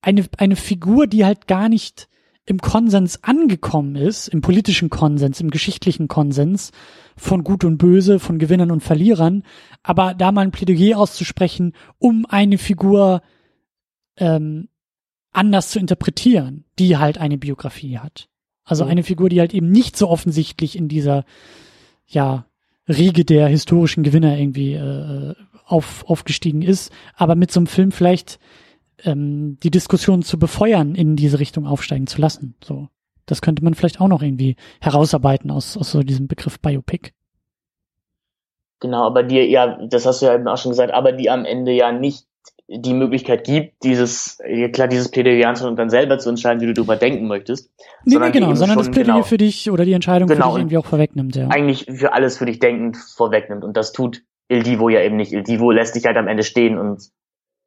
eine, eine Figur, die halt gar nicht im Konsens angekommen ist, im politischen Konsens, im geschichtlichen Konsens von Gut und Böse, von Gewinnern und Verlierern, aber da mal ein Plädoyer auszusprechen, um eine Figur ähm, anders zu interpretieren, die halt eine Biografie hat. Also mhm. eine Figur, die halt eben nicht so offensichtlich in dieser, ja, Riege der historischen Gewinner irgendwie äh, auf, aufgestiegen ist, aber mit so einem Film vielleicht ähm, die Diskussion zu befeuern, in diese Richtung aufsteigen zu lassen. So, das könnte man vielleicht auch noch irgendwie herausarbeiten aus, aus so diesem Begriff Biopic. Genau, aber die, ja, das hast du ja eben auch schon gesagt, aber die am Ende ja nicht die Möglichkeit gibt, dieses, klar, dieses Plädoyer anzunehmen und dann selber zu entscheiden, wie du darüber denken möchtest. Nee, sondern nee, genau, sondern das Plädoyer genau, für dich oder die Entscheidung genau, für dich irgendwie auch vorwegnimmt, ja. Eigentlich für alles für dich denkend vorwegnimmt. Und das tut Il Divo ja eben nicht. Il Divo lässt dich halt am Ende stehen und,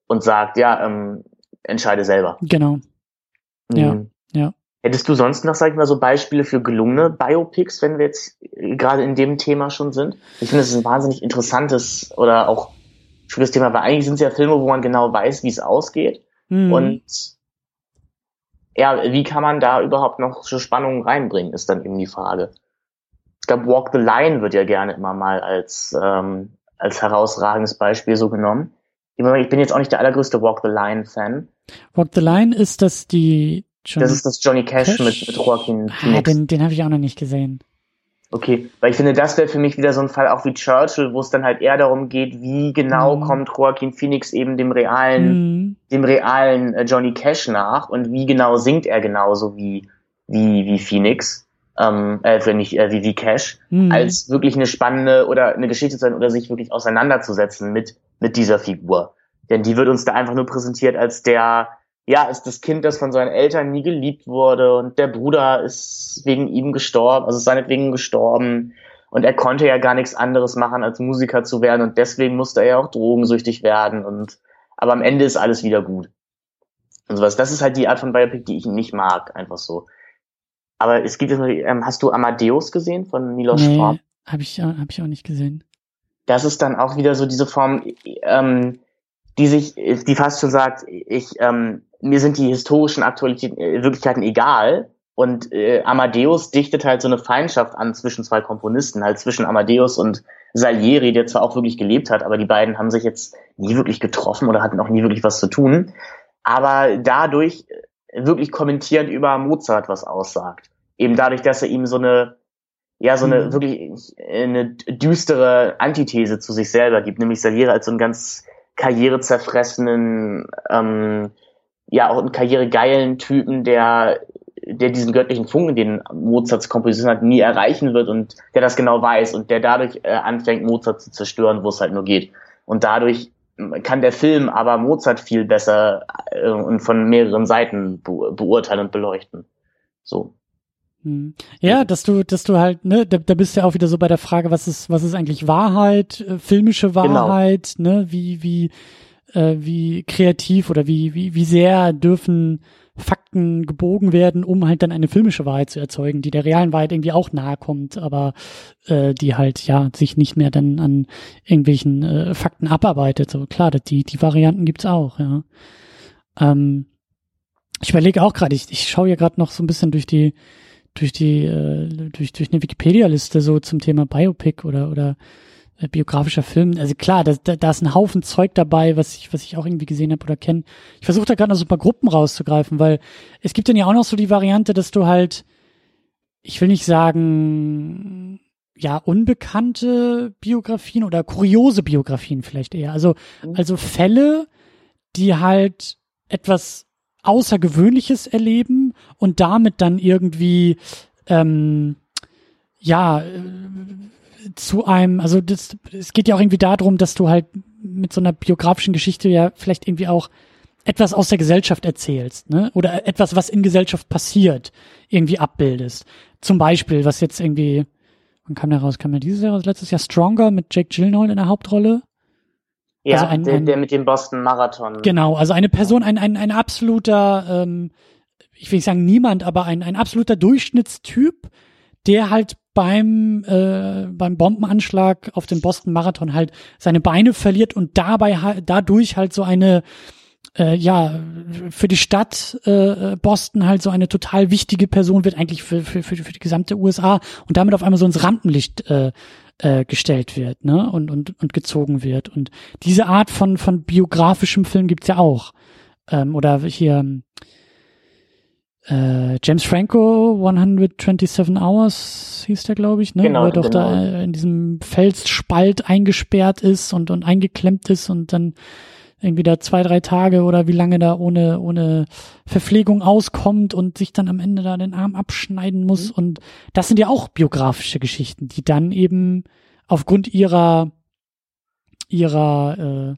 und sagt, ja, ähm, entscheide selber. Genau. Mhm. Ja, ja. Hättest du sonst noch, sag ich mal, so Beispiele für gelungene Biopics, wenn wir jetzt gerade in dem Thema schon sind? Ich finde, es ist ein wahnsinnig interessantes oder auch schönes Thema, weil eigentlich sind es ja Filme, wo man genau weiß, wie es ausgeht. Mhm. Und ja, wie kann man da überhaupt noch so Spannungen reinbringen, ist dann eben die Frage. Ich glaube, Walk the Line wird ja gerne immer mal als, ähm, als herausragendes Beispiel so genommen. Ich bin jetzt auch nicht der allergrößte Walk the Line-Fan. Walk the Line ist das die Johnny Das ist das Johnny Cash, Cash? mit, mit Joaquin Phoenix. Ah, den, den habe ich auch noch nicht gesehen. Okay, weil ich finde, das wäre für mich wieder so ein Fall auch wie Churchill, wo es dann halt eher darum geht, wie genau mhm. kommt Joaquin Phoenix eben dem realen, mhm. dem realen äh, Johnny Cash nach und wie genau singt er genauso wie wie wie Phoenix. ähm, äh, wenn nicht äh, wie, wie Cash, mhm. als wirklich eine spannende oder eine Geschichte zu sein oder sich wirklich auseinanderzusetzen mit, mit dieser Figur. Denn die wird uns da einfach nur präsentiert als der, ja, ist das Kind, das von seinen Eltern nie geliebt wurde und der Bruder ist wegen ihm gestorben, also seinetwegen gestorben und er konnte ja gar nichts anderes machen, als Musiker zu werden und deswegen musste er ja auch drogensüchtig werden und aber am Ende ist alles wieder gut. Und sowas. Das ist halt die Art von Biopic, die ich nicht mag, einfach so. Aber es gibt jetzt noch, ähm, hast du Amadeus gesehen von Milos nee, Form? Habe ich, hab ich auch nicht gesehen. Das ist dann auch wieder so diese Form, ähm, die sich, die fast schon sagt, ich, ähm, mir sind die historischen Aktualitäten, äh, Wirklichkeiten egal. Und äh, Amadeus dichtet halt so eine Feindschaft an zwischen zwei Komponisten, halt zwischen Amadeus und Salieri, der zwar auch wirklich gelebt hat, aber die beiden haben sich jetzt nie wirklich getroffen oder hatten auch nie wirklich was zu tun. Aber dadurch wirklich kommentierend über Mozart was aussagt. Eben dadurch, dass er ihm so eine, ja, so eine mhm. wirklich eine düstere Antithese zu sich selber gibt, nämlich Salieri als so einen ganz karrierezerfressenen, ähm, ja, auch einen karrieregeilen Typen, der der diesen göttlichen Funken, den Mozarts Komposition hat, nie erreichen wird und der das genau weiß und der dadurch äh, anfängt, Mozart zu zerstören, wo es halt nur geht. Und dadurch kann der Film aber Mozart viel besser äh, und von mehreren Seiten be beurteilen und beleuchten. So. Hm. Ja, dass du, dass du halt, ne, da, da bist du ja auch wieder so bei der Frage, was ist, was ist eigentlich Wahrheit, äh, filmische genau. Wahrheit, genau. ne, wie, wie, äh, wie kreativ oder wie, wie, wie sehr dürfen Fakten gebogen werden, um halt dann eine filmische Wahrheit zu erzeugen, die der realen Wahrheit irgendwie auch nahe kommt, aber äh, die halt ja sich nicht mehr dann an irgendwelchen äh, Fakten abarbeitet. So klar, die die Varianten gibt's auch. Ja. Ähm, ich überlege auch gerade, ich, ich schaue ja gerade noch so ein bisschen durch die durch die äh, durch durch eine Wikipedia-Liste so zum Thema Biopic oder oder äh, biografischer Film. Also klar, da, da, da ist ein Haufen Zeug dabei, was ich, was ich auch irgendwie gesehen habe oder kenne. Ich versuche da gerade noch so ein paar Gruppen rauszugreifen, weil es gibt dann ja auch noch so die Variante, dass du halt, ich will nicht sagen, ja, unbekannte Biografien oder kuriose Biografien vielleicht eher. Also, mhm. also Fälle, die halt etwas Außergewöhnliches erleben und damit dann irgendwie ähm, ja äh, zu einem, also das, es geht ja auch irgendwie darum, dass du halt mit so einer biografischen Geschichte ja vielleicht irgendwie auch etwas aus der Gesellschaft erzählst, ne? Oder etwas, was in Gesellschaft passiert, irgendwie abbildest. Zum Beispiel, was jetzt irgendwie, wann kam der raus? Kam der dieses Jahr raus? Letztes Jahr Stronger mit Jake Gyllenhaal in der Hauptrolle? Ja, also ein, der, der mit dem Boston Marathon. Genau, also eine Person, ein, ein, ein absoluter, ähm, ich will nicht sagen niemand, aber ein, ein absoluter Durchschnittstyp, der halt beim, äh, beim Bombenanschlag auf den Boston Marathon halt seine Beine verliert und dabei dadurch halt so eine äh, ja für die Stadt äh, Boston halt so eine total wichtige Person wird eigentlich für, für, für, für die gesamte USA und damit auf einmal so ins Rampenlicht äh, äh, gestellt wird ne und, und, und gezogen wird. Und diese Art von von biografischem Film gibt's ja auch. Ähm, oder hier äh, James Franco 127 Hours hieß der, glaube ich, ne? Genau, Wo er doch genau. da in diesem Felsspalt eingesperrt ist und, und eingeklemmt ist und dann irgendwie da zwei, drei Tage oder wie lange da ohne, ohne Verpflegung auskommt und sich dann am Ende da den Arm abschneiden muss. Mhm. Und das sind ja auch biografische Geschichten, die dann eben aufgrund ihrer, ihrer, äh,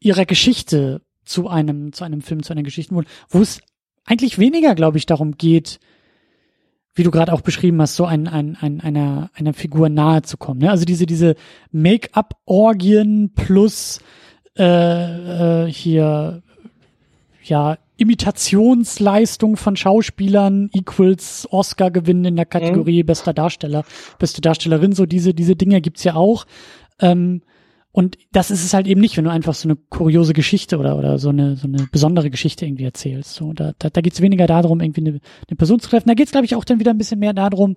ihrer Geschichte zu einem, zu einem Film, zu einer Geschichte wurden, wo es eigentlich weniger, glaube ich, darum geht, wie du gerade auch beschrieben hast, so ein, ein, ein, einer, einer Figur nahe zu kommen. Ne? Also diese, diese Make-up-Orgien plus äh, äh, hier ja Imitationsleistung von Schauspielern equals Oscar-Gewinn in der Kategorie mhm. bester Darsteller, beste Darstellerin, so diese, diese Dinge gibt's ja auch. Ähm, und das ist es halt eben nicht, wenn du einfach so eine kuriose Geschichte oder, oder so eine, so eine besondere Geschichte irgendwie erzählst. So, da, da, da geht es weniger darum, irgendwie eine, eine Person zu treffen. Da geht es, glaube ich, auch dann wieder ein bisschen mehr darum,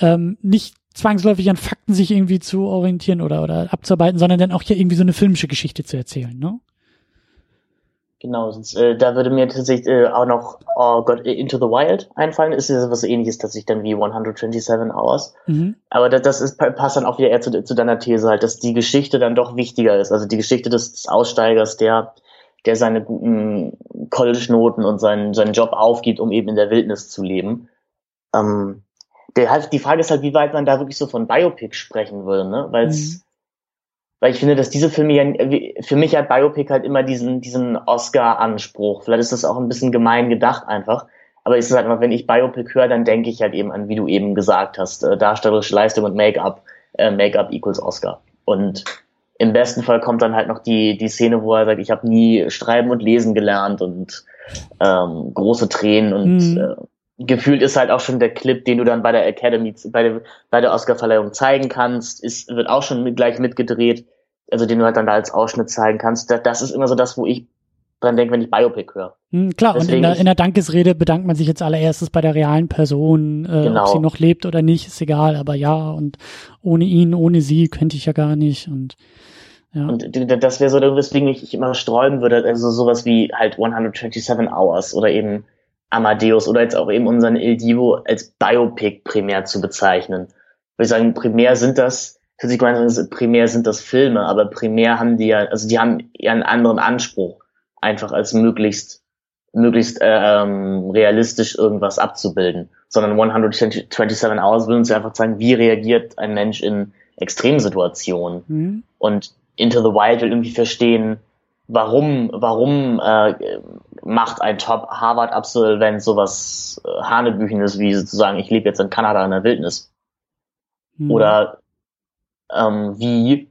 ähm, nicht zwangsläufig an Fakten sich irgendwie zu orientieren oder, oder abzuarbeiten, sondern dann auch hier irgendwie so eine filmische Geschichte zu erzählen, ne? Genau, sonst, äh, da würde mir tatsächlich äh, auch noch oh Gott, Into the Wild einfallen. Ist ja was ähnliches tatsächlich dann wie 127 Hours. Mhm. Aber das, das ist, passt dann auch wieder eher zu, zu deiner These halt, dass die Geschichte dann doch wichtiger ist. Also die Geschichte des, des Aussteigers, der, der seine guten College-Noten und seinen, seinen Job aufgibt, um eben in der Wildnis zu leben. Ähm, der halt, die Frage ist halt, wie weit man da wirklich so von Biopic sprechen würde, ne? Weil mhm. Weil ich finde, dass diese Filme ja, für mich hat Biopic halt immer diesen, diesen Oscar-Anspruch. Vielleicht ist das auch ein bisschen gemein gedacht einfach. Aber es ist halt immer, wenn ich Biopic höre, dann denke ich halt eben an, wie du eben gesagt hast, äh, darstellerische Leistung und Make-up, äh, Make-up equals Oscar. Und im besten Fall kommt dann halt noch die, die Szene, wo er sagt, ich habe nie schreiben und lesen gelernt und ähm, große Tränen und mhm. äh, gefühlt ist halt auch schon der Clip, den du dann bei der Academy, bei der, bei der Oscarverleihung zeigen kannst, ist, wird auch schon mit, gleich mitgedreht, also den du halt dann da als Ausschnitt zeigen kannst. Das, das ist immer so das, wo ich dran denke, wenn ich Biopic höre. Hm, klar, Deswegen und in der, in der Dankesrede bedankt man sich jetzt allererstes bei der realen Person, äh, genau. ob sie noch lebt oder nicht, ist egal, aber ja, und ohne ihn, ohne sie könnte ich ja gar nicht und ja. Und das wäre so, weswegen ich immer sträuben würde, also sowas wie halt 127 Hours oder eben Amadeus oder jetzt auch eben unseren Il Divo als Biopic primär zu bezeichnen. Würde ich sagen, primär sind das, für sich gemeint, primär sind das Filme, aber primär haben die ja, also die haben ja einen anderen Anspruch, einfach als möglichst, möglichst äh, ähm, realistisch irgendwas abzubilden. Sondern 127 Hours will uns ja einfach zeigen, wie reagiert ein Mensch in Extremsituationen. Mhm. Und Into the Wild will irgendwie verstehen, warum, warum äh, macht ein Top-Harvard-Absolvent sowas äh, Hanebüchenes wie sozusagen, ich lebe jetzt in Kanada in der Wildnis. Mhm. Oder ähm, wie,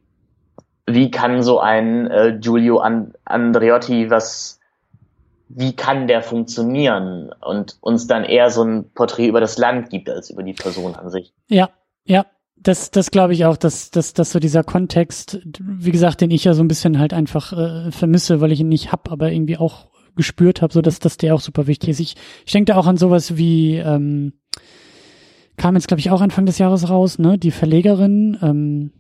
wie kann so ein äh, Giulio And Andreotti was, wie kann der funktionieren und uns dann eher so ein Porträt über das Land gibt als über die Person an sich. Ja, ja, das, das glaube ich auch, dass, dass, dass so dieser Kontext, wie gesagt, den ich ja so ein bisschen halt einfach äh, vermisse, weil ich ihn nicht hab, aber irgendwie auch gespürt habe, so dass, dass der auch super wichtig ist. Ich, ich denke da auch an sowas wie, ähm, kam jetzt, glaube ich, auch Anfang des Jahres raus, ne? Die Verlegerin, ähm,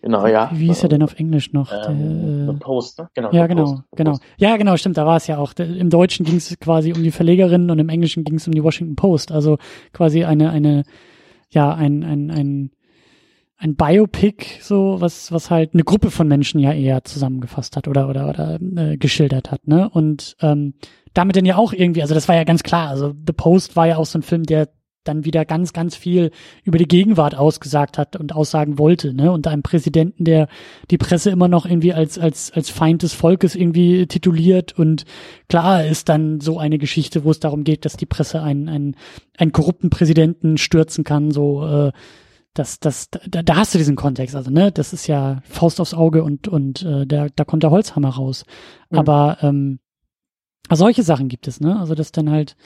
Genau, ja. Wie hieß er denn auf Englisch noch? Ähm, der, äh, Post, ne? Genau. Ja, genau, Post, genau. Post. Ja, genau, stimmt, da war es ja auch. Im Deutschen ging es quasi um die Verlegerin und im Englischen ging es um die Washington Post. Also quasi eine, eine ja ein, ein, ein, ein Biopic, so, was, was halt eine Gruppe von Menschen ja eher zusammengefasst hat oder, oder, oder äh, geschildert hat, ne? Und ähm, damit dann ja auch irgendwie, also das war ja ganz klar, also The Post war ja auch so ein Film, der dann wieder ganz, ganz viel über die Gegenwart ausgesagt hat und aussagen wollte, ne? Und einem Präsidenten, der die Presse immer noch irgendwie als, als, als Feind des Volkes irgendwie tituliert und klar ist dann so eine Geschichte, wo es darum geht, dass die Presse einen, einen, einen korrupten Präsidenten stürzen kann, so, äh, das, das, da, da hast du diesen Kontext, also ne, das ist ja Faust aufs Auge und und äh, da, da kommt der Holzhammer raus. Mhm. Aber ähm, solche Sachen gibt es, ne? Also das dann halt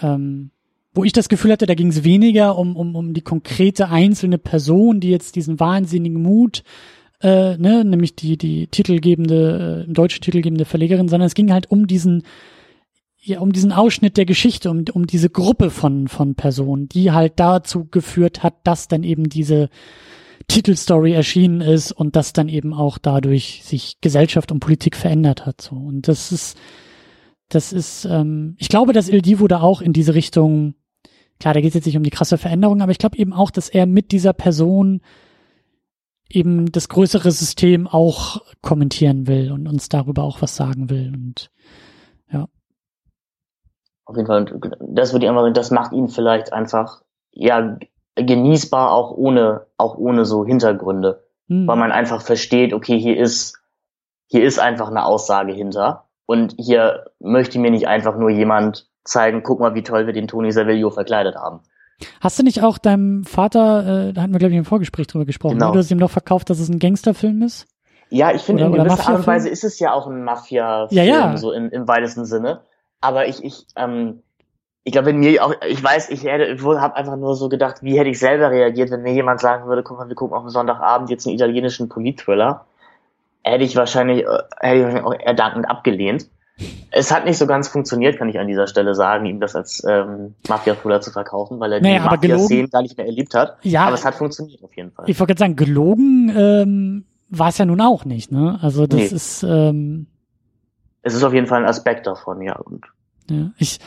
ähm, wo ich das Gefühl hatte, da ging es weniger um, um, um die konkrete einzelne Person, die jetzt diesen wahnsinnigen Mut, äh, ne, nämlich die, die titelgebende, äh, im deutschen titelgebende Verlegerin, sondern es ging halt um diesen, ja, um diesen Ausschnitt der Geschichte, um, um diese Gruppe von, von Personen, die halt dazu geführt hat, dass dann eben diese Titelstory erschienen ist und dass dann eben auch dadurch sich Gesellschaft und Politik verändert hat. So. Und das ist, das ist, ähm, ich glaube, dass Il Divo da auch in diese Richtung klar, da geht es jetzt nicht um die krasse Veränderung, aber ich glaube eben auch, dass er mit dieser Person eben das größere System auch kommentieren will und uns darüber auch was sagen will und ja. Auf jeden Fall, das würde ich einfach, das macht ihn vielleicht einfach, ja, genießbar auch ohne, auch ohne so Hintergründe, hm. weil man einfach versteht, okay, hier ist, hier ist einfach eine Aussage hinter und hier möchte mir nicht einfach nur jemand zeigen, guck mal, wie toll wir den Tony Servillo verkleidet haben. Hast du nicht auch deinem Vater, äh, da hatten wir glaube ich im Vorgespräch drüber gesprochen, genau. ne? du hast ihm noch verkauft, dass es ein Gangsterfilm ist? Ja, ich finde in gewisser Art und Weise ist es ja auch ein Mafia-Film, ja, ja. so in, im weitesten Sinne. Aber ich, ich, ähm, ich glaube, wenn mir auch, ich weiß, ich hätte, ich habe einfach nur so gedacht, wie hätte ich selber reagiert, wenn mir jemand sagen würde, guck mal, wir gucken auf einen Sonntagabend jetzt einen italienischen Polit-Thriller, hätte ich wahrscheinlich, äh, hätte ich wahrscheinlich auch erdankend abgelehnt. Es hat nicht so ganz funktioniert, kann ich an dieser Stelle sagen, ihm das als ähm, Mafia-Thriller zu verkaufen, weil er naja, die Mafia-Szenen gar nicht mehr erlebt hat. Ja, aber es hat funktioniert auf jeden Fall. Ich wollte gerade sagen, gelogen ähm, war es ja nun auch nicht, ne? Also das nee. ist ähm, es ist auf jeden Fall ein Aspekt davon, ja. Und ja, ich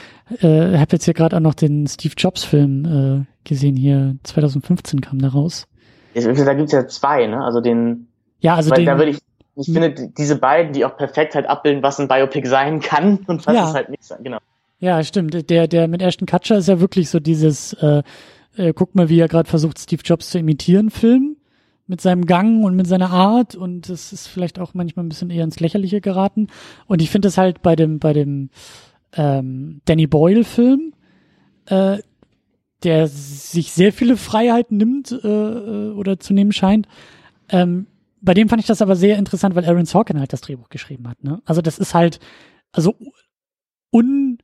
äh, habe jetzt hier gerade auch noch den Steve Jobs-Film äh, gesehen hier. 2015 kam der raus. Da gibt's ja zwei, ne? Also den. Ja, also den. Da würde ich ich finde diese beiden, die auch perfekt halt abbilden, was ein Biopic sein kann und was ja. es halt nicht sein, genau. Ja, stimmt. Der, der mit Ashton Kutcher ist ja wirklich so dieses, äh, äh, guck mal, wie er gerade versucht, Steve Jobs zu imitieren, Film mit seinem Gang und mit seiner Art und es ist vielleicht auch manchmal ein bisschen eher ins Lächerliche geraten. Und ich finde es halt bei dem, bei dem ähm, Danny Boyle-Film, äh, der sich sehr viele Freiheiten nimmt äh, äh, oder zu nehmen scheint. Ähm, bei dem fand ich das aber sehr interessant, weil Aaron Sorkin halt das Drehbuch geschrieben hat. Ne? Also das ist halt, also un,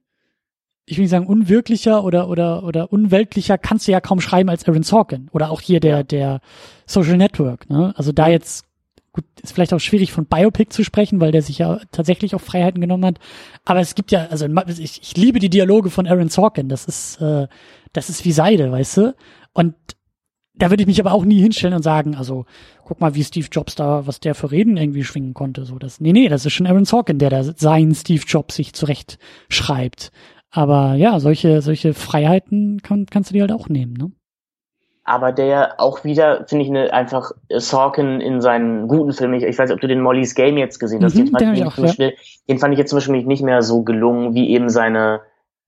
ich will nicht sagen unwirklicher oder oder oder unweltlicher kannst du ja kaum schreiben als Aaron Sorkin oder auch hier der der Social Network. Ne? Also da jetzt gut ist vielleicht auch schwierig von Biopic zu sprechen, weil der sich ja tatsächlich auch Freiheiten genommen hat. Aber es gibt ja, also ich, ich liebe die Dialoge von Aaron Sorkin. Das ist äh, das ist wie Seide, weißt du? Und da würde ich mich aber auch nie hinstellen und sagen, also guck mal, wie Steve Jobs da, was der für Reden irgendwie schwingen konnte. So, das, nee, nee, das ist schon Aaron Sorkin, der da seinen Steve Jobs sich zurecht schreibt. Aber ja, solche, solche Freiheiten kann, kannst du dir halt auch nehmen, ne? Aber der auch wieder, finde ich, ne, einfach Sorkin in seinen guten Filmen, ich, ich weiß nicht, ob du den Molly's Game jetzt gesehen hast, mhm, den, fand ich auch, Beispiel, ja. den fand ich jetzt zum Beispiel nicht mehr so gelungen, wie eben seine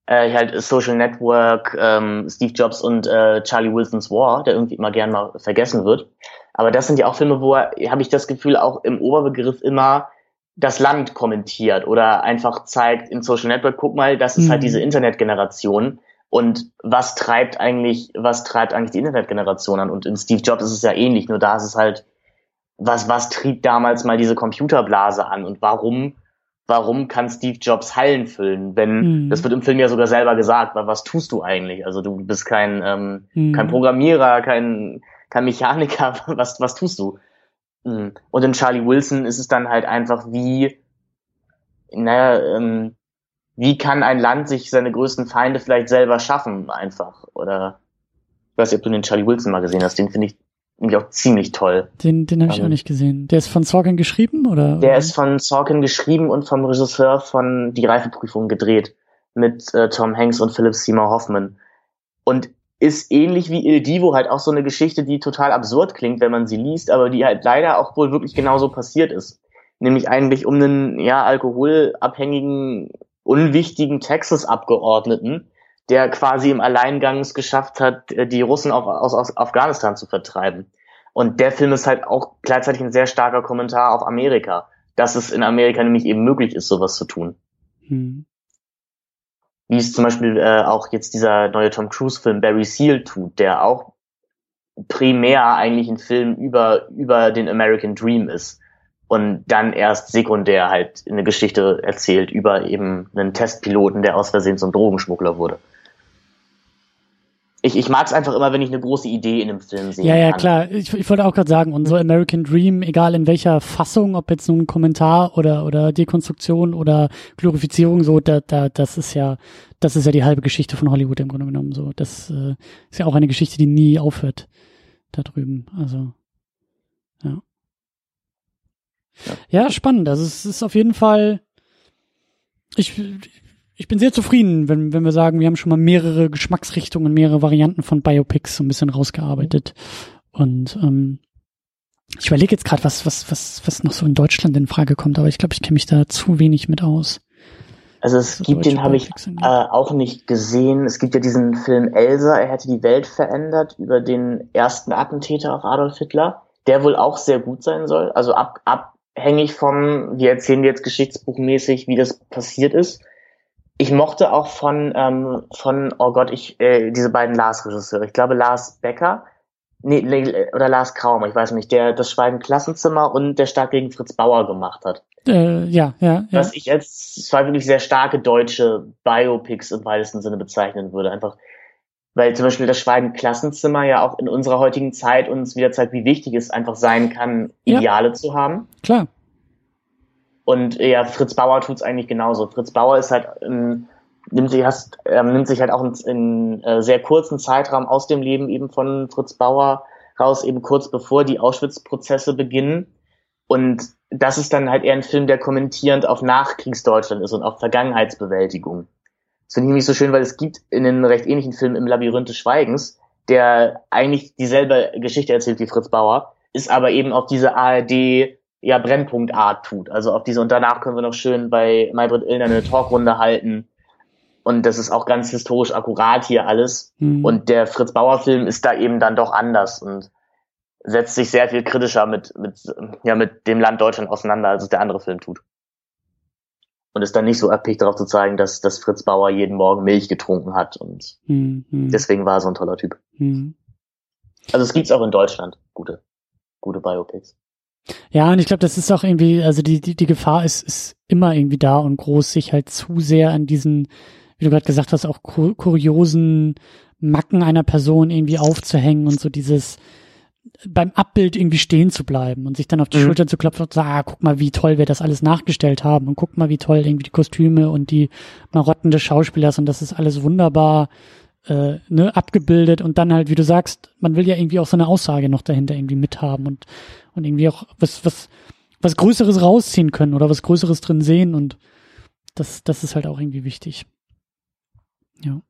äh, halt Social Network, ähm, Steve Jobs und äh, Charlie Wilson's War, der irgendwie immer gern mal vergessen wird. Aber das sind ja auch Filme, wo er, habe ich das Gefühl, auch im Oberbegriff immer das Land kommentiert oder einfach zeigt in Social Network, guck mal, das ist halt mhm. halt diese Internetgeneration und was treibt eigentlich, was treibt eigentlich die Internetgeneration an? Und in Steve Jobs ist es ja ähnlich, nur da ist es halt, was, was trieb damals mal diese Computerblase an und warum, warum kann Steve Jobs Hallen füllen? Wenn, mhm. das wird im Film ja sogar selber gesagt, weil was tust du eigentlich? Also du bist kein, ähm, mhm. kein Programmierer, kein, kein Mechaniker, was, was tust du? Mhm. Und in Charlie Wilson ist es dann halt einfach wie, naja, ähm, wie kann ein Land sich seine größten Feinde vielleicht selber schaffen, einfach? Oder ich weiß nicht, ob du den Charlie Wilson mal gesehen hast, den finde ich nämlich auch ziemlich toll. Den, den habe ich ähm, auch nicht gesehen. Der ist von Sorkin geschrieben, oder? Der ist von Sorkin geschrieben und vom Regisseur von Die Reifeprüfung gedreht mit äh, Tom Hanks und Philip Seymour Hoffman. Und ist ähnlich wie Il Divo halt auch so eine Geschichte, die total absurd klingt, wenn man sie liest, aber die halt leider auch wohl wirklich genauso passiert ist. Nämlich eigentlich um einen, ja, alkoholabhängigen, unwichtigen Texas-Abgeordneten, der quasi im Alleingang es geschafft hat, die Russen auch aus, aus Afghanistan zu vertreiben. Und der Film ist halt auch gleichzeitig ein sehr starker Kommentar auf Amerika, dass es in Amerika nämlich eben möglich ist, sowas zu tun. Hm wie es zum Beispiel äh, auch jetzt dieser neue Tom Cruise-Film Barry Seal tut, der auch primär eigentlich ein Film über, über den American Dream ist und dann erst sekundär halt eine Geschichte erzählt über eben einen Testpiloten, der aus Versehen zum Drogenschmuggler wurde ich, ich mag es einfach immer, wenn ich eine große Idee in einem Film sehe. Ja, ja, kann. klar. Ich, ich wollte auch gerade sagen, und so American Dream, egal in welcher Fassung, ob jetzt nun ein Kommentar oder, oder Dekonstruktion oder Glorifizierung, so, da, da, das ist ja, das ist ja die halbe Geschichte von Hollywood im Grunde genommen. So, das äh, ist ja auch eine Geschichte, die nie aufhört da drüben. Also, ja. Ja, ja spannend. Also es ist auf jeden Fall. Ich, ich bin sehr zufrieden, wenn, wenn wir sagen, wir haben schon mal mehrere Geschmacksrichtungen, mehrere Varianten von Biopics so ein bisschen rausgearbeitet. Und ähm, ich überlege jetzt gerade, was, was, was, was noch so in Deutschland in Frage kommt, aber ich glaube, ich kenne mich da zu wenig mit aus. Also es so gibt, den habe ich äh, auch nicht gesehen. Es gibt ja diesen Film Elsa, er hätte die Welt verändert, über den ersten Attentäter auf Adolf Hitler, der wohl auch sehr gut sein soll. Also ab, abhängig vom, wir erzählen jetzt geschichtsbuchmäßig, wie das passiert ist ich mochte auch von, ähm, von, oh Gott, ich, äh, diese beiden Lars-Regisseure. Ich glaube Lars Becker, nee, oder Lars Kraumer, ich weiß nicht, der das Schweigen Klassenzimmer und der Stark gegen Fritz Bauer gemacht hat. Äh, ja, ja, ja. Was ich als zwei wirklich sehr starke deutsche Biopics im weitesten Sinne bezeichnen würde. Einfach, weil zum Beispiel das Schweigen Klassenzimmer ja auch in unserer heutigen Zeit uns wieder zeigt, wie wichtig es einfach sein kann, Ideale ja. zu haben. Klar. Und ja, Fritz Bauer tut's eigentlich genauso. Fritz Bauer ist halt, ähm, nimmt, sich, hast, ähm, nimmt sich halt auch in, in äh, sehr kurzen Zeitraum aus dem Leben eben von Fritz Bauer raus, eben kurz bevor die Auschwitz-Prozesse beginnen. Und das ist dann halt eher ein Film, der kommentierend auf Nachkriegsdeutschland ist und auf Vergangenheitsbewältigung. Das finde ich nämlich so schön, weil es gibt in einem recht ähnlichen Film im Labyrinth des Schweigens, der eigentlich dieselbe Geschichte erzählt wie Fritz Bauer, ist aber eben auf diese ARD ja Brennpunktart tut. Also auf diese und danach können wir noch schön bei Maybrit Illner eine Talkrunde halten. und das ist auch ganz historisch akkurat hier alles. Mhm. Und der Fritz Bauer Film ist da eben dann doch anders und setzt sich sehr viel kritischer mit, mit, ja, mit dem Land Deutschland auseinander, als es der andere Film tut. Und ist dann nicht so erpicht darauf zu zeigen, dass, dass Fritz Bauer jeden Morgen Milch getrunken hat und mhm. deswegen war er so ein toller Typ. Mhm. Also es gibt's auch in Deutschland gute, gute Biopics. Ja, und ich glaube, das ist auch irgendwie, also die, die, die Gefahr ist, ist immer irgendwie da und groß, sich halt zu sehr an diesen, wie du gerade gesagt hast, auch kuriosen Macken einer Person irgendwie aufzuhängen und so dieses beim Abbild irgendwie stehen zu bleiben und sich dann auf die mhm. Schulter zu klopfen und zu sagen, ah, guck mal, wie toll wir das alles nachgestellt haben und guck mal, wie toll irgendwie die Kostüme und die Marotten des Schauspielers und das ist alles wunderbar äh, ne, abgebildet und dann halt, wie du sagst, man will ja irgendwie auch so eine Aussage noch dahinter irgendwie mithaben und, und irgendwie auch was, was, was Größeres rausziehen können oder was Größeres drin sehen und das, das ist halt auch irgendwie wichtig. Ja.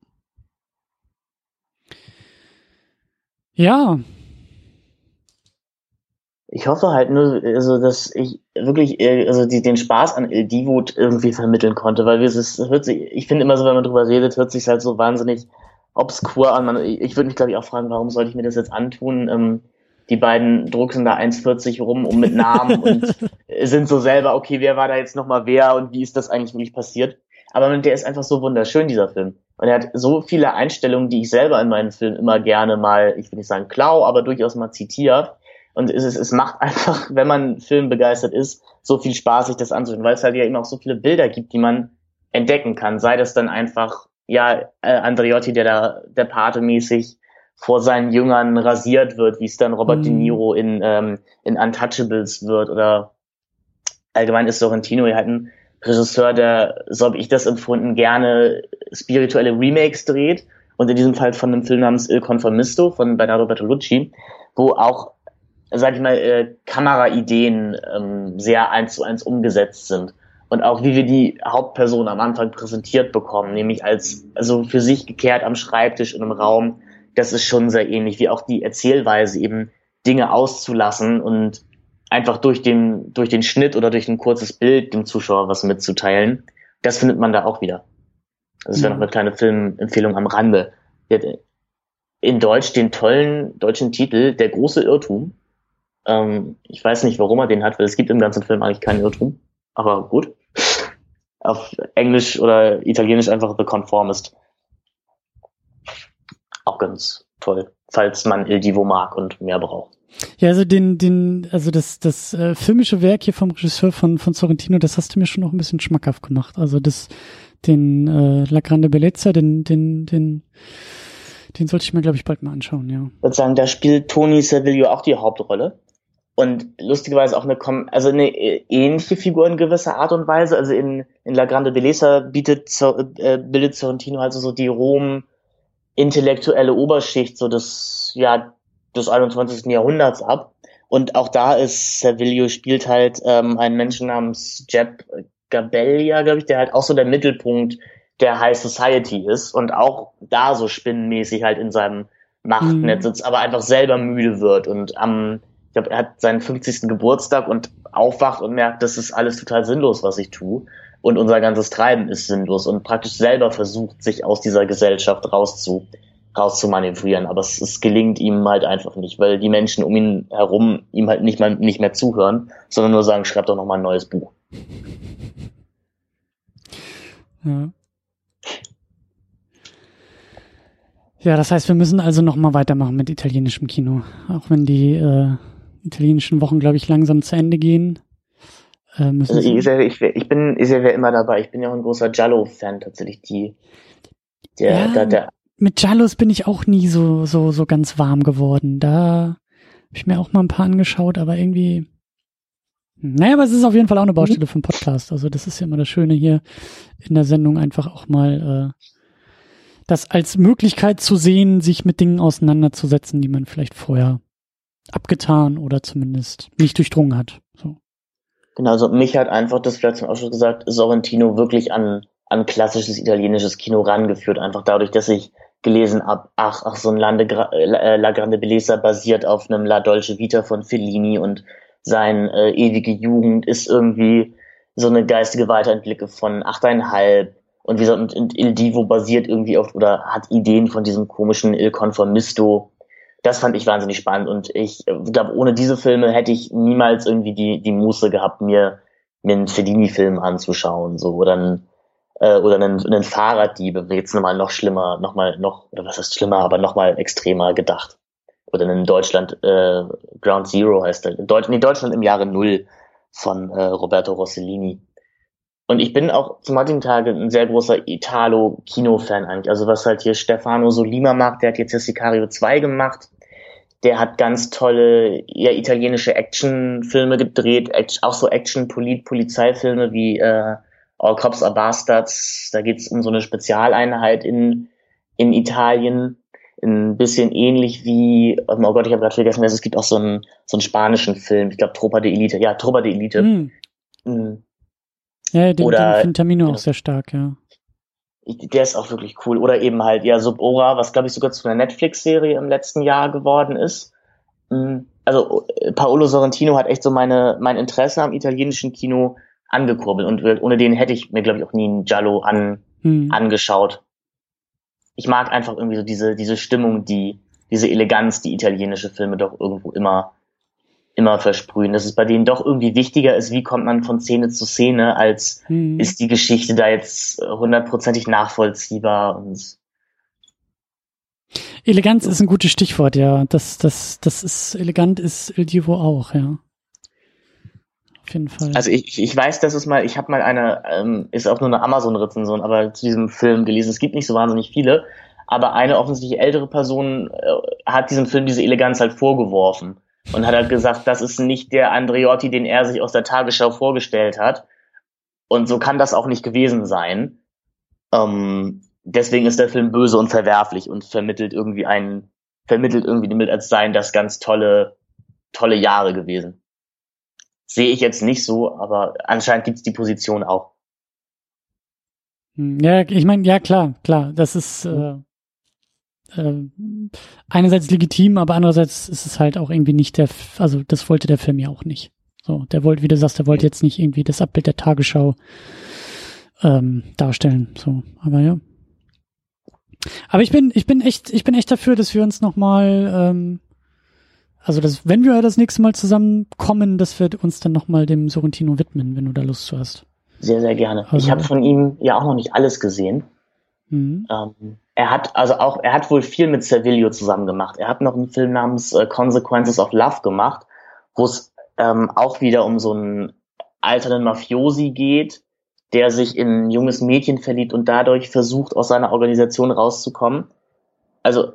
Ja. Ich hoffe halt nur, also dass ich wirklich äh, also die, den Spaß an El Divo irgendwie vermitteln konnte, weil wir es hört sich, ich finde immer so, wenn man drüber redet, hört sich halt so wahnsinnig obskur an. Man, ich würde mich, glaube ich, auch fragen, warum sollte ich mir das jetzt antun? Ähm, die beiden drucksen da 1,40 rum um mit Namen und sind so selber, okay, wer war da jetzt nochmal wer und wie ist das eigentlich wirklich passiert? Aber der ist einfach so wunderschön, dieser Film. Und er hat so viele Einstellungen, die ich selber in meinen Filmen immer gerne mal, ich will nicht sagen klau, aber durchaus mal zitiere. Und es, es, es macht einfach, wenn man Film begeistert ist, so viel Spaß, sich das anzusehen, weil es halt ja eben auch so viele Bilder gibt, die man entdecken kann. Sei das dann einfach ja, äh, Andreotti, der da der Pate mäßig vor seinen Jüngern rasiert wird, wie es dann Robert mhm. De Niro in, ähm, in Untouchables wird oder allgemein ist Sorrentino halt ein Regisseur, der, so habe ich das empfunden, gerne spirituelle Remakes dreht und in diesem Fall von einem Film namens Il Conformisto von Bernardo Bertolucci, wo auch, sag ich mal, äh, Kameraideen ähm, sehr eins zu eins umgesetzt sind und auch wie wir die Hauptperson am Anfang präsentiert bekommen, nämlich als also für sich gekehrt am Schreibtisch in einem Raum, das ist schon sehr ähnlich, wie auch die Erzählweise eben Dinge auszulassen und einfach durch den durch den Schnitt oder durch ein kurzes Bild dem Zuschauer was mitzuteilen. Das findet man da auch wieder. Das wäre noch eine kleine Filmempfehlung am Rande. In Deutsch den tollen deutschen Titel Der große Irrtum. Ähm, ich weiß nicht, warum er den hat, weil es gibt im ganzen Film eigentlich keinen Irrtum. Aber gut auf Englisch oder Italienisch einfach The Conformist. Auch ganz toll, falls man Il Divo mag und mehr braucht. Ja, also den, den, also das, das äh, filmische Werk hier vom Regisseur von, von Sorrentino, das hast du mir schon noch ein bisschen schmackhaft gemacht. Also das, den äh, La Grande Bellezza, den, den, den, den sollte ich mir, glaube ich, bald mal anschauen, ja. Ich würde sagen, da spielt Tony Servillo auch die Hauptrolle und lustigerweise auch eine, also eine ähnliche Figur in gewisser Art und Weise. Also in, in La Grande Bellezza bietet, äh, bildet Sorrentino also so die Rom intellektuelle Oberschicht so des, ja, des 21. Jahrhunderts ab. Und auch da ist Servilio spielt halt ähm, einen Menschen namens Jeb Gabellia, glaube ich, der halt auch so der Mittelpunkt der High Society ist und auch da so spinnenmäßig halt in seinem Machtnetz mhm. sitzt, aber einfach selber müde wird und am ich glaube, er hat seinen 50. Geburtstag und aufwacht und merkt, das ist alles total sinnlos, was ich tue. Und unser ganzes Treiben ist sinnlos und praktisch selber versucht, sich aus dieser Gesellschaft rauszu, rauszumanövrieren. Aber es, es gelingt ihm halt einfach nicht, weil die Menschen um ihn herum ihm halt nicht, mal, nicht mehr zuhören, sondern nur sagen, schreib doch noch mal ein neues Buch. Ja. Ja, das heißt, wir müssen also noch mal weitermachen mit italienischem Kino, auch wenn die äh, italienischen Wochen, glaube ich, langsam zu Ende gehen. Äh, müssen also ich, ich, ich bin ich wäre immer dabei. Ich bin ja auch ein großer Giallo-Fan tatsächlich. Die, der, ja, der, der, mit Giallos bin ich auch nie so so so ganz warm geworden. Da habe ich mir auch mal ein paar angeschaut, aber irgendwie. Naja, aber es ist auf jeden Fall auch eine Baustelle mhm. für einen Podcast. Also das ist ja immer das Schöne hier in der Sendung, einfach auch mal äh, das als Möglichkeit zu sehen, sich mit Dingen auseinanderzusetzen, die man vielleicht vorher abgetan oder zumindest nicht durchdrungen hat. So. Genau, also mich hat einfach das vielleicht zum Ausschuss gesagt, Sorrentino wirklich an, an klassisches italienisches Kino rangeführt, einfach dadurch, dass ich gelesen hab, ach, ach, so ein Lande, äh, La Grande Bellezza basiert auf einem La Dolce Vita von Fellini und sein äh, ewige Jugend ist irgendwie so eine geistige Weiterentwicklung von achteinhalb Und wie gesagt, und Il Divo basiert irgendwie auf oder hat Ideen von diesem komischen Il Conformisto. Das fand ich wahnsinnig spannend und ich äh, glaube, ohne diese Filme hätte ich niemals irgendwie die, die Muße gehabt, mir, mir einen Fellini-Film anzuschauen, so, oder einen, äh, oder einen, einen Fahrraddiebe, jetzt nochmal noch schlimmer, nochmal noch, oder was heißt schlimmer, aber nochmal extremer gedacht. Oder in Deutschland, äh, Ground Zero heißt er. Deutsch, nee, Deutschland im Jahre Null von äh, Roberto Rossellini. Und ich bin auch zum heutigen Tage ein sehr großer Italo-Kino-Fan eigentlich. Also was halt hier Stefano Solima macht, der hat jetzt ja Sicario 2 gemacht. Der hat ganz tolle ja, italienische Actionfilme gedreht, auch so Action-Polizeifilme wie äh, All Cops Are Bastards. Da geht's um so eine Spezialeinheit in, in Italien. Ein bisschen ähnlich wie, oh Gott, ich habe gerade vergessen, es gibt auch so einen, so einen spanischen Film, ich glaube Tropa de Elite. Ja, Tropa de Elite. Mm. Mm. Ja, den, Oder, den Tamino auch sehr stark, ja. Der ist auch wirklich cool. Oder eben halt, ja, Subora, was glaube ich sogar zu einer Netflix-Serie im letzten Jahr geworden ist. Mm. Also Paolo Sorrentino hat echt so meine, mein Interesse am italienischen Kino angekurbelt und ohne den hätte ich mir, glaube ich, auch nie einen Giallo an, hm. angeschaut. Ich mag einfach irgendwie so diese, diese Stimmung, die, diese Eleganz, die italienische Filme doch irgendwo immer, immer versprühen. Dass es bei denen doch irgendwie wichtiger ist, wie kommt man von Szene zu Szene, als hm. ist die Geschichte da jetzt hundertprozentig nachvollziehbar und Eleganz ist ein gutes Stichwort, ja. Das, das, das ist elegant ist Il Divo auch, ja jeden Fall. Also ich, ich weiß, dass es mal, ich habe mal eine, ähm, ist auch nur eine Amazon-Rezension, aber zu diesem Film gelesen. Es gibt nicht so wahnsinnig viele, aber eine offensichtlich ältere Person äh, hat diesem Film diese Eleganz halt vorgeworfen und hat halt gesagt, das ist nicht der Andreotti, den er sich aus der Tagesschau vorgestellt hat. Und so kann das auch nicht gewesen sein. Ähm, deswegen ist der Film böse und verwerflich und vermittelt irgendwie einen, vermittelt irgendwie damit als seien das ganz tolle, tolle Jahre gewesen. Sehe ich jetzt nicht so, aber anscheinend gibt es die Position auch. Hm, ja, ich meine, ja klar, klar, das ist äh, äh, einerseits legitim, aber andererseits ist es halt auch irgendwie nicht der, also das wollte der Film ja auch nicht. So, der wollte, wie du sagst, der wollte jetzt nicht irgendwie das Abbild der Tagesschau ähm, darstellen. So, aber ja. Aber ich bin, ich bin echt, ich bin echt dafür, dass wir uns nochmal ähm, also das, wenn wir das nächste Mal zusammenkommen, dass wir uns dann nochmal dem Sorrentino widmen, wenn du da Lust zu hast. Sehr, sehr gerne. Also, ich habe von ihm ja auch noch nicht alles gesehen. Mhm. Ähm, er hat also auch, er hat wohl viel mit Servilio zusammen gemacht. Er hat noch einen Film namens äh, Consequences of Love gemacht, wo es ähm, auch wieder um so einen alternden Mafiosi geht, der sich in ein junges Mädchen verliebt und dadurch versucht, aus seiner Organisation rauszukommen. Also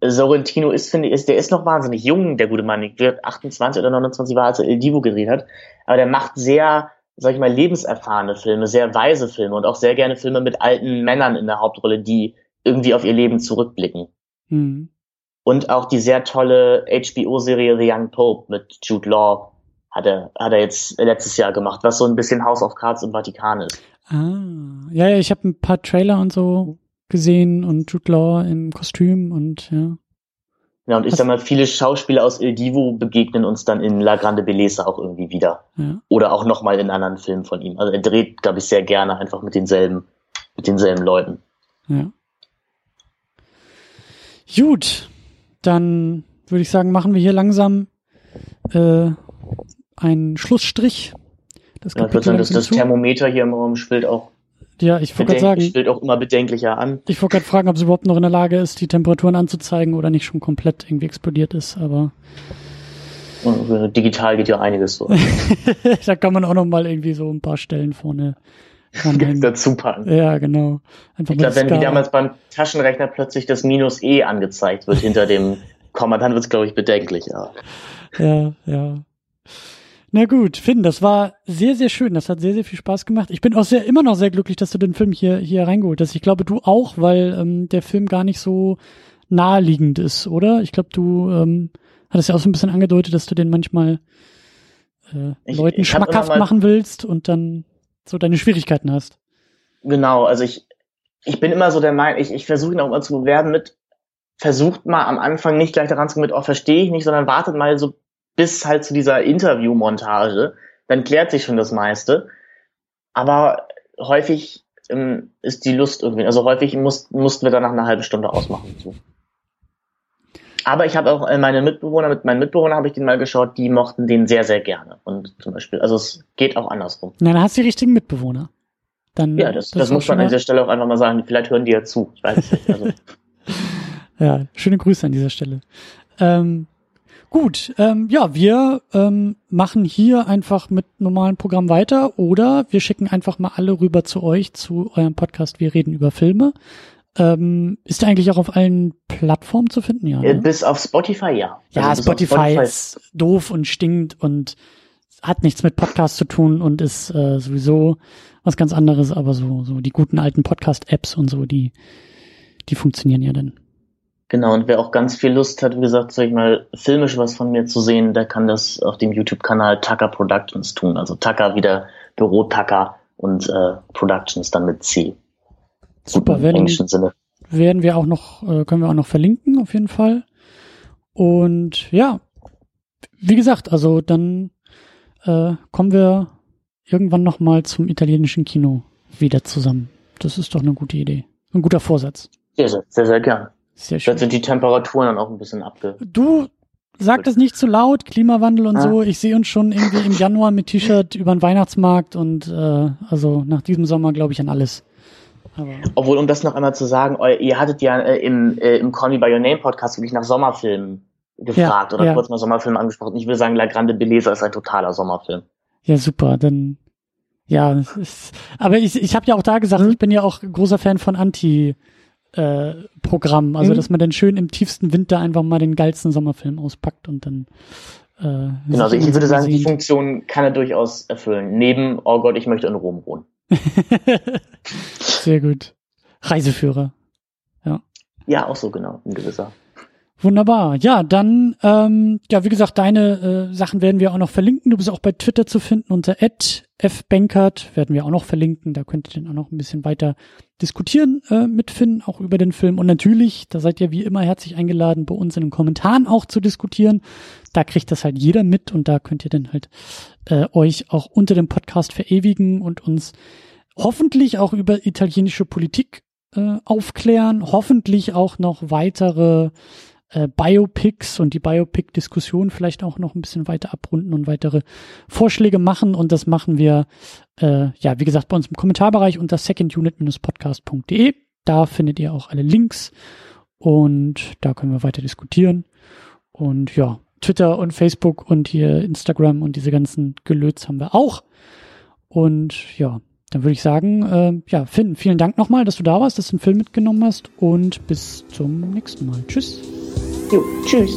Sorrentino ist, finde ich, ist, der ist noch wahnsinnig jung, der gute Mann. Der 28 oder 29 war, als er Il Divo gedreht hat. Aber der macht sehr, sag ich mal, lebenserfahrene Filme, sehr weise Filme und auch sehr gerne Filme mit alten Männern in der Hauptrolle, die irgendwie auf ihr Leben zurückblicken. Mhm. Und auch die sehr tolle HBO-Serie The Young Pope mit Jude Law hat er, hat er jetzt letztes Jahr gemacht, was so ein bisschen House of Cards im Vatikan ist. Ah, ja, ja, ich habe ein paar Trailer und so gesehen und Jude Law im Kostüm und ja. Ja, und ich sag mal, viele Schauspieler aus Il Divo begegnen uns dann in La Grande Belleza auch irgendwie wieder. Ja. Oder auch nochmal in anderen Filmen von ihm. Also er dreht, glaube ich, sehr gerne einfach mit denselben, mit denselben Leuten. Ja. Gut, dann würde ich sagen, machen wir hier langsam äh, einen Schlussstrich. Das, ja, dass das Thermometer hier im Raum spielt auch ja, ich wollte gerade sagen. Stellt auch immer bedenklicher an. Ich wollte gerade fragen, ob es überhaupt noch in der Lage ist, die Temperaturen anzuzeigen oder nicht schon komplett irgendwie explodiert ist, aber. Digital geht ja einiges so. da kann man auch noch mal irgendwie so ein paar Stellen vorne dazu packen. Ja, genau. Einfach ich glaube, wenn wie damals beim Taschenrechner plötzlich das Minus E angezeigt wird hinter dem Komma, dann wird es, glaube ich, bedenklich, ja. Ja, ja. Na gut, Finn, das war sehr, sehr schön. Das hat sehr, sehr viel Spaß gemacht. Ich bin auch sehr, immer noch sehr glücklich, dass du den Film hier, hier reingeholt hast. Ich glaube, du auch, weil ähm, der Film gar nicht so naheliegend ist, oder? Ich glaube, du ähm, hattest ja auch so ein bisschen angedeutet, dass du den manchmal äh, ich, Leuten ich schmackhaft machen willst und dann so deine Schwierigkeiten hast. Genau, also ich, ich bin immer so der Meinung, ich, ich versuche ihn auch immer zu bewerben mit, versucht mal am Anfang nicht gleich daran zu kommen mit, oh, verstehe ich nicht, sondern wartet mal so bis halt zu dieser Interviewmontage, dann klärt sich schon das meiste. Aber häufig ähm, ist die Lust irgendwie. Also häufig muss, mussten wir dann nach einer halben Stunde ausmachen. So. Aber ich habe auch äh, meine Mitbewohner, mit meinen Mitbewohnern habe ich den mal geschaut, die mochten den sehr, sehr gerne. Und zum Beispiel, also es geht auch andersrum. Na, dann hast du die richtigen Mitbewohner. Dann, ja, das, das, das muss man an dieser Stelle auch einfach mal sagen. Vielleicht hören die ja zu. Ich weiß es nicht. Also. ja, schöne Grüße an dieser Stelle. Ähm, gut, ähm, ja, wir ähm, machen hier einfach mit normalen Programm weiter oder wir schicken einfach mal alle rüber zu euch, zu eurem Podcast. Wir reden über Filme. Ähm, ist der eigentlich auch auf allen Plattformen zu finden? Ja, ne? Bis auf Spotify, ja. Ja, also Spotify, Spotify, ist doof und stinkt und hat nichts mit Podcast zu tun und ist äh, sowieso was ganz anderes, aber so, so die guten alten Podcast-Apps und so, die, die funktionieren ja dann. Genau, und wer auch ganz viel Lust hat, wie gesagt, sag ich mal, filmisch was von mir zu sehen, der kann das auf dem YouTube-Kanal Tucker Productions tun. Also Tucker wieder Büro Tucker und äh, Productions dann mit C. Super, werden, Sinne. werden wir auch noch, äh, können wir auch noch verlinken, auf jeden Fall. Und ja, wie gesagt, also dann äh, kommen wir irgendwann noch mal zum italienischen Kino wieder zusammen. Das ist doch eine gute Idee. Ein guter Vorsatz. Sehr, sehr, sehr, sehr gern. Sehr schön. Dann sind die Temperaturen dann auch ein bisschen abge... Du sag das nicht zu laut, Klimawandel und ah. so. Ich sehe uns schon irgendwie im Januar mit T-Shirt über den Weihnachtsmarkt und äh, also nach diesem Sommer glaube ich an alles. Aber Obwohl, um das noch einmal zu sagen, ihr hattet ja äh, im, äh, im Call Me By Your Name Podcast wirklich nach Sommerfilmen gefragt ja, oder ja. kurz mal Sommerfilm angesprochen. Ich will sagen, La Grande Beleza ist ein totaler Sommerfilm. Ja, super. Dann ja, ist, aber ich, ich habe ja auch da gesagt, mhm. ich bin ja auch großer Fan von Anti- äh, Programm, also mhm. dass man dann schön im tiefsten Winter einfach mal den geilsten Sommerfilm auspackt und dann äh, genau, also ich würde sagen, die Funktion kann er durchaus erfüllen. Neben, oh Gott, ich möchte in Rom wohnen. Sehr gut. Reiseführer. Ja. Ja, auch so genau, in gewisser. Wunderbar. Ja, dann, ähm, ja, wie gesagt, deine äh, Sachen werden wir auch noch verlinken. Du bist auch bei Twitter zu finden unter fbankert, werden wir auch noch verlinken. Da könnt ihr dann auch noch ein bisschen weiter diskutieren äh, mit Finn, auch über den Film. Und natürlich, da seid ihr wie immer herzlich eingeladen, bei uns in den Kommentaren auch zu diskutieren. Da kriegt das halt jeder mit und da könnt ihr dann halt äh, euch auch unter dem Podcast verewigen und uns hoffentlich auch über italienische Politik äh, aufklären, hoffentlich auch noch weitere äh, Biopics und die Biopic-Diskussion vielleicht auch noch ein bisschen weiter abrunden und weitere Vorschläge machen. Und das machen wir, äh, ja, wie gesagt, bei uns im Kommentarbereich unter secondunit-podcast.de. Da findet ihr auch alle Links und da können wir weiter diskutieren. Und ja, Twitter und Facebook und hier Instagram und diese ganzen Gelöts haben wir auch. Und ja, dann würde ich sagen, äh, ja, Finn, vielen Dank nochmal, dass du da warst, dass du den Film mitgenommen hast und bis zum nächsten Mal. Tschüss. Jo, tschüss.